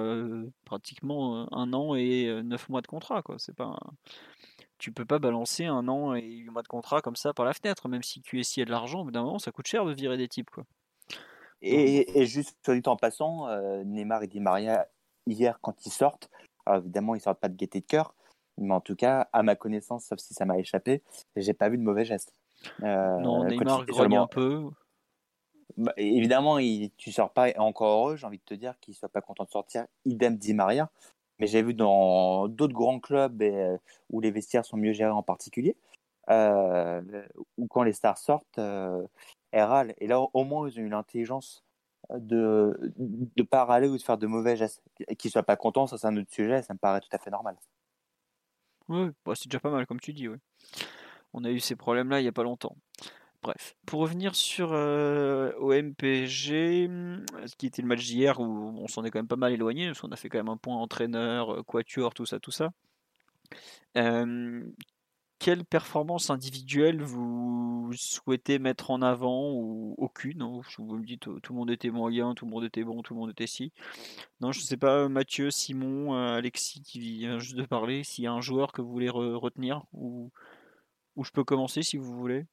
A: pratiquement un an et neuf mois de contrat. Quoi. C'est pas Tu peux pas balancer un an et huit mois de contrat comme ça par la fenêtre, même si QSI a de l'argent, au bout d'un moment ça coûte cher de virer des types. Quoi.
B: Et, juste sur du temps passant, Neymar et Di Maria, hier quand ils sortent, évidemment ils sortent pas de gaieté de cœur, mais en tout cas, à ma connaissance, sauf si ça m'a échappé, j'ai pas vu de mauvais gestes.
A: non, Neymar grogne un peu.
B: Bah, évidemment, il, tu sors pas encore heureux, j'ai envie de te dire qu'il soit pas content de sortir. Idem Di Maria. Mais j'ai vu dans d'autres grands clubs euh, où les vestiaires sont mieux gérés en particulier, euh, ou quand les stars sortent, euh, elles Et là, au moins, ils ont eu l'intelligence de ne pas râler ou de faire de mauvais gestes. Qu'ils soient pas contents, ça c'est un autre sujet, ça me paraît tout à fait normal.
A: Oui, bah, c'est déjà pas mal, comme tu dis. On a eu ces problèmes-là il n'y a pas longtemps. Bref, pour revenir sur OMPG, ce qui était le match d'hier où on s'en est quand même pas mal éloigné, parce qu'on a fait quand même un point entraîneur, quatuor, tout ça, tout ça. Quelle performance individuelle vous souhaitez mettre en avant ou aucune hein, Vous me dites tout le monde était moyen, tout le monde était bon, tout le monde était si. Non, je ne sais pas, Mathieu, Simon, Alexis qui vient juste de parler, s'il y a un joueur que vous voulez retenir ou, ou je peux commencer si vous voulez?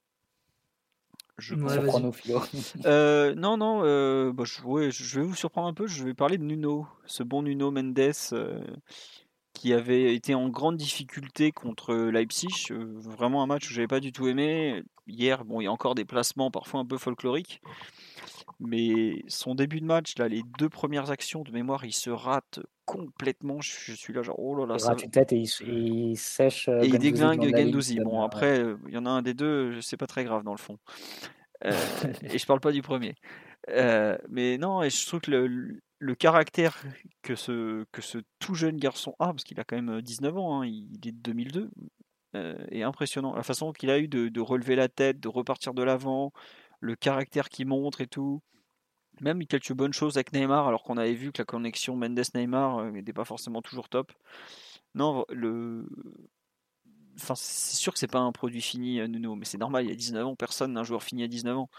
D: Je [LAUGHS]
A: euh, non, non, euh, bah, je, je, vais vous surprendre un peu. Je vais parler de Nuno, ce bon Nuno Mendes euh, qui avait été en grande difficulté contre Leipzig. vraiment un match que j'avais pas du tout aimé. Hier, bon, il y a encore des placements parfois un peu folkloriques. Mais son début de match, là, les deux premières actions de mémoire, il se rate complètement. Je, suis là, genre, oh là là.
D: Il rate une tête et il, sèche.
A: et il déglingue Gendouzi. Bon, après, il y en a un des deux, c'est pas très grave dans le fond. Euh, [LAUGHS] et je parle pas du premier. Euh, mais non, et je trouve que le, caractère que ce, que ce tout jeune garçon a, parce qu'il a quand même 19 ans, hein, il, est de 2002, euh, est impressionnant. La façon qu'il a eu de, relever la tête, de repartir de l'avant, le caractère qu'il montre et tout. Même quelques bonnes choses avec Neymar, alors qu'on avait vu que la connexion Mendes-Neymar n'était pas forcément toujours top. Non, le, Enfin, c'est sûr que c'est pas un produit fini, euh, Nuno, mais c'est normal, il y a 19 ans, personne n'a un joueur fini à 19 ans.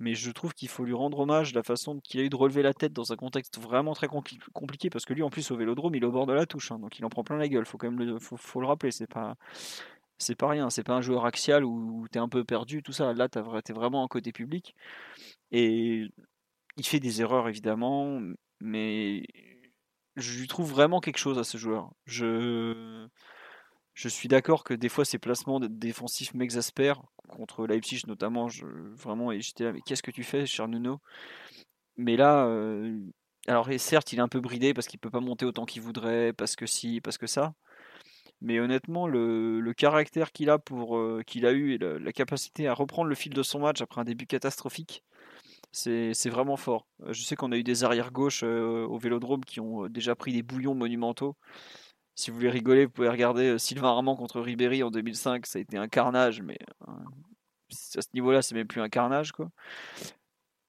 A: Mais je trouve qu'il faut lui rendre hommage la façon qu'il a eu de relever la tête dans un contexte vraiment très compliqué, parce que lui, en plus, au vélodrome, il est au bord de la touche, hein, donc il en prend plein la gueule. Faut quand même le, faut, le rappeler, c'est pas, c'est pas rien, c'est pas un joueur axial où, tu es un peu perdu, tout ça. Là, tu es vraiment un côté public. Et il fait des erreurs, évidemment, mais je lui trouve vraiment quelque chose à ce joueur. Je je suis d'accord que des fois ces placements défensifs m'exaspèrent contre Leipzig notamment. Vraiment, et j'étais là, mais qu'est-ce que tu fais, cher Nuno? Mais là, euh, alors certes, il est un peu bridé parce qu'il peut pas monter autant qu'il voudrait, parce que si, parce que ça. Mais honnêtement, le, caractère qu'il a pour euh, qu'il a eu et la, capacité à reprendre le fil de son match après un début catastrophique, c'est vraiment fort. Je sais qu'on a eu des arrières gauches euh, au Vélodrome qui ont déjà pris des bouillons monumentaux. Si vous voulez rigoler, vous pouvez regarder euh, Sylvain Armand contre Ribéry en 2005. Ça a été un carnage, mais euh, à ce niveau-là, c'est même plus un carnage. quoi.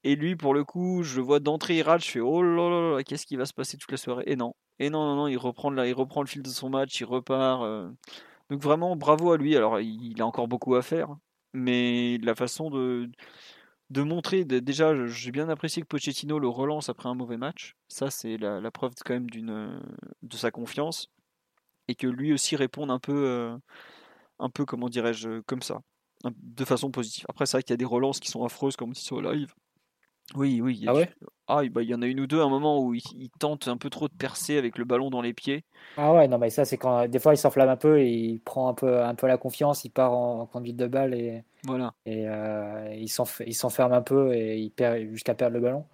A: Et lui, pour le coup, je le vois d'entrée, il rate. Je fais oh là là, là qu'est-ce qui va se passer toute la soirée? Et non. Et non, non, non, il reprend, il reprend le fil de son match, il repart. Euh. Donc vraiment, bravo à lui. Alors, il a encore beaucoup à faire. Mais la façon de, de montrer, déjà, j'ai bien apprécié que Pochettino le relance après un mauvais match. Ça, c'est la, preuve quand même de sa confiance et que lui aussi réponde un peu, euh, un peu comment dirais-je, comme ça, de façon positive. Après, c'est vrai qu'il y a des relances qui sont affreuses, comme on dit sur live. Oui, oui.
D: ah ouais?
A: Ah, bah, il y en a une ou deux à un moment où il, tente un peu trop de percer avec le ballon dans les pieds.
D: Ah ouais, non, mais ça, c'est quand des fois il s'enflamme un peu et il prend un peu, un peu la confiance, il part en, conduite de balle et,
A: voilà.
D: et euh, il s'enferme un peu et il perd jusqu'à perdre le ballon.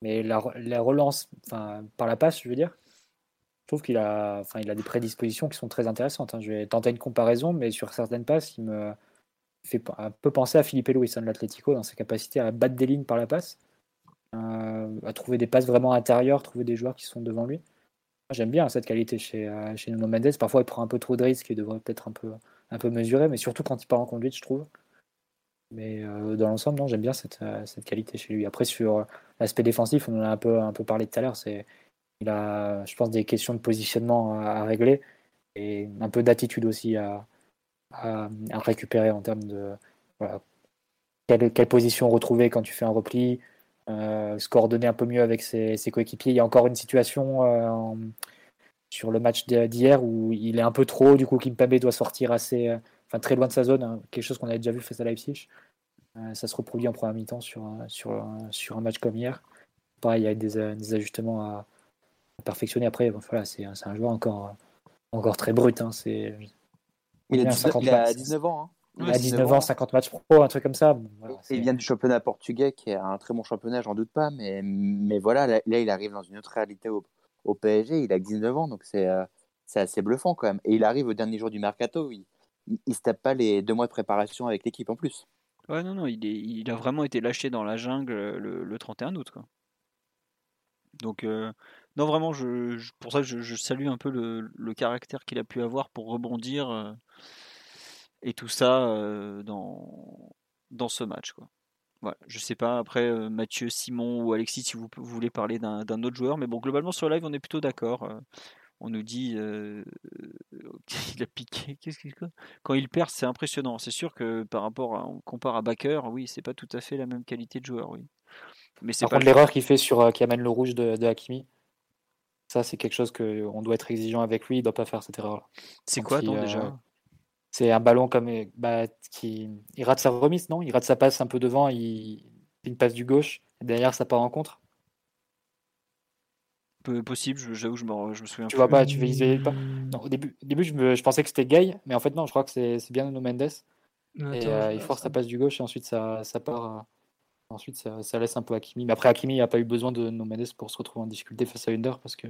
D: Mais la, la relance, enfin, par la passe, je veux dire, je trouve qu'il a, enfin, il a des prédispositions qui sont très intéressantes. Hein. Je vais tenter une comparaison, mais sur certaines passes, il me fait un peu penser à Philippe Luis de l'Atlético dans sa capacité à battre des lignes par la passe, euh, à trouver des passes vraiment intérieures, trouver des joueurs qui sont devant lui. J'aime bien cette qualité chez, euh, chez Nuno Mendes. Parfois, il prend un peu trop de risques et devrait peut-être un peu, un peu mesuré, mais surtout quand il part en conduite, je trouve. Mais dans l'ensemble, non, j'aime bien cette, cette, qualité chez lui. Après, sur l'aspect défensif, on en a un peu, un peu parlé tout à l'heure. Il a, je pense, des questions de positionnement à, régler et un peu d'attitude aussi à, à, récupérer en termes de quelle, quelle, position retrouver quand tu fais un repli, euh, se coordonner un peu mieux avec ses, ses coéquipiers. Il y a encore une situation sur le match d'hier où il est un peu trop, du coup Kimpembe doit sortir assez, euh, enfin très loin de sa zone, hein. quelque chose qu'on avait déjà vu face à Leipzig. Euh, ça se reproduit en première mi-temps sur, sur, sur un match comme hier. Pareil, il y a des, euh, des ajustements à, perfectionner. Après, voilà, c'est un joueur encore, encore très brut. Hein. C'est,
B: il, a, 19 ans. Hein.
D: Il a 19 ans, 50 matchs pro, un truc comme ça.
B: il vient du championnat portugais qui est un très bon championnat, j'en doute pas, mais, mais voilà, là, il arrive dans une autre réalité au, au PSG, il a 19 ans, donc euh, c'est assez bluffant quand même. Et il arrive au dernier jour du mercato, il, il, se tape pas les deux mois de préparation avec l'équipe en plus.
A: Ouais, non, non, il, est, il a vraiment été lâché dans la jungle le, le 31 août. Quoi. Donc, euh, non, vraiment, je, pour ça, je, je, salue un peu le, le caractère qu'il a pu avoir pour rebondir euh, et tout ça dans, dans ce match. Quoi. Ouais, je sais pas, après euh, Mathieu, Simon ou Alexis, si vous, voulez parler d'un autre joueur, mais bon, globalement sur live, on est plutôt d'accord. Euh, on nous dit euh, [LAUGHS] qu'il a piqué. Qu'est-ce qu'il Quand il perd, c'est impressionnant. C'est sûr que par rapport à, on compare à Baker, oui, c'est pas tout à fait la même qualité de joueur, oui.
D: Mais c'est par contre, l'erreur qu'il fait sur qui amène le rouge de, de Hakimi, ça c'est quelque chose qu'on doit être exigeant avec lui. Il doit pas faire cette erreur.
A: C'est quoi, déjà?
D: C'est un ballon comme bah, qui il rate sa remise, non? Il rate sa passe un peu devant, il une passe du gauche, derrière ça part en contre?
A: Peu possible, j'avoue, je me, je me souviens.
D: Tu vois pas, tu visualises pas? Non, au début, au début je, me, je, pensais que c'était Gay, mais en fait non, je crois que c'est bien Nuno Mendes. et euh, il force sa passe du gauche et ensuite ça, ça part. Ensuite ça, ça, laisse un peu Hakimi. Mais après Hakimi n'a pas eu besoin de Nuno Mendes pour se retrouver en difficulté face à Under parce que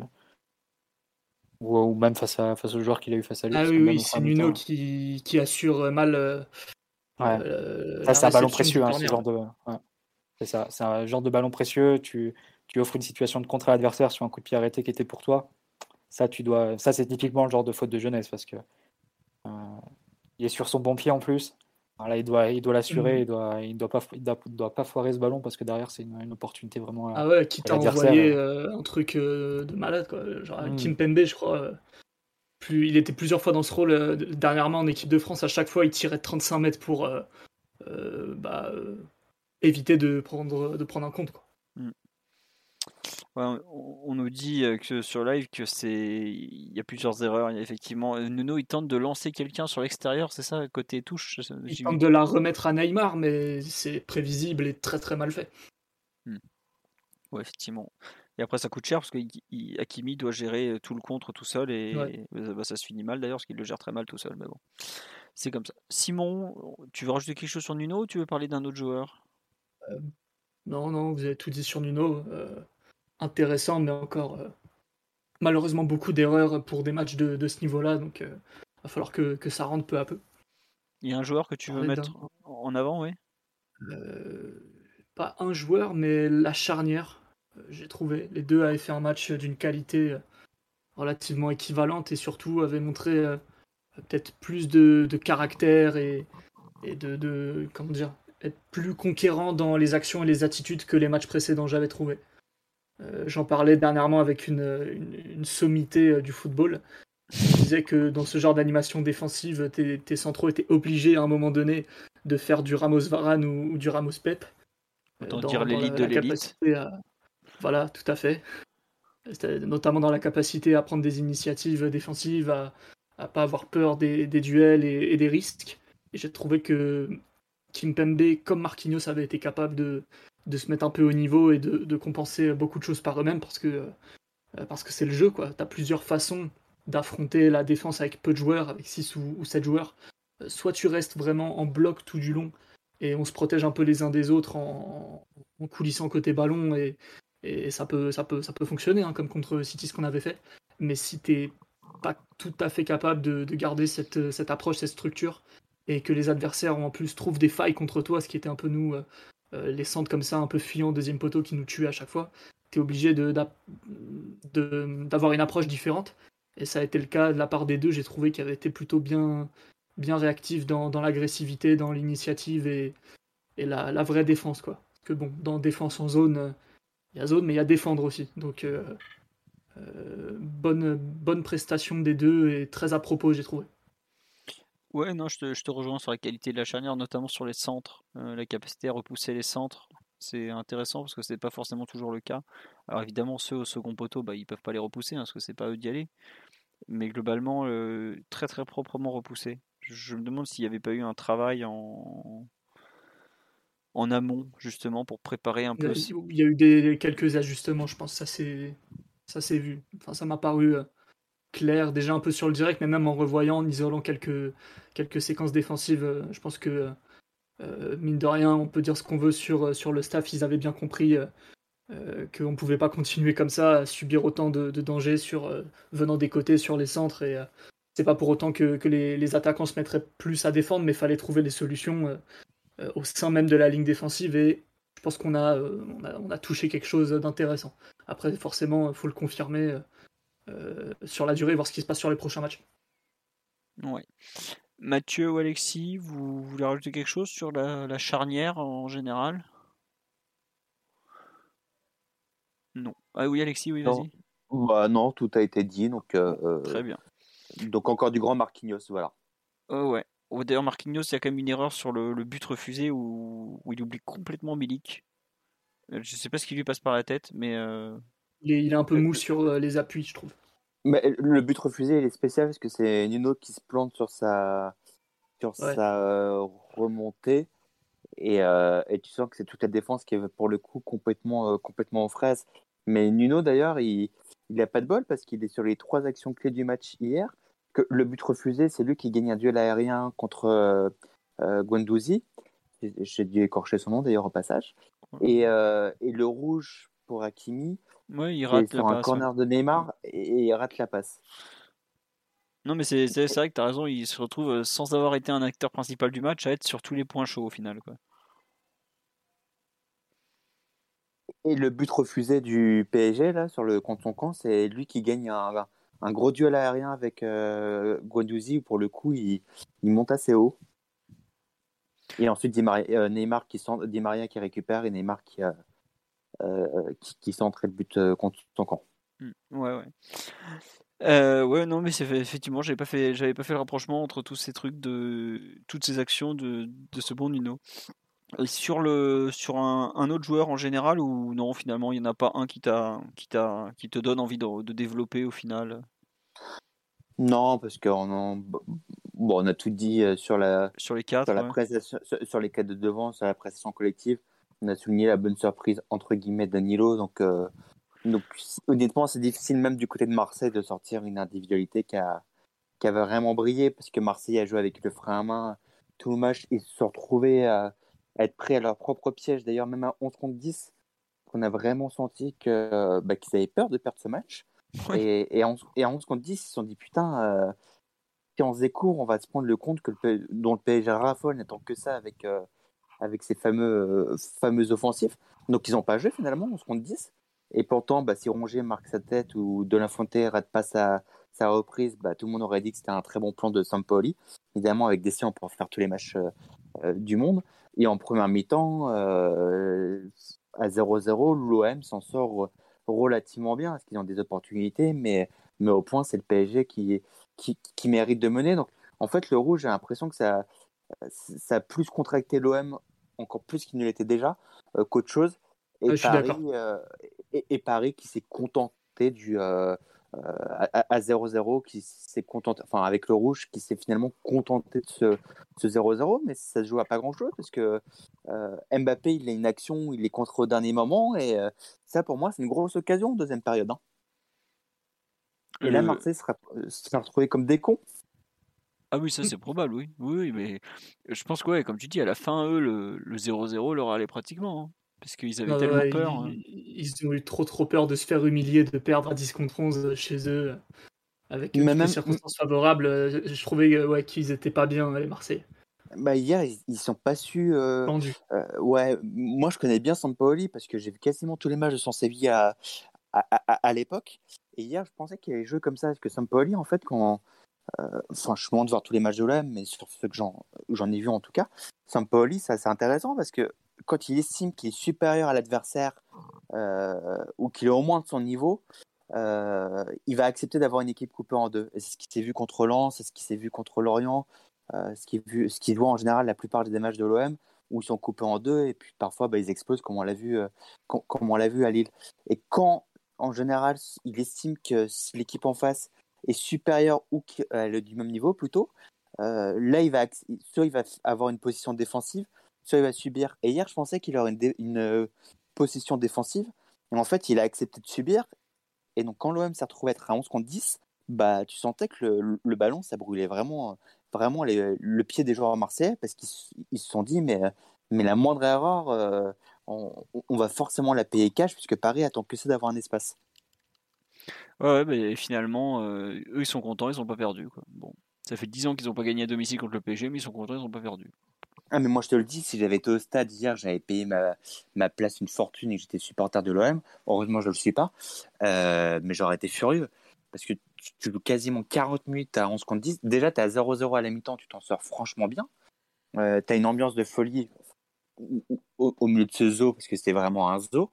D: ou, même face, à, face au joueur qu'il a eu face à lui.
C: Ah oui, oui c'est Nuno qui, qui, assure mal. Euh,
D: ouais. Euh, c'est un ballon précieux, hein, ce genre de. Ouais. C'est ça, c'est un genre de ballon précieux. Tu, tu offres une situation de contre à l'adversaire sur un coup de pied arrêté qui était pour toi. Ça, tu dois. Ça, c'est typiquement le genre de faute de jeunesse parce que euh, il est sur son bon pied en plus. Là, il doit, il doit l'assurer, mmh. il doit, il doit pas, il doit, pas foirer ce ballon parce que derrière c'est une, opportunité vraiment.
C: Ah ouais, qui t'a envoyé euh, un truc euh, de malade quoi. Genre mmh. Kim Pembe, je crois. Euh, plus, il était plusieurs fois dans ce rôle dernièrement en équipe de France. À chaque fois, il tirait de 35 mètres pour bah, éviter de prendre, de prendre un compte quoi. Mmh
A: on, nous dit que sur live que c'est il y a plusieurs erreurs. Il y a effectivement Nuno il tente de lancer quelqu'un sur l'extérieur, c'est ça côté touche.
C: Il tente de la remettre à Neymar, mais c'est prévisible et très très mal fait.
A: Mmh. Ouais, effectivement. Et après ça coûte cher parce que Hakimi doit gérer tout le contre tout seul et, bah, ça se finit mal d'ailleurs parce qu'il le gère très mal tout seul. Mais bon, c'est comme ça. Simon, tu veux rajouter quelque chose sur Nuno ou tu veux parler d'un autre joueur?
C: Non, non, vous avez tout dit sur Nuno intéressant, mais encore euh, malheureusement beaucoup d'erreurs pour des matchs de, ce niveau-là, donc il euh, va falloir que, ça rentre peu à peu.
A: Il y a un joueur que tu veux mettre en avant, oui?
C: Euh, Pas un joueur, mais la charnière. J'ai trouvé. Les deux avaient fait un match d'une qualité relativement équivalente et surtout avaient montré peut-être plus de, caractère et, et de, de, comment dire être plus conquérant dans les actions et les attitudes que les matchs précédents j'avais trouvé. Euh, j'en parlais dernièrement avec une, sommité euh, du football. Je disais que dans ce genre d'animation défensive, tes, centraux étaient obligés à un moment donné de faire du Ramos Varane ou, du Ramos Pep.
A: Euh, Autant dire l'élite de l'élite.
C: Voilà, tout à fait. Notamment dans la capacité à prendre des initiatives défensives, à, ne pas avoir peur des, duels et, et, des risques. Et j'ai trouvé que Kimpembe, comme Marquinhos, avait été capable de, de se mettre un peu au niveau et de, compenser beaucoup de choses par eux-mêmes parce que euh, parce que c'est le jeu quoi. T'as plusieurs façons d'affronter la défense avec peu de joueurs, avec 6 ou, 7 joueurs. Euh, soit tu restes vraiment en bloc tout du long et on se protège un peu les uns des autres en, coulissant côté ballon et, ça, peut, ça, peut, ça peut fonctionner hein, comme contre City ce qu'on avait fait. Mais si t'es pas tout à fait capable de, garder cette, cette approche, cette structure, et que les adversaires en plus trouvent des failles contre toi, ce qui était un peu nous euh, les centres comme ça, un peu fuyants, deuxième poteau qui nous tuent à chaque fois, tu es obligé d'avoir de, d'avoir une approche différente. Et ça a été le cas de la part des deux, j'ai trouvé qu'il avait été plutôt bien, bien réactif dans, l'agressivité, dans l'initiative et, la, vraie défense. Quoi. Parce que bon, dans défense en zone, il y a zone, mais il y a défendre aussi. Donc, bonne, bonne prestation des deux et très à propos, j'ai trouvé.
A: Ouais, non, je te, je te, rejoins sur la qualité de la charnière, notamment sur les centres, la capacité à repousser les centres c'est intéressant parce que c'est pas forcément toujours le cas. Alors évidemment, ceux au second poteau, bah, ils peuvent pas les repousser hein, parce que c'est pas eux d'y aller. Mais globalement, euh, très très proprement repoussé. Je me demande s'il n'y avait pas eu un travail en, en amont justement pour préparer un peu.
C: Il y a eu des, quelques ajustements, je pense. Ça c'est ça s'est vu. Enfin, ça m'a paru euh, clair déjà un peu sur le direct, mais même en revoyant, en isolant quelques quelques séquences défensives, euh, je pense que euh, mine de rien, on peut dire ce qu'on veut sur, euh, sur le staff. Ils avaient bien compris qu'on ne pouvait pas continuer comme ça à subir autant de, dangers sur, venant des côtés sur les centres. Et c'est pas pour autant que, les, attaquants se mettraient plus à défendre, mais fallait trouver des solutions au sein même de la ligne défensive. Et je pense qu'on a, on a, touché quelque chose d'intéressant. Après, forcément, il faut le confirmer sur la durée, voir ce qui se passe sur les prochains matchs.
A: Ouais. Mathieu ou Alexis, vous voulez rajouter quelque chose sur la, charnière en général? Non. Ah oui, Alexis, oui, vas-y.
B: Bah non, tout a été dit, donc. Euh,
A: euh, Très bien.
B: Donc encore du grand Marquinhos, voilà.
A: Oh ouais. Oh, d'ailleurs, Marquinhos, il y a quand même une erreur sur le, but refusé où, il oublie complètement Milik. Euh, je sais pas ce qui lui passe par la tête, mais.
C: Il, est, il, est, un peu mou sur les appuis, je trouve.
B: Mais le but refusé, il est spécial parce que c'est Nuno qui se plante sur sa, sur sa euh, remontée. Et, euh, et, tu sens que c'est toute la défense qui est pour le coup complètement, euh, complètement aux fraises. Mais Nuno d'ailleurs, il n'a pas de bol parce qu'il est sur les trois actions clés du match hier. Que le but refusé, c'est lui qui gagne un duel aérien contre Guendouzi. J'ai dû écorcher son nom d'ailleurs au passage. Et, et, le rouge pour Hakimi,
A: Ouais, il rate
B: sur un corner de Neymar et, il rate la passe.
A: Non, mais c'est vrai que tu as raison, il se retrouve euh, sans avoir été un acteur principal du match à être sur tous les points chauds au final. Quoi.
B: Et le but refusé du PSG là, sur le contre son camp, c'est lui qui gagne un, un, gros duel aérien avec euh, Guendouzi où pour le coup il, il, monte assez haut. Et ensuite euh, Neymar qui, Di Maria qui récupère et Neymar qui, a euh, qui, qui centrait le but euh, contre son camp.
A: Mmh. Ouais, ouais. Euh, ouais, non, mais c'est effectivement, j'avais pas fait, j'avais pas fait le rapprochement entre tous ces trucs de, toutes ces actions de, de ce bon Nuno. Et sur le, sur un, un, autre joueur en général ou non, finalement, il n'y en a pas un qui t'a, qui t'a, qui te donne envie de, de développer au final?
B: Non, parce qu'on bon, on a tout dit sur la,
A: sur les quatre,
B: sur, la sur, sur, les quatre de devant, sur la prestation collective on a souligné la bonne surprise entre guillemets Danilo. Donc, euh, donc honnêtement, c'est difficile même du côté de Marseille de sortir une individualité qui, a, qui avait vraiment brillé parce que Marseille a joué avec le frein à main tout le match. Ils se sont retrouvés à, être prêts à leur propre piège. D'ailleurs, même à 11 contre 10, on a vraiment senti que, bah, qu'ils avaient peur de perdre ce match. Et, et, à 11 contre 10, ils se sont dit putain, euh, si on se court, on va se prendre le compte que le, dont le PSG raffole n'étant que ça avec. Euh, avec ces fameux, euh, fameux offensifs. Donc ils n'ont pas joué finalement, on se compte 10. Et pourtant, bah, si Rongier marque sa tête ou De La Fonte rate pas sa, sa reprise, bah, tout le monde aurait dit que c'était un très bon plan de Sampoli. Évidemment, avec Dessy, on pourra faire tous les matchs euh, euh, du monde. Et en première mi-temps, à 0-0, l'OM s'en sort relativement bien, parce qu'ils ont des opportunités, mais, mais au point, c'est le PSG qui, qui, qui, mérite de mener. Donc, en fait, le rouge, j'ai l'impression que ça, ça a plus contracté l'OM encore plus qu'il ne l'était déjà euh, qu'autre chose. Et, Paris, euh, et, Paris qui s'est contenté du euh, à 0-0, qui s'est contenté, enfin avec le rouge, qui s'est finalement contenté de ce, 0-0, mais ça se joue à pas grand chose parce que Mbappé il a une action, il est contre au dernier moment et ça pour moi c'est une grosse occasion deuxième période. Hein. Et là Marseille sera, sera retrouvé comme des cons.
A: Ah oui, ça c'est probable, oui. oui. mais je pense que, ouais, comme tu dis, à la fin, eux, le 0-0 leur allait pratiquement. Hein, parce qu'ils avaient tellement peur.
C: Hein. Ils, ont eu trop trop peur de se faire humilier, de perdre à 10 contre 11 chez eux. Avec une même... circonstances favorables, je trouvais ouais, qu'ils étaient pas bien, les Marseillais.
B: Bah hier, ils, ils sont pas su. Euh, euh, ouais, moi je connais bien Sampaoli parce que j'ai vu quasiment tous les matchs de son Sevilla à, à, à, l'époque. Et hier, je pensais qu'il allait jouer comme ça. Parce que Sampaoli, en fait, quand, franchement, de voir tous les matchs de l'OM, mais sur ceux que j'en ai vu en tout cas, Sampoli, ça c'est intéressant parce que quand il estime qu'il est supérieur à l'adversaire ou qu'il est au moins de son niveau, il va accepter d'avoir une équipe coupée en deux. c'est ce qui s'est vu contre Lens, c'est ce qui s'est vu contre Lorient, ce qui vu, ce qui voit en général la plupart des matchs de l'OM où ils sont coupés en deux et puis parfois bah, ils explosent comme on l'a vu, comme on l'a vu à Lille. Et quand en général il estime que si l'équipe en face est supérieure ou est du même niveau plutôt, là il va soit il va avoir une position défensive, soit il va subir. Et hier je pensais qu'il aurait une, une position défensive. Et en fait, il a accepté de subir et donc, quand l'OM s'est retrouvé à être à 11 contre 10, bah, tu sentais que le, ballon, ça brûlait vraiment, vraiment le pied des joueurs marseillais parce qu'ils se sont dit, mais, la moindre erreur, euh, on, va forcément la payer cash puisque Paris attend que ça d'avoir un espace.
A: Ouais, mais finalement, euh, eux, ils sont contents, ils n'ont pas perdu. Bon, ça fait 10 ans qu'ils n'ont pas gagné à domicile contre le PSG, mais ils sont contents, ils n'ont pas perdu.
B: Ah, mais moi, je te le dis, si j'avais été au stade hier, j'avais payé ma, ma place une fortune et que j'étais supporter de l'OM. Heureusement, je ne le suis pas. Euh, mais j'aurais été furieux. Parce que tu, joues quasiment 40 minutes à 11 contre 10. Déjà, tu es à 0-0 à la mi-temps, tu t'en sors franchement bien. Euh, tu as une ambiance de folie au, milieu de ce zoo, parce que c'était vraiment un zoo,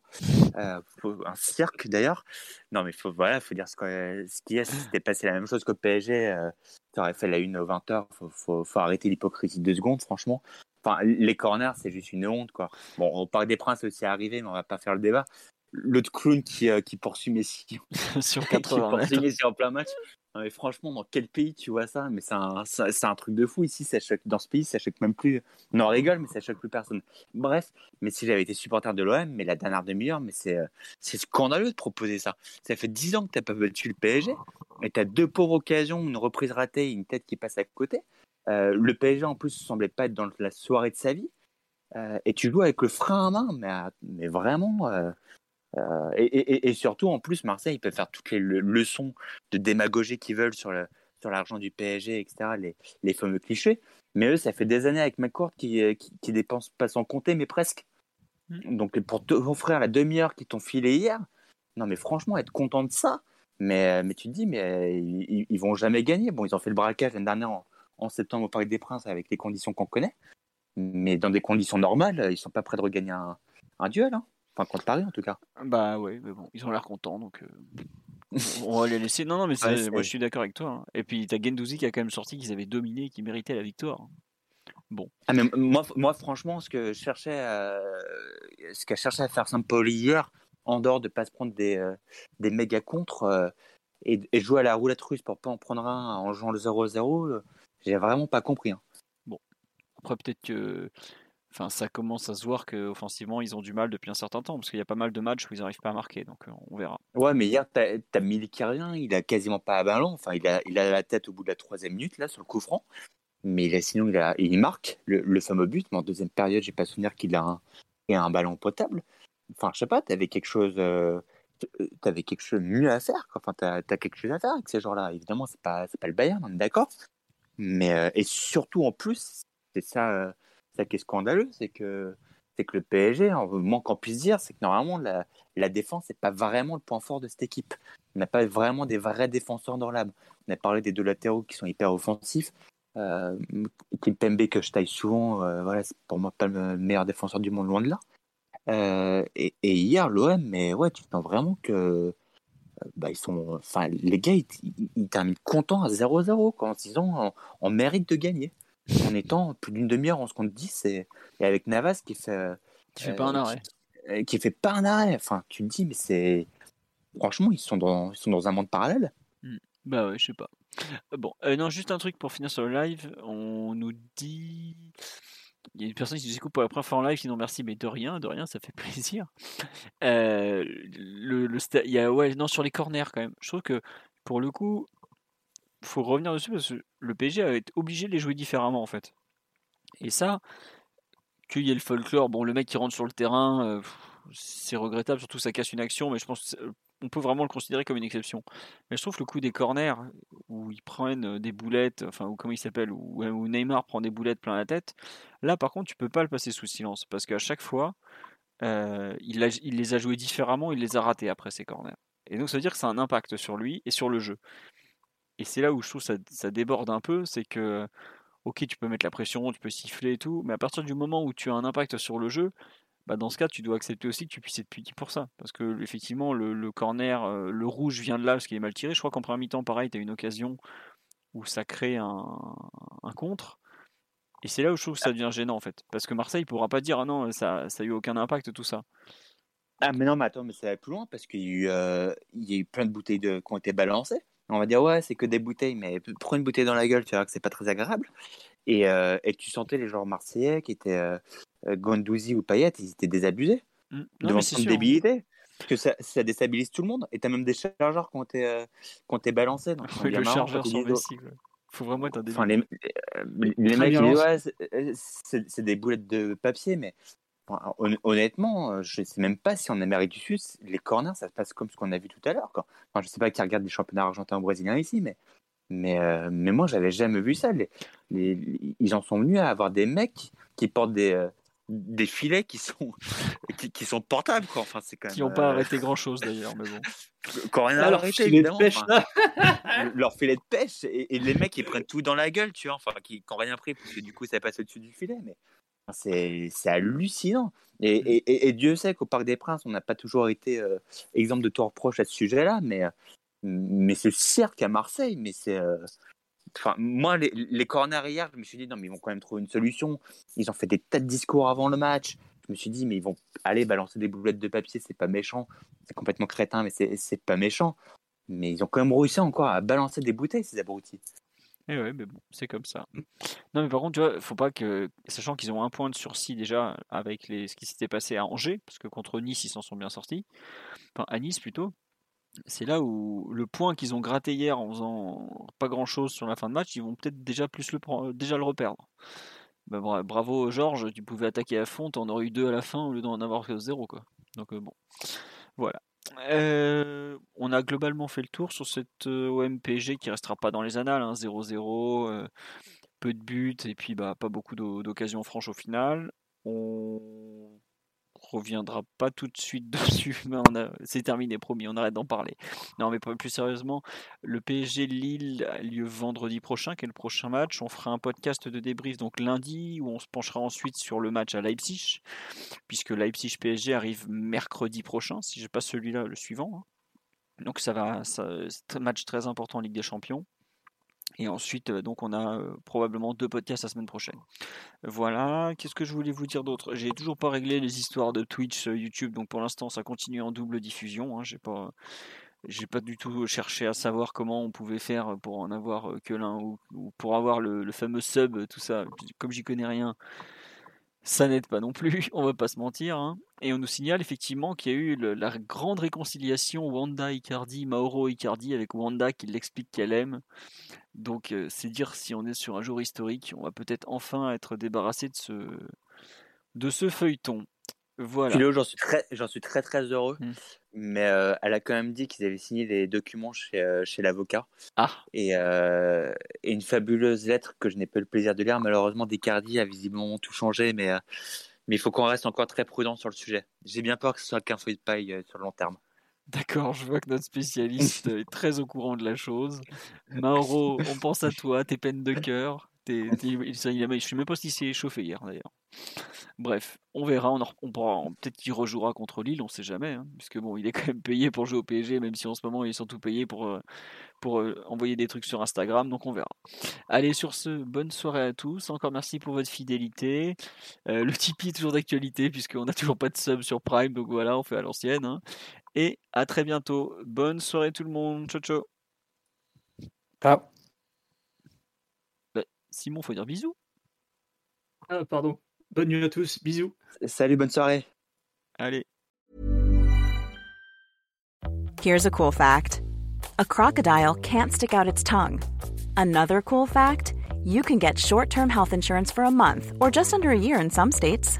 B: euh, un cirque d'ailleurs. Non, mais faut, voilà, faut dire ce qu'il y a. Si c'était passé la même chose qu'au PSG, euh, tu aurais fait la une aux 20h. Faut, faut, faut arrêter l'hypocrisie deux secondes, franchement. Enfin, les corners, c'est juste une honte, quoi. Bon, au Parc des Princes aussi arrivé, mais on va pas faire le débat. L'autre clown qui, euh, qui poursuit Messi [LAUGHS]
A: sur 80 [LAUGHS]
B: qui Messi en plein match. Mais franchement, dans quel pays tu vois ça? Mais c'est un, truc de fou ici. Dans ce pays, ça choque même plus. On en rigole, mais ça choque plus personne. Bref, mais si j'avais été supporter de l'OM, mais la dernière demi-heure, mais c'est, euh, c'est scandaleux de proposer ça. Ça fait 10 ans que tu n'as pas battu le PSG et tu as deux pauvres occasions, une reprise ratée, une tête qui passe à côté. Euh, le PSG en plus semblait pas être dans la soirée de sa vie. Euh, et tu joues avec le frein à main, mais, vraiment. Et, surtout, en plus, Marseille, ils peuvent faire toutes les leçons de démagogie qu'ils veulent sur sur l'argent du PSG, etc., les, les, fameux clichés. Mais eux, ça fait des années avec McCourt qui, qui, qui dépensent pas sans compter, mais presque. Mmh. Donc, pour t'offrir la demi-heure qu'ils t'ont filé hier, non, mais franchement, être content de ça, mais, mais tu te dis, mais ils, ils vont jamais gagner. Bon, ils ont fait le braquage l'année dernière en, en septembre au Parc des Princes avec les conditions qu'on connaît. Mais dans des conditions normales, ils sont pas prêts de regagner un, un duel. Hein. Enfin, contre Paris en tout cas.
A: Bah ouais, mais bon, ils ont l'air contents donc. Euh, on va les laisser. Non, non, mais moi je suis d'accord avec toi. Hein. Et puis t'as Gendouzi qui a quand même sorti qu'ils avaient dominé et qui méritait la victoire. Bon.
B: Ah, mais moi, moi, franchement, ce que je cherchais, à... ce qu'a cherché à faire Saint-Paul hier, en dehors de pas se prendre des, euh, des méga contre euh, et, et, jouer à la roulette russe pour pas en prendre un en jouant le 0-0, j'ai vraiment pas compris. Hein.
A: Bon, après peut-être que enfin, ça commence à se voir qu'offensivement, ils ont du mal depuis un certain temps, parce qu'il y a pas mal de matchs où ils n'arrivent pas à marquer, donc euh, on verra.
B: Ouais, mais hier, tu as, Milikarian, il a quasiment pas à ballon, enfin, il a, il a la tête au bout de la troisième minute, là, sur le coup franc, mais il sinon, il, marque le, fameux but, mais en deuxième période, j'ai pas souvenir qu'il a un, ballon potable. Enfin, je sais pas, tu avais quelque chose. Euh, avais quelque chose mieux à faire. Enfin, tu as, quelque chose à faire avec ces gens-là. Évidemment, c'est pas, pas le Bayern, on est d'accord. Mais, euh, et surtout, en plus, c'est ça, ça qui est scandaleux, c'est que, c'est que le PSG, en moins qu'on puisse dire, c'est que normalement, la, la défense n'est pas vraiment le point fort de cette équipe. On n'a pas vraiment des vrais défenseurs dans l'âme. On a parlé des deux latéraux qui sont hyper offensifs. Euh, Kimpembe, que je taille souvent, euh, voilà, c'est pour moi pas le meilleur défenseur du monde, loin de là. Euh, et, hier, l'OM, mais ouais, tu sens vraiment que euh, bah, ils sont, enfin, les gars, ils, terminent contents à 0-0, en disant on, mérite de gagner en étant plus d'une demi-heure on se compte 10 et, avec Navas qui fait
A: qui fait pas un arrêt.
B: qui, qui, fait pas un arrêt. Enfin tu te dis mais c'est franchement ils sont dans ils sont dans un monde parallèle.
A: Mmh. bah ouais je sais pas. Bon euh, non juste un truc pour finir sur le live. On nous dit il y a une personne qui nous écoute pour la première fois en live qui dit non merci mais de rien de rien ça fait [LAUGHS] plaisir. Euh, le, le il y a ouais non sur les corners quand même. Je trouve que pour le coup faut revenir dessus parce que le PSG a été obligé de les jouer différemment en fait. Et ça, qu'il y ait le folklore, bon le mec qui rentre sur le terrain, euh, c'est regrettable, surtout ça casse une action, mais je pense qu'on peut vraiment le considérer comme une exception. Mais je trouve le coup des corners où ils prennent euh, des boulettes, enfin ou comment il s'appelle, Neymar prend des boulettes plein la tête, là par contre tu peux pas le passer sous silence parce qu'à chaque fois euh, il, il les a joués différemment, il les a ratés après ces corners. Et donc ça veut dire que ça a un impact sur lui et sur le jeu. Et c'est là où je trouve ça, ça déborde un peu, c'est que, ok, tu peux mettre la pression, tu peux siffler et tout, mais à partir du moment où tu as un impact sur le jeu, bah dans ce cas, tu dois accepter aussi que tu puisses être puni pour ça. Parce que, effectivement, le, corner, euh, le rouge vient de là parce qu'il est mal tiré. Je crois qu'en premier mi-temps, pareil, tu as une occasion où ça crée un, contre. Et c'est là où je trouve que ça devient gênant en fait. Parce que Marseille pourra pas dire ah non, ça n'a eu aucun impact tout ça.
B: Ah mais non, mais attends, mais ça va plus loin parce qu'il y, a eu, euh, plein de bouteilles qui ont été balancées. On va dire ouais, c'est que des bouteilles, mais prends une bouteille dans la gueule, tu verras que c'est pas très agréable. Et, euh, et, tu sentais les joueurs marseillais qui étaient euh, Gondouzi ou Payet, ils étaient désabusés mmh. devant cette débilité. Parce que ça, ça, déstabilise tout le monde. Et tu as même des chargeurs qui ont été, euh, qui ont été balancés. Donc [LAUGHS]
A: oui, le chargeur sur Messi faut vraiment être un enfin,
B: les, les mecs, ouais, c'est des boulettes de papier, mais honnêtement, euh, je ne sais même pas si en Amérique du Sud, les corners, ça se passe comme ce qu'on a vu tout à l'heure. Enfin, je ne sais pas qui regarde les championnats argentins ou brésiliens ici, mais, mais, euh, mais moi, j'avais jamais vu ça. Les, les, ils en sont venus à avoir des mecs qui portent des, euh, des filets qui sont, [LAUGHS] qui, sont portables. Quoi. Enfin, c'est quand
A: qui n'ont pas arrêté [LAUGHS] grand-chose d'ailleurs, mais bon.
B: Quand rien [LAUGHS]
C: leur filet de pêche,
B: leur filet de pêche, et, les mecs, ils prennent tout dans la gueule, tu vois, enfin, qui n'ont rien pris, parce que du coup, ça passe au-dessus du filet, mais c'est hallucinant. Mmh. Et, et, Dieu sait qu'au Parc des Princes, on n'a pas toujours été euh, exemple de tout reproche à ce sujet-là, mais, mais ce cirque à Marseille, mais c'est. Euh, enfin, moi, les, les corners hier, je me suis dit, non, mais ils vont quand même trouver une solution. Ils ont fait des tas de discours avant le match. Je me suis dit, mais ils vont aller balancer des boulettes de papier, c'est pas méchant. C'est complètement crétin, mais c'est pas méchant. Mais ils ont quand même réussi encore à balancer des bouteilles, ces abrutis.
A: Eh ouais, mais bon, c'est comme ça. Non, mais par contre, tu vois, faut pas que, sachant qu'ils ont un point de sursis déjà avec les, ce qui s'était passé à Angers, parce que contre Nice, ils s'en sont bien sortis, enfin à Nice plutôt, c'est là où le point qu'ils ont gratté hier en faisant pas grand chose sur la fin de match, ils vont peut-être déjà plus le déjà le reperdre. Bah, bravo Georges, tu pouvais attaquer à fond, t'en aurais eu deux à la fin au lieu d'en avoir que zéro quoi. Donc euh, bon, voilà. Euh, on a globalement fait le tour sur cette euh, OMPG qui restera pas dans les annales, 0-0, hein, peu de buts et puis bah, pas beaucoup d'occasions franches au final. Reviendra pas tout de suite [LAUGHS] dessus, mais c'est terminé, promis, on arrête d'en parler. Non, mais plus sérieusement, le PSG Lille a lieu vendredi prochain, qui est le prochain match. On fera un podcast de débrief donc lundi, où on se penchera ensuite sur le match à Leipzig, puisque Leipzig PSG arrive mercredi prochain, si je pas celui-là, le suivant. Hein. Donc ça va, c'est un match très important en Ligue des Champions. Et ensuite, euh, donc, on a euh, probablement deux podcasts la semaine prochaine. Voilà. Qu'est-ce que je voulais vous dire d'autre? J'ai toujours pas réglé les histoires de Twitch, euh, YouTube. Donc, pour l'instant, ça continue en double diffusion. Hein. J'ai pas, j'ai pas du tout cherché à savoir comment on pouvait faire pour en avoir que l'un ou, pour avoir le, fameux sub, tout ça. Comme j'y connais rien, ça n'aide pas non plus, [LAUGHS] on va pas se mentir. Hein. Et on nous signale effectivement qu'il y a eu la grande réconciliation Wanda Icardi, Mauro Icardi avec Wanda qui l'explique qu'elle aime. Donc euh, c'est dire si on est sur un jour historique, on va peut-être enfin être débarrassé de ce, de ce feuilleton. Voilà.
B: j'en suis très, j'en suis très très heureux. Mmh. Mais euh, elle a quand même dit qu'ils avaient signé les documents chez, euh, chez l'avocat.
A: Ah.
B: Et, et, une fabuleuse lettre que je n'ai pas le plaisir de lire. Malheureusement, Descardi a visiblement tout changé, mais, mais il faut qu'on reste encore très prudent sur le sujet. J'ai bien peur que ce soit qu'un feuille de paille sur le long terme.
A: D'accord, je vois que notre spécialiste est très au courant de la chose. Mauro, on pense à toi, tes peines de cœur. T'es, il, je sais même pas s'il s'est échauffé hier d'ailleurs. Bref, on verra, on, peut-être qu'il rejouera contre Lille, on sait jamais, hein, il est quand même payé pour jouer au PSG, même si en ce moment il est surtout payé pour, euh, euh, envoyer des trucs sur Instagram, donc on verra. Allez, sur ce, bonne soirée à tous, encore merci pour votre fidélité. Euh, le Tipeee est toujours d'actualité, puisqu'on n'a toujours pas de sub sur Prime, donc voilà, on fait à l'ancienne. Hein. Et à très bientôt. Bonne soirée tout le monde. Ciao ciao.
D: Ciao.
A: Bah, Simon, faut dire bisous.
C: Ah, pardon. Bonne nuit à tous. Bisous.
B: Salut, bonne soirée.
A: Allez.
E: Here's a cool fact. A crocodile can't stick out its tongue. Another cool fact, you can get short-term health insurance for a month or just under a year in some states.